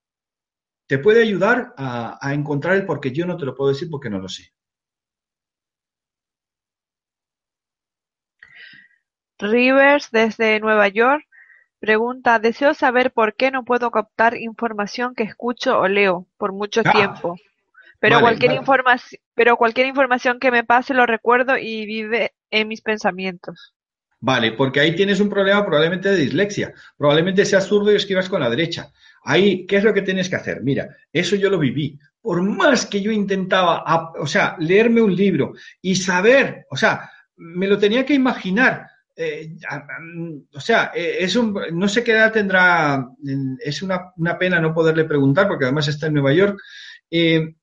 te puede ayudar a, encontrar el por qué. Yo no te lo puedo decir porque no lo sé. Rivers desde Nueva York pregunta, deseo saber por qué no puedo captar información que escucho o leo por mucho ah. tiempo. Pero cualquier pero cualquier información que me pase lo recuerdo y vive en mis pensamientos. Vale, porque ahí tienes un problema probablemente de dislexia. Probablemente seas zurdo y escribas con la derecha. Ahí, ¿qué es lo que tienes que hacer? Mira, eso yo lo viví. Por más que yo intentaba, o sea, leerme un libro y saber, o sea, me lo tenía que imaginar. Eh, o sea, eh, es un, no sé qué edad tendrá, es una, pena no poderle preguntar porque además está en Nueva York. Eh,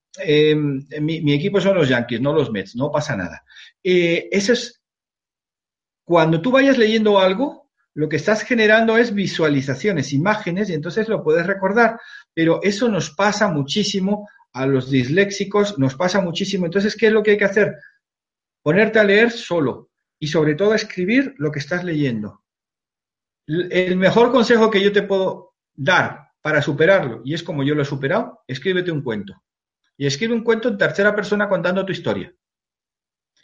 mi, mi, equipo son los Yankees, no los Mets, no pasa nada. eso es, cuando tú vayas leyendo algo, lo que estás generando es visualizaciones, imágenes, y entonces lo puedes recordar. Pero eso nos pasa muchísimo a los disléxicos nos pasa muchísimo. Entonces, ¿qué es lo que hay que hacer? Ponerte a leer solo y sobre todo a escribir lo que estás leyendo. El mejor consejo que yo te puedo dar para superarlo, y es como yo lo he superado, escríbete un cuento. Y escribe un cuento en tercera persona contando tu historia.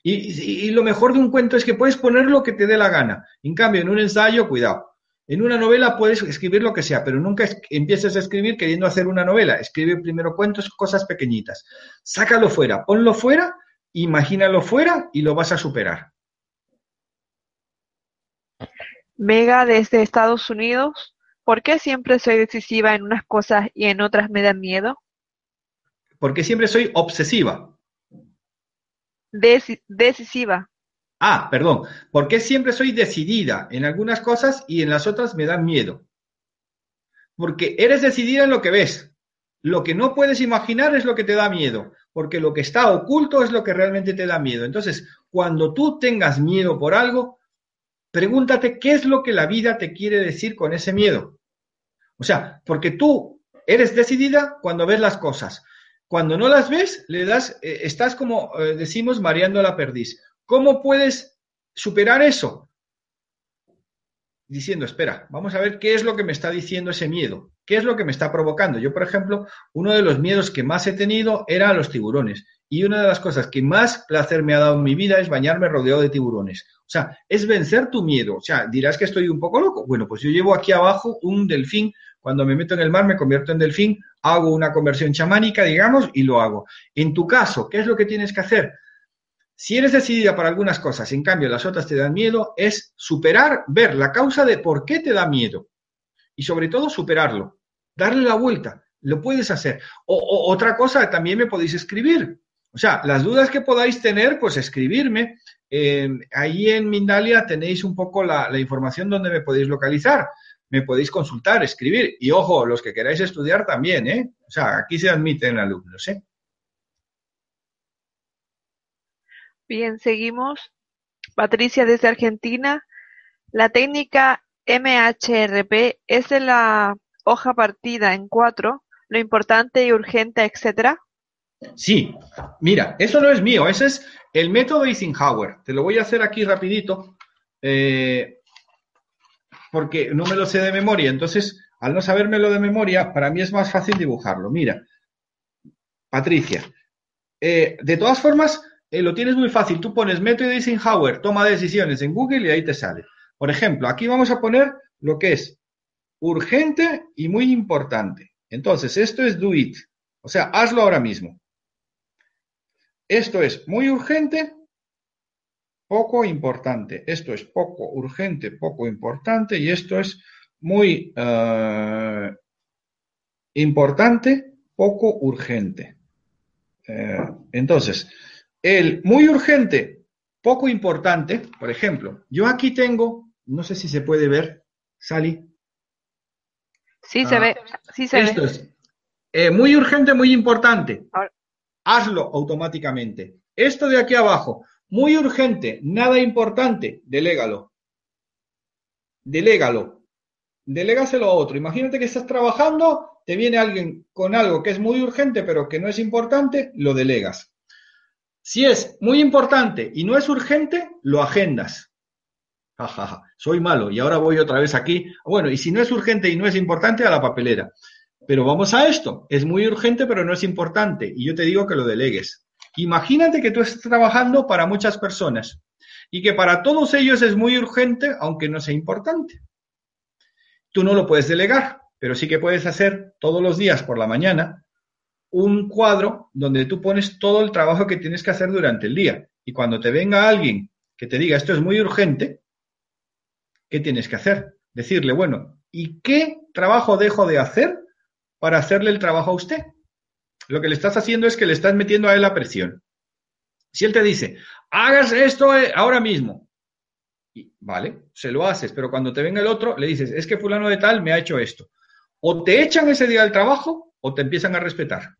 Y, lo mejor de un cuento es que puedes poner lo que te dé la gana. En cambio, en un ensayo, cuidado. En una novela puedes escribir lo que sea, pero nunca empieces a escribir queriendo hacer una novela. Escribe primero cuentos, cosas pequeñitas. Sácalo fuera, ponlo fuera, imagínalo fuera y lo vas a superar. Mega desde Estados Unidos. ¿Por qué siempre soy decisiva en unas cosas y en otras me dan miedo? Porque siempre soy obsesiva decisiva. Ah, perdón. Porque siempre soy decidida en algunas cosas y en las otras me dan miedo. Porque eres decidida en lo que ves. Lo que no puedes imaginar es lo que te da miedo. Porque lo que está oculto es lo que realmente te da miedo. Entonces, cuando tú tengas miedo por algo, pregúntate qué es lo que la vida te quiere decir con ese miedo. O sea, porque tú eres decidida cuando ves las cosas. Cuando no las ves, le das, eh, estás como eh, decimos, mareando la perdiz. ¿Cómo puedes superar eso? Diciendo, espera, vamos a ver qué es lo que me está diciendo ese miedo, qué es lo que me está provocando. Yo, por ejemplo, uno de los miedos que más he tenido era a los tiburones. Y una de las cosas que más placer me ha dado en mi vida es bañarme rodeado de tiburones. O sea, es vencer tu miedo. O sea, dirás que estoy un poco loco. Bueno, pues yo llevo aquí abajo un delfín cuando me meto en el mar me convierto en delfín, hago una conversión chamánica, digamos, y lo hago. En tu caso, ¿qué es lo que tienes que hacer? Si eres decidida para algunas cosas, en cambio las otras te dan miedo, es superar, ver la causa de por qué te da miedo. Y sobre todo superarlo, darle la vuelta. Lo puedes hacer. O, otra cosa, también me podéis escribir. O sea, las dudas que podáis tener, pues escribirme. ahí en Mindalia tenéis un poco la información donde me podéis localizar me podéis consultar, escribir. Y ojo, los que queráis estudiar también, ¿eh? O sea, aquí se admiten alumnos, ¿eh? Bien, seguimos. Patricia desde Argentina. La técnica MHRP es de la hoja partida en cuatro, lo importante y urgente, etcétera. Sí, mira, eso no es mío, ese es el método Eisenhower. Te lo voy a hacer aquí rapidito. Eh, porque no me lo sé de memoria. Entonces, al no sabérmelo de memoria, para mí es más fácil dibujarlo. Mira, Patricia, eh, de todas formas, eh, lo tienes muy fácil. Tú pones método Eisenhower, toma decisiones en Google y ahí te sale. Por ejemplo, aquí vamos a poner lo que es urgente y muy importante. Entonces, esto es do it. O sea, hazlo ahora mismo. Esto es muy urgente poco importante. Esto es poco urgente, poco importante y esto es muy eh, importante, poco urgente. Eh, entonces, el muy urgente, poco importante, por ejemplo, yo aquí tengo, no sé si se puede ver, Sally. Sí se ve, sí se esto es eh, muy urgente, muy importante. Hazlo automáticamente. Esto de aquí abajo, muy urgente, nada importante, delégalo. Delégalo. Delégaselo a otro. Imagínate que estás trabajando, te viene alguien con algo que es muy urgente pero que no es importante, lo delegas. Si es muy importante y no es urgente, lo agendas. Jajaja, soy malo y ahora voy otra vez aquí. Bueno, y si no es urgente y no es importante, a la papelera. Pero vamos a esto. Es muy urgente pero no es importante. Y yo te digo que lo delegues. Imagínate que tú estás trabajando para muchas personas y que para todos ellos es muy urgente, aunque no sea importante. Tú no lo puedes delegar, pero sí que puedes hacer todos los días por la mañana un cuadro donde tú pones todo el trabajo que tienes que hacer durante el día. Y cuando te venga alguien que te diga esto es muy urgente, ¿qué tienes que hacer? Decirle, bueno, ¿y qué trabajo dejo de hacer para hacerle el trabajo a usted? Lo que le estás haciendo es que le estás metiendo a él la presión. Si él te dice, hagas esto eh, ahora mismo, vale, se lo haces, pero cuando te venga el otro, le dices, es que fulano de tal me ha hecho esto. O te echan ese día del trabajo o te empiezan a respetar.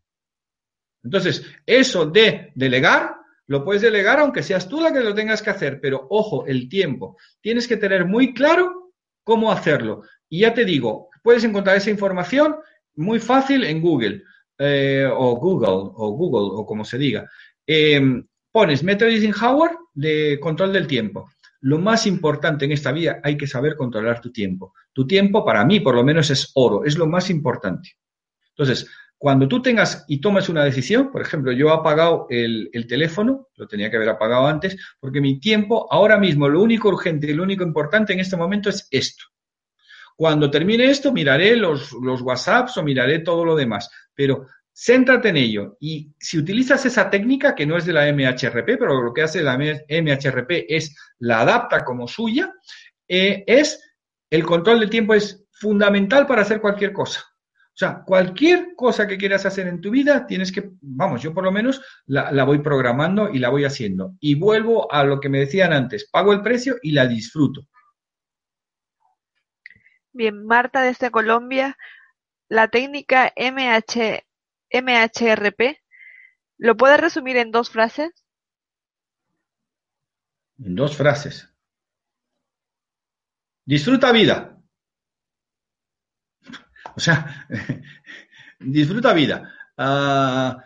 Entonces, eso de delegar, lo puedes delegar aunque seas tú la que lo tengas que hacer, pero ojo, el tiempo. Tienes que tener muy claro cómo hacerlo. Y ya te digo, puedes encontrar esa información muy fácil en Google. Eh, o Google, o Google, o como se diga, em, pones método Eisenhower de control del tiempo. Lo más importante en esta vida hay que saber controlar tu tiempo. Tu tiempo, para mí, por lo menos, es oro, es lo más importante. Entonces, cuando tú tengas y tomes una decisión, por ejemplo, yo he apagado el, teléfono, lo tenía que haber apagado antes, porque mi tiempo, ahora mismo, lo único urgente y lo único importante en este momento es esto. Cuando termine esto, miraré los, los WhatsApps o miraré todo lo demás, pero céntrate en ello. Y si utilizas esa técnica, que no es de la MHRP, pero lo que hace la MHRP es la adapta como suya, eh, es el control del tiempo es fundamental para hacer cualquier cosa. O sea, cualquier cosa que quieras hacer en tu vida, tienes que, vamos, yo por lo menos la, voy programando y la voy haciendo. Y vuelvo a lo que me decían antes, pago el precio y la disfruto. Bien, Marta desde Colombia, la técnica MH, MHRP, ¿lo puedes resumir en dos frases? En dos frases. Disfruta vida. O sea, (laughs) disfruta vida. Ah,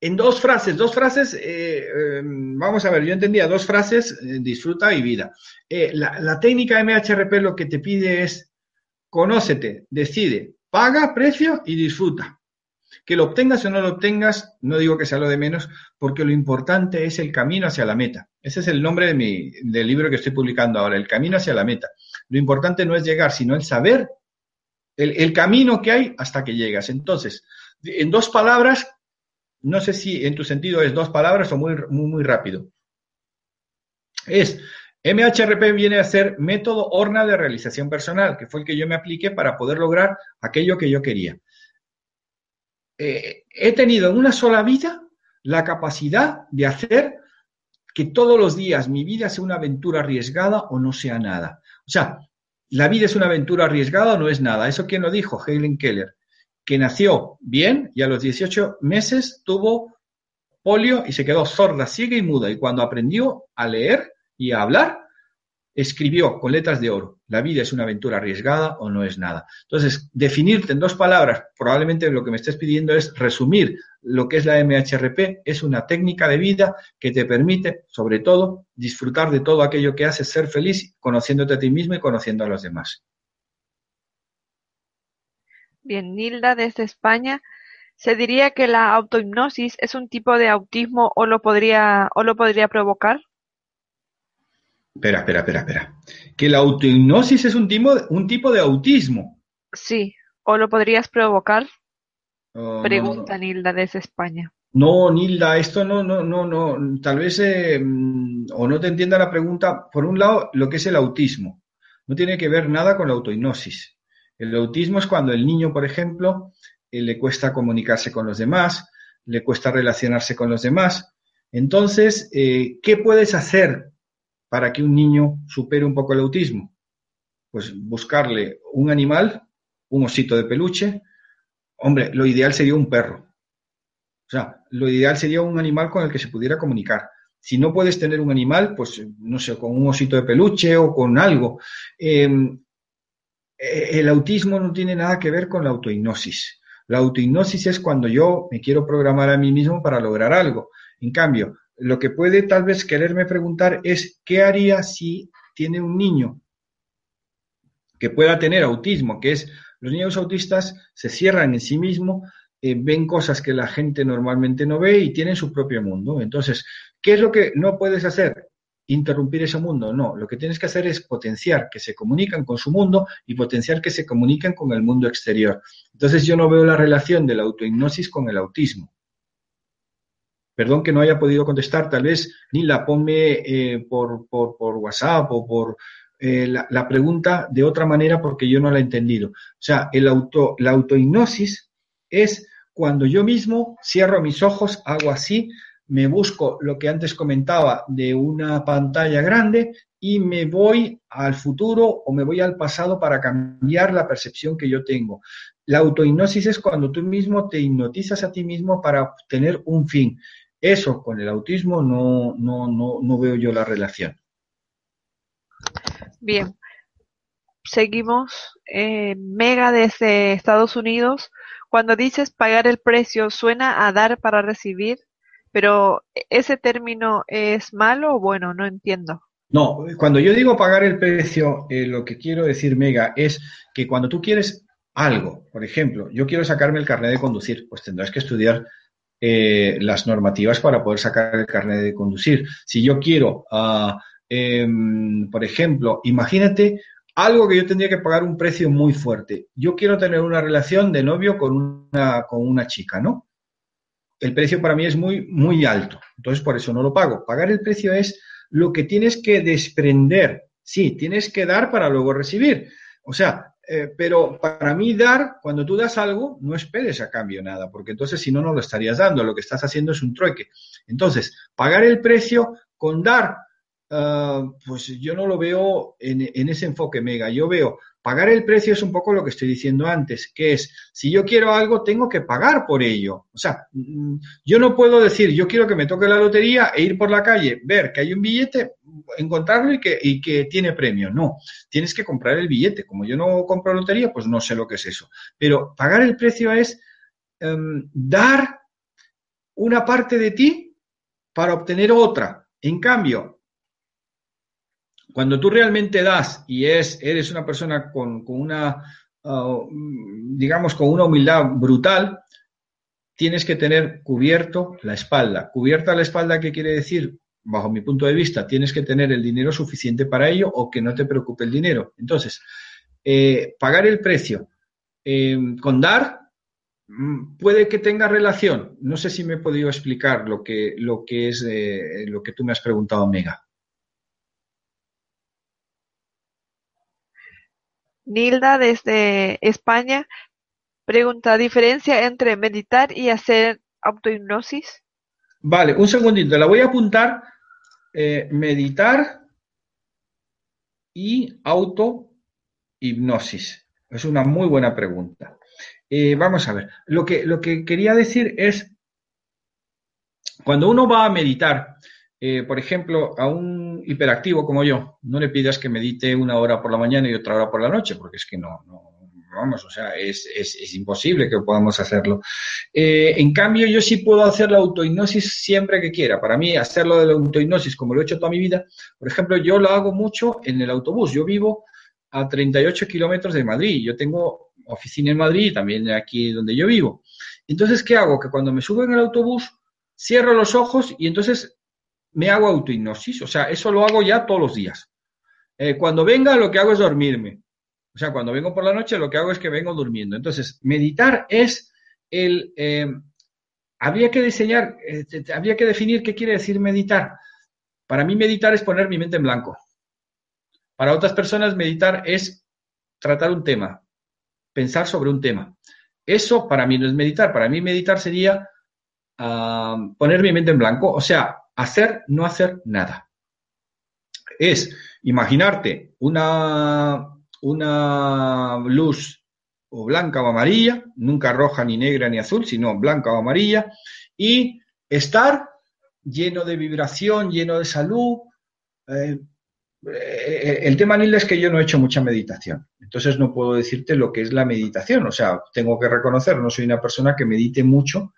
en dos frases, dos frases, eh, em, vamos a ver, yo entendía dos frases, eh, disfruta y vida. Eh, la, la, técnica MHRP lo que te pide es, conócete, decide, paga, precio y disfruta. Que lo obtengas o no lo obtengas, no digo que sea lo de menos, porque lo importante es el camino hacia la meta. Ese es el nombre de mi, del libro que estoy publicando ahora, el camino hacia la meta. Lo importante no es llegar, sino el saber el, camino que hay hasta que llegas. Entonces, en dos palabras, no sé si en tu sentido es dos palabras o muy, muy, muy rápido. Es, MHRP viene a ser método horna de realización personal, que fue el que yo me apliqué para poder lograr aquello que yo quería. Eh, he tenido en una sola vida la capacidad de hacer que todos los días mi vida sea una aventura arriesgada o no sea nada. O sea, la vida es una aventura arriesgada o no es nada. ¿Eso quién lo dijo? Helen Keller, que nació bien y a los 18 meses tuvo polio y se quedó sorda, ciega y muda. Y cuando aprendió a leer y a hablar, escribió con letras de oro, la vida es una aventura arriesgada o no es nada. Entonces, definirte en dos palabras, probablemente lo que me estés pidiendo es resumir lo que es la MHRP, es una técnica de vida que te permite, sobre todo, disfrutar de todo aquello que haces, ser feliz, conociéndote a ti mismo y conociendo a los demás. Bien, Nilda desde España. ¿Se diría que la autohipnosis es un tipo de autismo o lo podría, o lo podría provocar? Espera, espera, espera, espera. Que la autohipnosis es un tipo, un tipo de autismo. Sí, ¿o lo podrías provocar? Oh, Pregunta Nilda desde España. No, Nilda, esto no, no, no, no, tal vez eh, mm, o no te entienda la pregunta. Por un lado, lo que es el autismo. No tiene que ver nada con la autohipnosis. El autismo es cuando el niño, por ejemplo, eh, le cuesta comunicarse con los demás, le cuesta relacionarse con los demás. Entonces, eh, ¿qué puedes hacer para que un niño supere un poco el autismo? Pues buscarle un animal, un osito de peluche. Hombre, lo ideal sería un perro. O sea, lo ideal sería un animal con el que se pudiera comunicar. Si no puedes tener un animal, pues no sé, con un osito de peluche o con algo. Em, eh, el autismo no tiene nada que ver con la autohipnosis. La autohipnosis es cuando yo me quiero programar a mí mismo para lograr algo. En cambio, lo que puede tal vez quererme preguntar es qué haría si tiene un niño que pueda tener autismo, que es los niños autistas se cierran en sí mismos, eh, ven cosas que la gente normalmente no ve y tienen su propio mundo. Entonces, ¿qué es lo que no puedes hacer? Interrumpir ese mundo. No, lo que tienes que hacer es potenciar que se comunican con su mundo y potenciar que se comunican con el mundo exterior. Entonces, yo no veo la relación de la autohipnosis con el autismo. Perdón que no haya podido contestar, tal vez ni la ponme eh, por, por, WhatsApp o por eh, la, pregunta de otra manera porque yo no la he entendido. O sea, el auto, la autohipnosis es cuando yo mismo cierro mis ojos, hago así, me busco lo que antes comentaba de una pantalla grande y me voy al futuro o me voy al pasado para cambiar la percepción que yo tengo. La autohipnosis es cuando tú mismo te hipnotizas a ti mismo para tener un fin. Eso con el autismo no, no, no, no veo yo la relación. Bien, seguimos. Eh, Mega desde Estados Unidos. Cuando dices pagar el precio, suena a dar para recibir, pero ¿ese término es malo o bueno? No entiendo. No, cuando yo digo pagar el precio, eh, lo que quiero decir, Mega, es que cuando tú quieres algo, por ejemplo, yo quiero sacarme el carnet de conducir, pues tendrás que estudiar eh, las normativas para poder sacar el carnet de conducir. Si yo quiero, ah, em, por ejemplo, imagínate algo que yo tendría que pagar un precio muy fuerte. Yo quiero tener una relación de novio con una, con una chica, ¿no? El precio para mí es muy, muy alto, entonces por eso no lo pago. Pagar el precio es lo que tienes que desprender. Sí, tienes que dar para luego recibir. O sea, eh, pero para mí dar, cuando tú das algo, no esperes a cambio nada, porque entonces si no, no lo estarías dando. Lo que estás haciendo es un trueque. Entonces, pagar el precio con dar, ah, pues yo no lo veo en, en ese enfoque mega. Yo veo Pagar el precio es un poco lo que estoy diciendo antes, que es, si yo quiero algo, tengo que pagar por ello. O sea, mm, yo no puedo decir, yo quiero que me toque la lotería e ir por la calle, ver que hay un billete, encontrarlo y que, y que tiene premio. No, tienes que comprar el billete. Como yo no compro lotería, pues no sé lo que es eso. Pero pagar el precio es em, dar una parte de ti para obtener otra. En cambio, cuando tú realmente das y es, eres una persona con, una, uh, digamos, con una humildad brutal, tienes que tener cubierto la espalda. Cubierta la espalda, ¿qué quiere decir? Bajo mi punto de vista, tienes que tener el dinero suficiente para ello o que no te preocupe el dinero. Entonces, eh, pagar el precio eh, con dar mm, puede que tenga relación. No sé si me he podido explicar lo que, lo que es eh, lo que tú me has preguntado, Mega. Nilda desde España pregunta, ¿diferencia entre meditar y hacer autohipnosis? Vale, un segundito, la voy a apuntar. Eh, meditar y autohipnosis. Es una muy buena pregunta. Eh, vamos a ver, lo que, lo que quería decir es, cuando uno va a meditar, eh, por ejemplo, a un hiperactivo como yo, no le pidas que medite una hora por la mañana y otra hora por la noche, porque es que no, vamos, o sea, es, imposible que podamos hacerlo. Eh, en cambio, yo sí puedo hacer la autohipnosis siempre que quiera. Para mí, hacerlo de la autohipnosis, como lo he hecho toda mi vida, por ejemplo, yo lo hago mucho en el autobús. Yo vivo a 38 kilómetros de Madrid. Yo tengo oficina en Madrid, también aquí donde yo vivo. Entonces, ¿qué hago? Que cuando me subo en el autobús, cierro los ojos y entonces me hago autohipnosis, o sea, eso lo hago ya todos los días. Eh, cuando venga, lo que hago es dormirme. O sea, cuando vengo por la noche, lo que hago es que vengo durmiendo. Entonces, meditar es el... Eh, habría que diseñar, eh, habría que definir qué quiere decir meditar. Para mí meditar es poner mi mente en blanco. Para otras personas meditar es tratar un tema, pensar sobre un tema. Eso para mí no es meditar. Para mí meditar sería ah, poner mi mente en blanco. O sea, hacer, no hacer nada. Es imaginarte una, una luz o blanca o amarilla, nunca roja ni negra ni azul, sino blanca o amarilla, y estar lleno de vibración, lleno de salud. Eh, eh, el tema, Nilda, es que yo no he hecho mucha meditación, entonces no puedo decirte lo que es la meditación, o sea, tengo que reconocer, no soy una persona que medite mucho,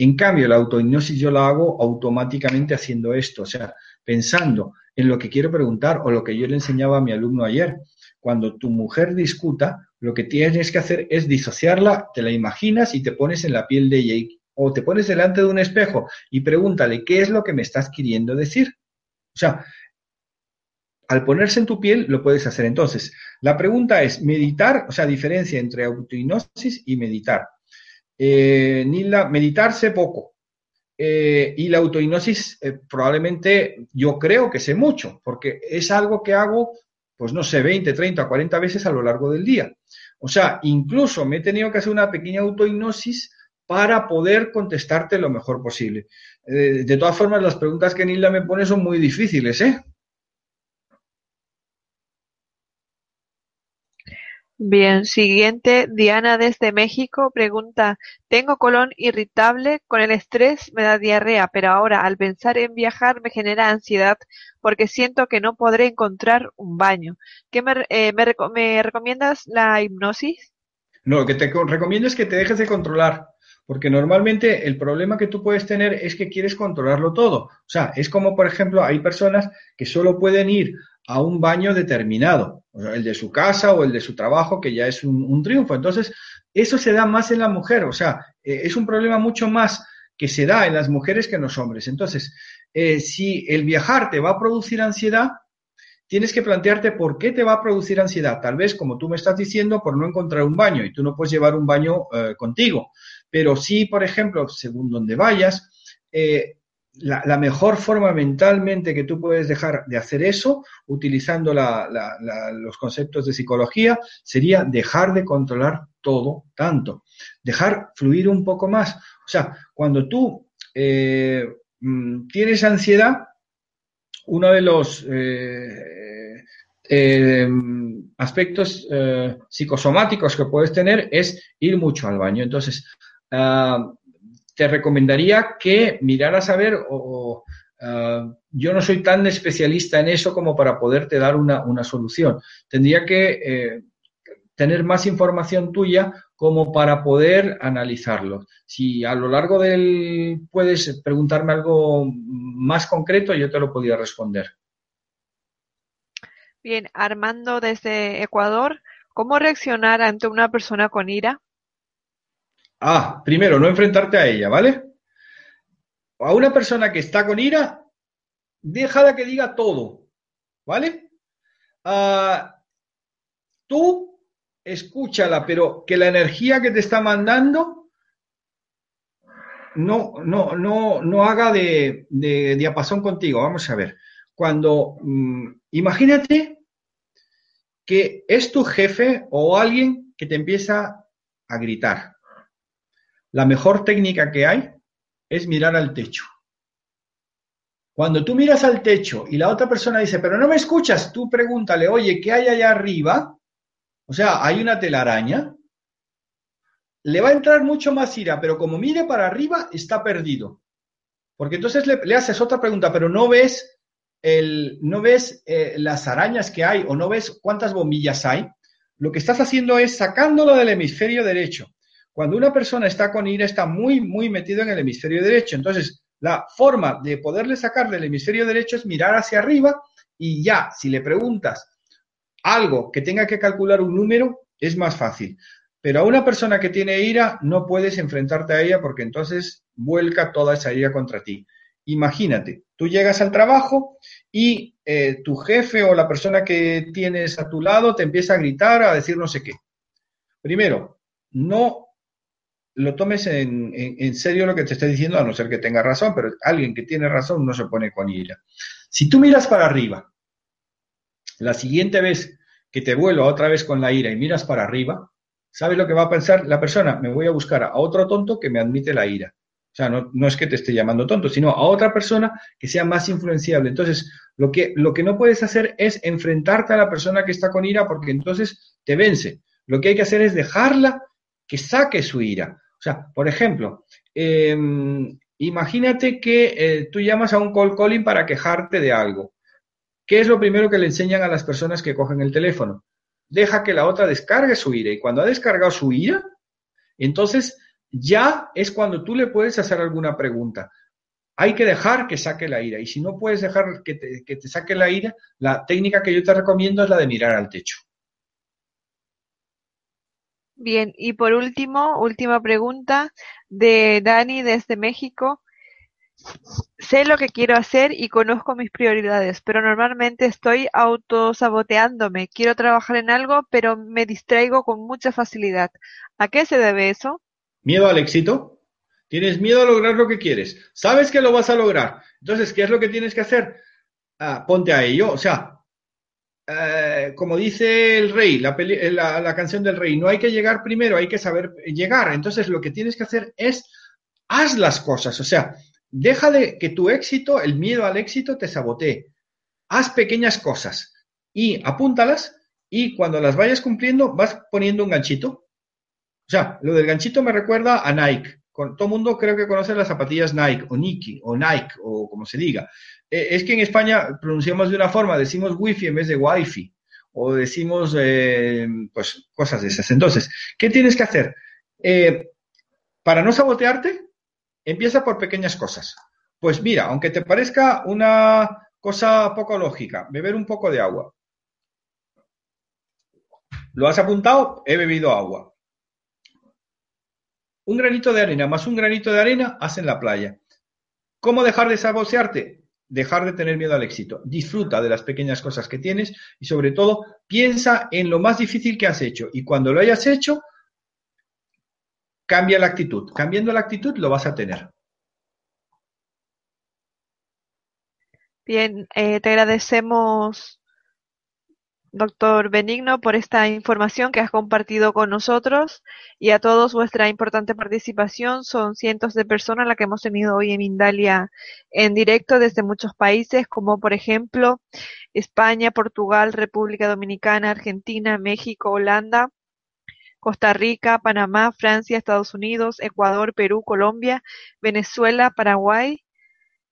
en cambio, la autohipnosis yo la hago automáticamente haciendo esto, o sea, pensando en lo que quiero preguntar o lo que yo le enseñaba a mi alumno ayer. Cuando tu mujer discuta, lo que tienes que hacer es disociarla, te la imaginas y te pones en la piel de ella o te pones delante de un espejo y pregúntale qué es lo que me estás queriendo decir. O sea, al ponerse en tu piel lo puedes hacer. Entonces, la pregunta es, meditar, o sea, diferencia entre autohipnosis y meditar eh, ni la meditarse poco. Eh, y la autohipnosis eh, probablemente yo creo que sé mucho, porque es algo que hago, pues no sé, 20, 30, 40 veces a lo largo del día. O sea, incluso me he tenido que hacer una pequeña autohipnosis para poder contestarte lo mejor posible. Eh, de todas formas, las preguntas que Nilda me pone son muy difíciles, ¿eh? Bien, siguiente, Diana desde México pregunta, tengo colon irritable, con el estrés me da diarrea, pero ahora al pensar en viajar me genera ansiedad porque siento que no podré encontrar un baño. ¿Qué me, eh, recomiendas la hipnosis? No, lo que te recomiendo es que te dejes de controlar, porque normalmente el problema que tú puedes tener es que quieres controlarlo todo. O sea, es como, por ejemplo, hay personas que solo pueden ir a un baño determinado, el de su casa o el de su trabajo, que ya es un, triunfo. Entonces, eso se da más en la mujer, o sea, eh, es un problema mucho más que se da en las mujeres que en los hombres. Entonces, eh, si el viajar te va a producir ansiedad, tienes que plantearte por qué te va a producir ansiedad. Tal vez, como tú me estás diciendo, por no encontrar un baño y tú no puedes llevar un baño eh, contigo. Pero sí, por ejemplo, según donde vayas, eh, la, mejor forma mentalmente que tú puedes dejar de hacer eso, utilizando los conceptos de psicología, sería dejar de controlar todo tanto, dejar fluir un poco más. O sea, cuando tú eh, mm, tienes ansiedad, uno de los eh, aspectos eh, psicosomáticos que puedes tener es ir mucho al baño. Entonces, ah, te recomendaría que miraras a ver, o, ah, yo no soy tan especialista en eso como para poderte dar una, solución. Tendría que eh, tener más información tuya como para poder analizarlo. Si a lo largo del puedes preguntarme algo más concreto, yo te lo podría responder. Bien, Armando desde Ecuador, ¿cómo reaccionar ante una persona con ira? Ah, primero, no enfrentarte a ella, ¿vale? A una persona que está con ira, déjala que diga todo, ¿vale? Ah, tú escúchala, pero que la energía que te está mandando no, no, no, no haga de, de diapasón contigo. Vamos a ver. Cuando mm, Imagínate que es tu jefe o alguien que te empieza a gritar. La mejor técnica que hay es mirar al techo. Cuando tú miras al techo y la otra persona dice, pero no me escuchas, tú pregúntale, oye, ¿qué hay allá arriba? O sea, hay una telaraña. Le va a entrar mucho más ira, pero como mire para arriba, está perdido. Porque entonces le, haces otra pregunta, pero no ves el, no ves eh, las arañas que hay o no ves cuántas bombillas hay, lo que estás haciendo es sacándolo del hemisferio derecho. Cuando una persona está con ira, está muy, muy metido en el hemisferio derecho. Entonces, la forma de poderle sacar del hemisferio derecho es mirar hacia arriba y ya, si le preguntas algo que tenga que calcular un número, es más fácil. Pero a una persona que tiene ira, no puedes enfrentarte a ella porque entonces vuelca toda esa ira contra ti. Imagínate, tú llegas al trabajo y eh, tu jefe o la persona que tienes a tu lado te empieza a gritar, a decir no sé qué. Primero, no lo tomes en, serio lo que te estoy diciendo, a no ser que tenga razón, pero alguien que tiene razón no se pone con ira. Si tú miras para arriba, la siguiente vez que te vuelva otra vez con la ira y miras para arriba, ¿sabes lo que va a pensar la persona? Me voy a buscar a otro tonto que me admite la ira. O sea, no, es que te esté llamando tonto, sino a otra persona que sea más influenciable. Entonces, lo que, lo que no puedes hacer es enfrentarte a la persona que está con ira porque entonces te vence. Lo que hay que hacer es dejarla que saque su ira. O sea, por ejemplo, em, imagínate que eh, tú llamas a un call calling para quejarte de algo. ¿Qué es lo primero que le enseñan a las personas que cogen el teléfono? Deja que la otra descargue su ira. Y cuando ha descargado su ira, entonces ya es cuando tú le puedes hacer alguna pregunta. Hay que dejar que saque la ira. Y si no puedes dejar que te, saque la ira, la técnica que yo te recomiendo es la de mirar al techo. Bien, y por último, última pregunta de Dani desde México. Sé lo que quiero hacer y conozco mis prioridades, pero normalmente estoy autosaboteándome. Quiero trabajar en algo, pero me distraigo con mucha facilidad. ¿A qué se debe eso? miedo al éxito, tienes miedo a lograr lo que quieres, sabes que lo vas a lograr. Entonces, ¿qué es lo que tienes que hacer? Ah, ponte a ello. O sea, eh, como dice el rey, la, la, canción del rey, no hay que llegar primero, hay que saber llegar. Entonces, lo que tienes que hacer es, haz las cosas. O sea, deja de que tu éxito, el miedo al éxito, te sabotee. Haz pequeñas cosas y apúntalas y cuando las vayas cumpliendo vas poniendo un ganchito o sea, lo del ganchito me recuerda a Nike. Con, todo el mundo creo que conoce las zapatillas Nike o Nike o Nike o como se diga. Eh, es que en España pronunciamos de una forma, decimos Wi-Fi en vez de Wi-Fi. o decimos eh, pues cosas de esas. Entonces, ¿qué tienes que hacer? Eh, para no sabotearte, empieza por pequeñas cosas. Pues mira, aunque te parezca una cosa poco lógica, beber un poco de agua. ¿Lo has apuntado? He bebido agua. Un granito de arena más un granito de arena hacen la playa. ¿Cómo dejar de sabotearte? Dejar de tener miedo al éxito. Disfruta de las pequeñas cosas que tienes y sobre todo piensa en lo más difícil que has hecho. Y cuando lo hayas hecho, cambia la actitud. Cambiando la actitud lo vas a tener. Bien, eh, te agradecemos doctor Benigno, por esta información que has compartido con nosotros y a todos vuestra importante participación. Son cientos de personas las que hemos tenido hoy en Mindalia en directo desde muchos países, como por ejemplo España, Portugal, República Dominicana, Argentina, México, Holanda. Costa Rica, Panamá, Francia, Estados Unidos, Ecuador, Perú, Colombia, Venezuela, Paraguay,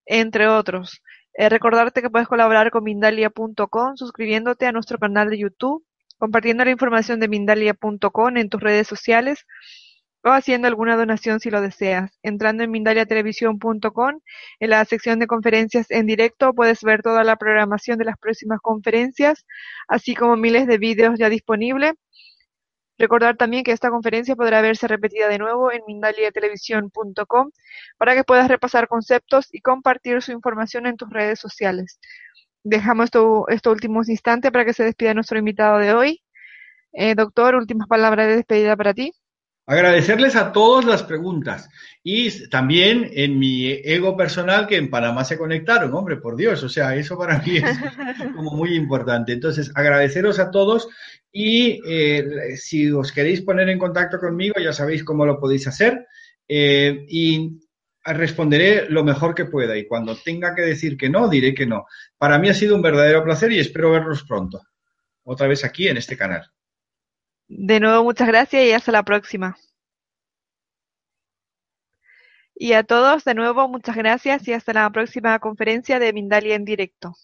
entre otros. Eh, recordarte que puedes colaborar con Mindalia.com suscribiéndote a nuestro canal de YouTube, compartiendo la información de Mindalia.com en tus redes sociales o haciendo alguna donación si lo deseas. Entrando en mindaliatelevisión.com, en la sección de conferencias en directo puedes ver toda la programación de las próximas conferencias, así como miles de vídeos ya disponibles Recordar también que esta conferencia podrá verse repetida de nuevo en mindaliatelevisión.com para que puedas repasar conceptos y compartir su información en tus redes sociales. Dejamos esto, estos últimos instantes para que se despida nuestro invitado de hoy. Eh, doctor, últimas palabras de despedida para ti. Agradecerles a todos las preguntas y también en mi ego personal que en Panamá se conectaron, hombre, por Dios, o sea, eso para mí es (laughs) como muy importante. Entonces, agradeceros a todos y eh, si os queréis poner en contacto conmigo, ya sabéis cómo lo podéis hacer eh, y responderé lo mejor que pueda y cuando tenga que decir que no, diré que no. Para mí ha sido un verdadero placer y espero verlos pronto, otra vez aquí en este canal. De nuevo, muchas gracias y hasta la próxima. Y a todos, de nuevo, muchas gracias y hasta la próxima conferencia de Mindalia en directo.